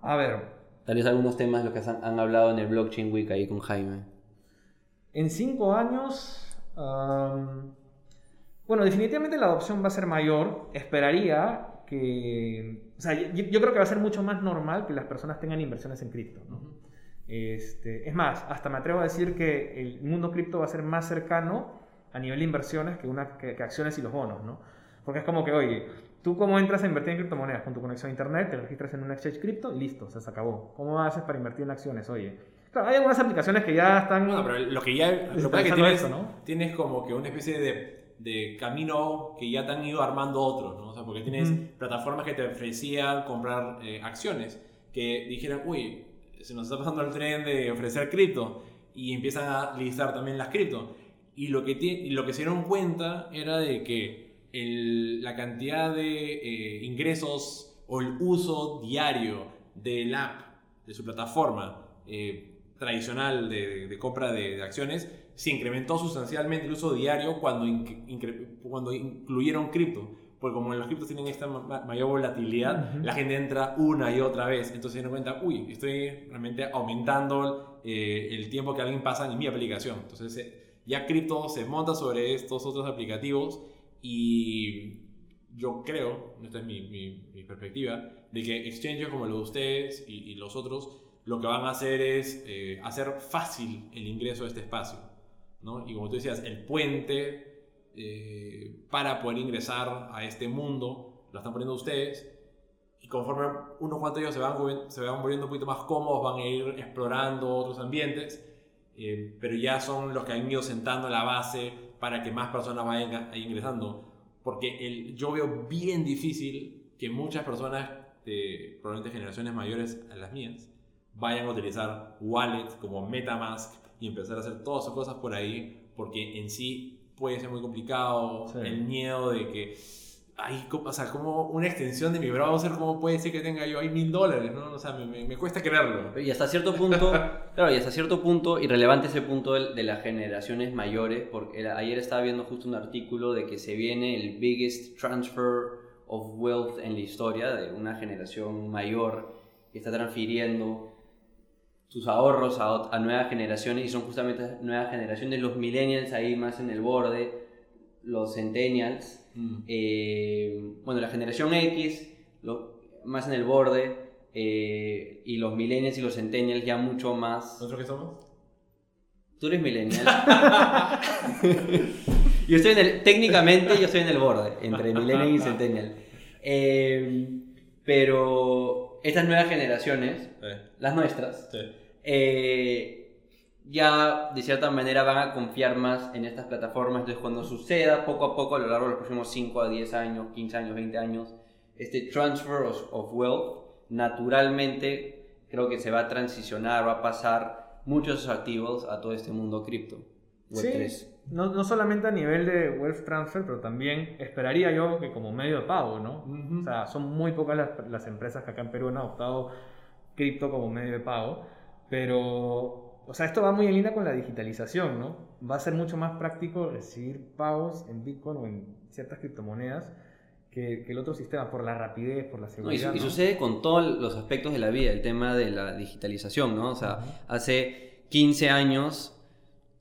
A ver. Tal vez algunos temas los que han, han hablado en el Blockchain Week ahí con Jaime. En 5 años Um, bueno, definitivamente la adopción va a ser mayor. Esperaría que. O sea, yo, yo, creo que va a ser mucho más normal que las personas tengan inversiones en cripto. ¿no? Uh -huh. Este, es más, hasta me atrevo a decir que el mundo cripto va a ser más cercano a nivel de inversiones que, una, que, que acciones y los bonos. ¿no? Porque es como que, oye, tú cómo entras a invertir en criptomonedas con tu conexión a internet, te registras en un exchange cripto y listo, se acabó. ¿Cómo haces para invertir en acciones? Oye, Claro, hay algunas aplicaciones que ya están. No, pero lo que ya. Lo que tienes, ¿no? tienes como que una especie de, de, camino que ya te han ido armando otros, ¿no? O sea, porque tienes mm. plataformas que te ofrecían comprar eh, acciones que dijeran, uy, se nos está pasando el tren de ofrecer cripto y empiezan a listar también las cripto. Y lo que, y lo que se dieron cuenta era de que la cantidad de eh, ingresos o el uso diario del app, de su plataforma, eh, tradicional de, compra de, acciones se incrementó sustancialmente el uso diario cuando, cuando incluyeron cripto. Porque como los criptos tienen esta ma mayor volatilidad, uh -huh. la gente entra una y otra vez. Entonces se dan cuenta, uy, estoy realmente aumentando eh, el tiempo que alguien pasa en mi aplicación. Entonces eh, ya cripto se monta sobre estos otros aplicativos y yo creo, esta es mi, mi, mi perspectiva, de que exchanges como los de ustedes y, y los otros lo que van a hacer es eh, hacer fácil el ingreso a este espacio. ¿no? Y como tú decías, el puente eh, para poder ingresar a este mundo lo están poniendo ustedes. Y conforme unos cuantos ellos se van, se van volviendo un poquito más cómodos, van a ir explorando otros ambientes. Eh, pero ya son los que han ido sentando la base para que más personas vayan ingresando. Porque el, yo veo bien difícil que muchas personas de probablemente generaciones mayores a las mías vayan a utilizar wallets como Metamask y empezar a hacer todas sus cosas por ahí, porque en sí puede ser muy complicado, Sí. el miedo de que, ay, o sea, como una extensión de mi browser, ¿cómo puede ser que tenga yo ahí mil dólares? ¿no? O sea, me, me- me cuesta creerlo. Y hasta cierto punto, *laughs* claro, y hasta cierto punto, irrelevante ese punto de, de las generaciones mayores, porque ayer estaba viendo justo un artículo de que se viene el biggest transfer of wealth en la historia de una generación mayor que está transfiriendo sus ahorros a, nuevas generaciones y son justamente nuevas generaciones, los millennials ahí más en el borde, los centennials, eh, bueno, la generación X, lo- más en el borde, eh, y los millennials y los centennials ya mucho más. ¿Nosotros qué somos? Tú eres millennial. *laughs* yo estoy en el, técnicamente yo estoy en el borde, entre millennial y centennial. Eh, pero estas nuevas generaciones, las nuestras, Sí. Eh, ya de cierta manera van a confiar más en estas plataformas. Entonces, cuando suceda poco a poco a lo largo de los próximos 5 a 10 años, 15 años, 20 años, este transfer of, wealth, naturalmente creo que se va a transicionar, va a pasar muchos activos a todo este mundo cripto. Web3. Sí, no, no solamente a nivel de wealth transfer, pero también esperaría yo que como medio de pago, ¿no? Ujú. O sea, son muy pocas las, las empresas que acá en Perú han adoptado cripto como medio de pago, pero, o sea, esto va muy en línea con la digitalización, ¿no? Va a ser mucho más práctico recibir pagos en Bitcoin o en ciertas criptomonedas que, que el otro sistema, por la rapidez, por la No, y, seguridad. su- y ¿no? sucede con todos los aspectos de la vida, el tema de la digitalización, ¿no? O sea, hace 15 años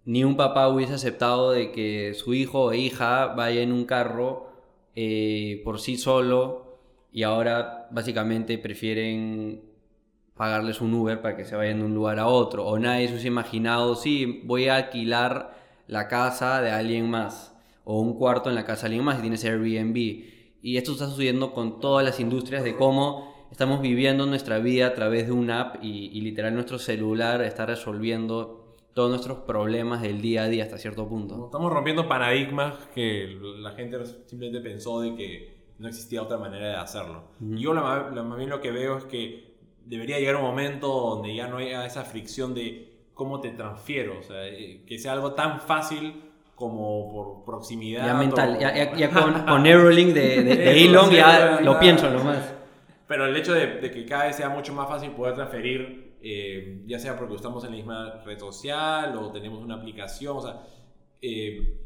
ni un papá hubiese aceptado de que su hijo o hija vaya en un carro eh, por sí solo y ahora básicamente prefieren pagarles un Uber para que se vayan de un lugar a otro. O nadie se hubiese imaginado, sí, voy a alquilar la casa de alguien más o un cuarto en la casa de alguien más y tienes Airbnb. Y esto está sucediendo con todas las industrias de cómo estamos viviendo nuestra vida a través de una app y, y literal nuestro celular está resolviendo todos nuestros problemas del día a día hasta cierto punto. Estamos rompiendo paradigmas que la gente simplemente pensó de que no existía otra manera de hacerlo. Yo la- más bien lo que veo es que debería llegar un momento donde ya no haya esa fricción de cómo te transfiero, o sea, eh, que sea algo tan fácil como por proximidad. Ya mental, ya, ya- ya *laughs* con, con Neuralink de, de- de Elon sí, ya lo pienso nomás. Pero el hecho de, de que cada vez sea mucho más fácil poder transferir, eh, ya sea porque estamos en la misma red social o tenemos una aplicación, o sea, eh,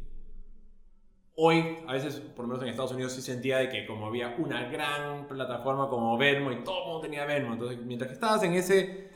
hoy a veces, por lo menos en Estados Unidos, sí sentía de que como había una gran plataforma como Venmo y todo el mundo tenía Venmo, entonces mientras que estabas en ese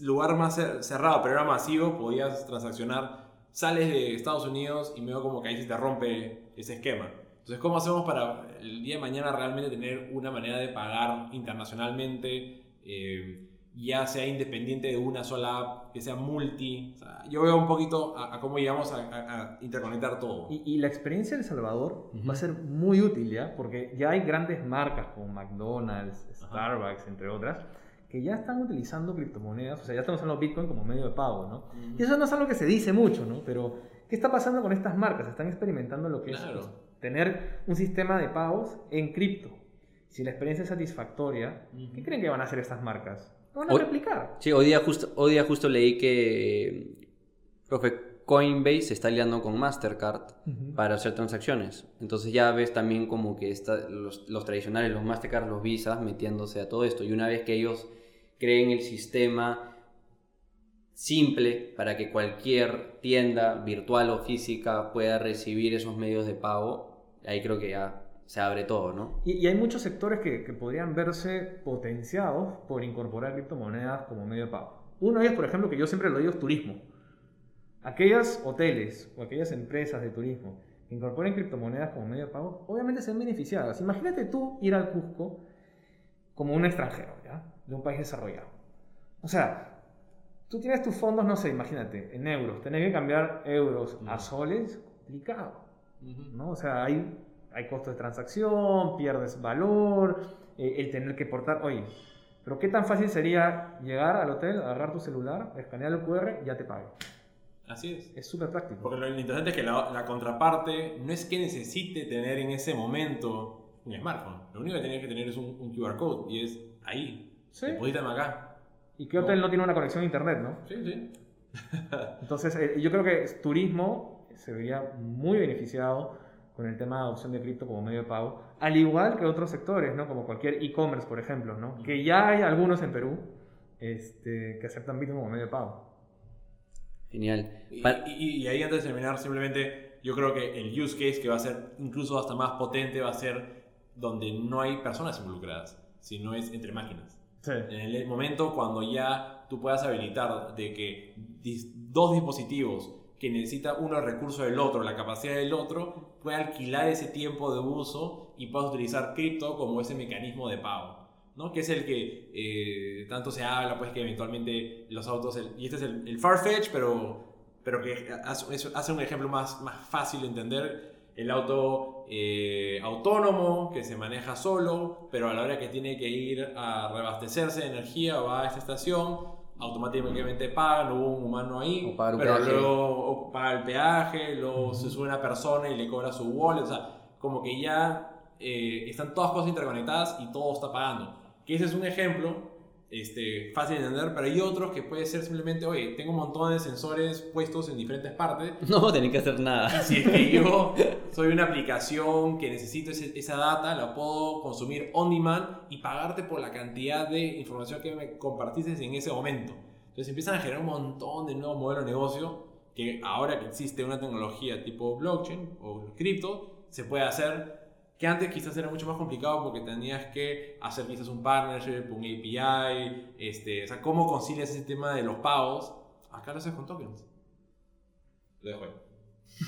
lugar más cer- cerrado, pero era masivo, podías transaccionar, sales de Estados Unidos y medio como que ahí se te rompe ese esquema. Entonces, ¿cómo hacemos para el día de mañana realmente tener una manera de pagar internacionalmente, eh, ya sea independiente de una sola app, que sea multi? O sea, yo veo un poquito a, a cómo llegamos a, a- a interconectar todo. Y, y la experiencia de El Salvador Ujú. va a ser muy útil, ¿ya? Porque ya hay grandes marcas como McDonald's, Starbucks, entre otras, que ya están utilizando criptomonedas, o sea, ya estamos usando Bitcoin como medio de pago, ¿no? Y eso no es algo que se dice mucho, ¿no? Pero, ¿qué está pasando con estas marcas? Están experimentando lo que Claro. es tener un sistema de pagos en cripto. Si la experiencia es satisfactoria, ¿qué creen que van a hacer estas marcas? Van a Hoy- replicar. Sí, hoy día justo, hoy día justo leí que profe, Coinbase se está aliando con Mastercard para hacer transacciones. Entonces ya ves también como que está, los, los tradicionales, los Mastercard, los Visas, metiéndose a todo esto. Y una vez que ellos creen el sistema simple para que cualquier tienda virtual o física pueda recibir esos medios de pago, ahí creo que ya se abre todo, ¿no? Y, y hay muchos sectores que, que podrían verse potenciados por incorporar criptomonedas como medio de pago. Uno de ellos, por ejemplo, que yo siempre lo digo, es turismo. Aquellos hoteles o aquellas empresas de turismo que incorporen criptomonedas como medio de pago, obviamente se ven beneficiadas. Imagínate tú ir al Cusco como un extranjero, ¿ya? De un país desarrollado. O sea, tú tienes tus fondos, no sé, imagínate, en euros. Tener que cambiar euros a soles, complicado. ¿no? O sea, hay, hay costos de transacción, pierdes valor, eh, el tener que portar, oye, pero qué tan fácil sería llegar al hotel, agarrar tu celular, escanear el QR y ya te pague. Así es. Es súper práctico. Porque lo interesante es que la, la contraparte no es que necesite tener en ese momento un smartphone. Lo único que tiene que tener es un, un QR code y es ahí. Sí. Deposítame acá. ¿Y qué hotel no tiene una conexión a internet, no? Sí, sí. Entonces, eh, yo creo que turismo se vería muy beneficiado con el tema de adopción de cripto como medio de pago, al igual que otros sectores, ¿no? Como cualquier e-commerce, por ejemplo, ¿no? Que ya hay algunos en Perú este, que aceptan Bitcoin como medio de pago. Genial. Y, y- y ahí antes de terminar, simplemente yo creo que el use case que va a ser incluso hasta más potente va a ser donde no hay personas involucradas, sino es entre máquinas. Sí. En el momento cuando ya tú puedas habilitar de que dos dispositivos que necesita uno el recurso del otro, la capacidad del otro, pueda alquilar ese tiempo de uso y puedas utilizar cripto como ese mecanismo de pago. ¿no? Que es el que eh, tanto se habla, pues que eventualmente los autos, el- y este es el, el Farfetch, pero, pero que hace, hace un ejemplo más, más fácil de entender, el auto eh, autónomo que se maneja solo, pero a la hora que tiene que ir a reabastecerse de energía va a esta estación, automáticamente paga, no hubo un humano ahí, O pagar un pero peaje. luego paga el peaje, luego se sube una persona y le cobra su wallet, o sea, como que ya eh, están todas cosas interconectadas y todo está pagando. Que ese es un ejemplo este, fácil de entender, pero hay otros que puede ser simplemente, oye, tengo un montón de sensores puestos en diferentes partes *laughs* No tenés que hacer nada. *laughs* si es que yo *laughs* soy una aplicación que necesito ese- esa data, la puedo consumir on demand y pagarte por la cantidad de información que me compartiste en ese momento. Entonces empiezan a generar un montón de nuevos modelos de negocio que ahora que existe una tecnología tipo blockchain o cripto, se puede hacer que antes quizás era mucho más complicado porque tenías que hacer quizás un partnership, un API, este, o sea, cómo concilias ese tema de los pagos. Acá lo haces con tokens. Lo dejo ahí.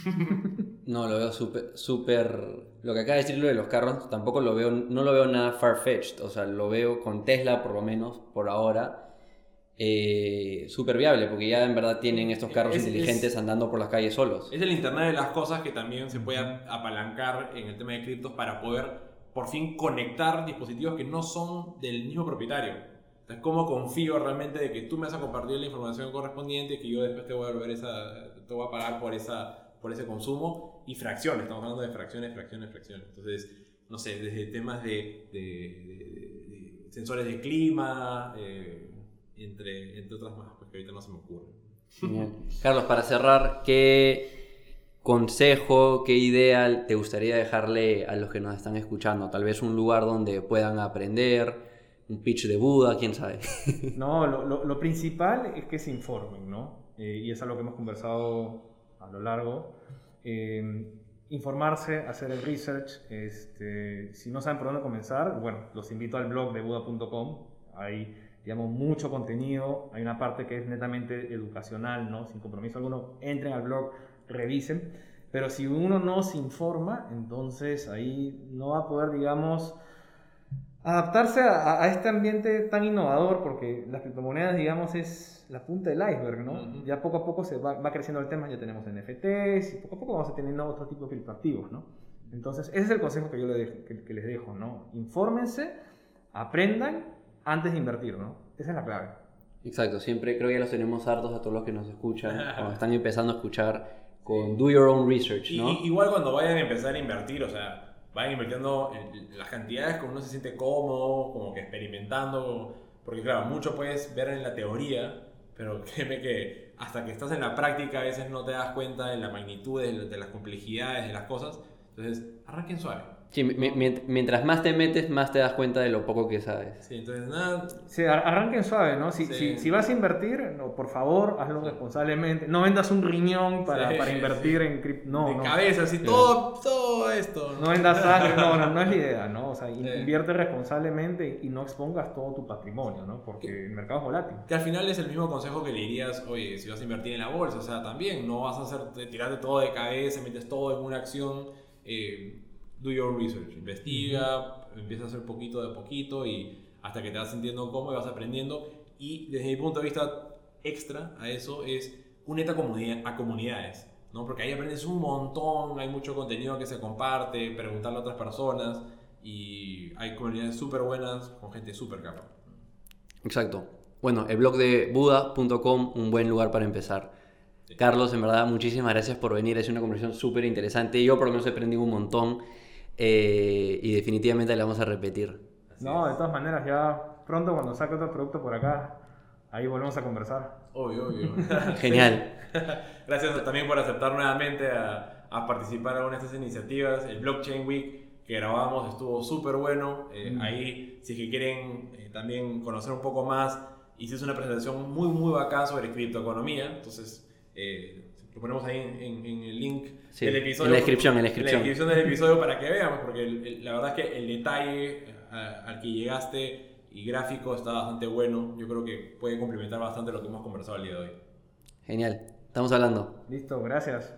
*laughs* No, lo veo súper, súper... Lo que acaba de decir lo de los carros, tampoco lo veo, no lo veo nada far-fetched. O sea, lo veo con Tesla, por lo menos, por ahora, eh, súper viable, porque ya en verdad tienen estos carros Es- es- inteligentes andando por las calles solos. Es el Internet de las cosas que también se puede apalancar en el tema de criptos para poder por fin conectar dispositivos que no son del mismo propietario. Entonces, ¿cómo confío realmente de que tú me vas a compartir la información correspondiente y que yo después te voy a volver esa, te voy a pagar por, esa, por ese consumo? Y fracciones, estamos hablando de fracciones, fracciones, fracciones. Entonces, no sé, desde temas de, de- de- de sensores de clima, eh, entre, entre otras más, pues que ahorita no se me ocurre. Genial. Carlos, para cerrar, ¿qué consejo, qué idea te gustaría dejarle a los que nos están escuchando? Tal vez un lugar donde puedan aprender, un pitch de Buda, quién sabe. *laughs* No, lo, lo- lo principal es que se informen, ¿no? Eh, y es algo que hemos conversado a lo largo. Eh, informarse, hacer el research. Este, si no saben por dónde comenzar, bueno, los invito al blog de buda.com. Hay, digamos, mucho contenido. Hay una parte que es netamente educacional, ¿no? Sin compromiso alguno. Entren al blog, revisen. Pero si uno no se informa, entonces ahí no va a poder, digamos, adaptarse a, a este ambiente tan innovador, porque las criptomonedas, digamos, es la punta del iceberg, ¿no? Ujú. Ya poco a poco se va, va creciendo el tema, ya tenemos NFTs y poco a poco vamos a tener otro tipo de criptoactivos, ¿no? Entonces, ese es el consejo que yo le dejo- que, que les dejo, ¿no? Infórmense, aprendan antes de invertir, ¿no? Esa es la clave. Exacto, siempre creo que ya los tenemos hartos a todos los que nos escuchan, *laughs* cuando están empezando a escuchar con do your own research, ¿no? y- igual cuando vayan a empezar a invertir, o sea, vayan invirtiendo en las cantidades como uno se siente cómodo, como que experimentando, porque claro, mucho puedes ver en la teoría, pero *laughs* créeme que hasta que estás en la práctica a veces no te das cuenta de la magnitud de, de las complejidades de las cosas, entonces arranquen suave. Sí, mi- mi- mientras más te metes, más te das cuenta de lo poco que sabes. Sí, entonces nada, Sí, ar- arranquen suave, ¿no? Si, Sí. si, si vas a invertir, no, por favor, hazlo responsablemente. No vendas un riñón para, Sí, para invertir sí. en cripto. No, de no. cabeza, así todo, todo esto. No vendas *laughs* sangre, no, no, no es la idea, ¿no? O sea, invierte responsablemente y no expongas todo tu patrimonio, ¿no? Porque el mercado es volátil. Que al final es el mismo consejo que le dirías, oye, si vas a invertir en la bolsa, o sea, también no vas a hacer, tirarte todo de cabeza, metes todo en una acción, eh, do your research, investiga, empieza a hacer poquito de poquito y hasta que te vas sintiendo cómodo y vas aprendiendo. Y desde mi punto de vista extra a eso es únete a, comunidad, a comunidades, ¿no? Porque ahí aprendes un montón, hay mucho contenido que se comparte, preguntarle a otras personas y hay comunidades súper buenas con gente súper capa. Exacto. Bueno, el blog de buda.com, un buen lugar para empezar. Carlos, en verdad, muchísimas gracias por venir. Es una conversación súper interesante. Yo por lo menos he aprendido un montón eh, y definitivamente la vamos a repetir. No, de todas maneras, ya pronto cuando saque otro producto por acá, ahí volvemos a conversar. Obvio, obvio. *laughs* *laughs* Genial. *laughs* Gracias también por aceptar nuevamente a, a participar en una de estas iniciativas. El Blockchain Week que grabamos estuvo súper bueno. Eh, Ahí, si es que quieren eh, también conocer un poco más, hiciste una presentación muy, muy bacán sobre criptoeconomía. Entonces, eh, lo ponemos ahí en, en- en el link Sí, del en episodio. la descripción, en la descripción. descripción del episodio para que veamos, porque el- el- la verdad es que el detalle a- al que llegaste y gráfico está bastante bueno. Yo creo que puede complementar bastante lo que hemos conversado el día de hoy. Genial. Estamos hablando. Listo, gracias.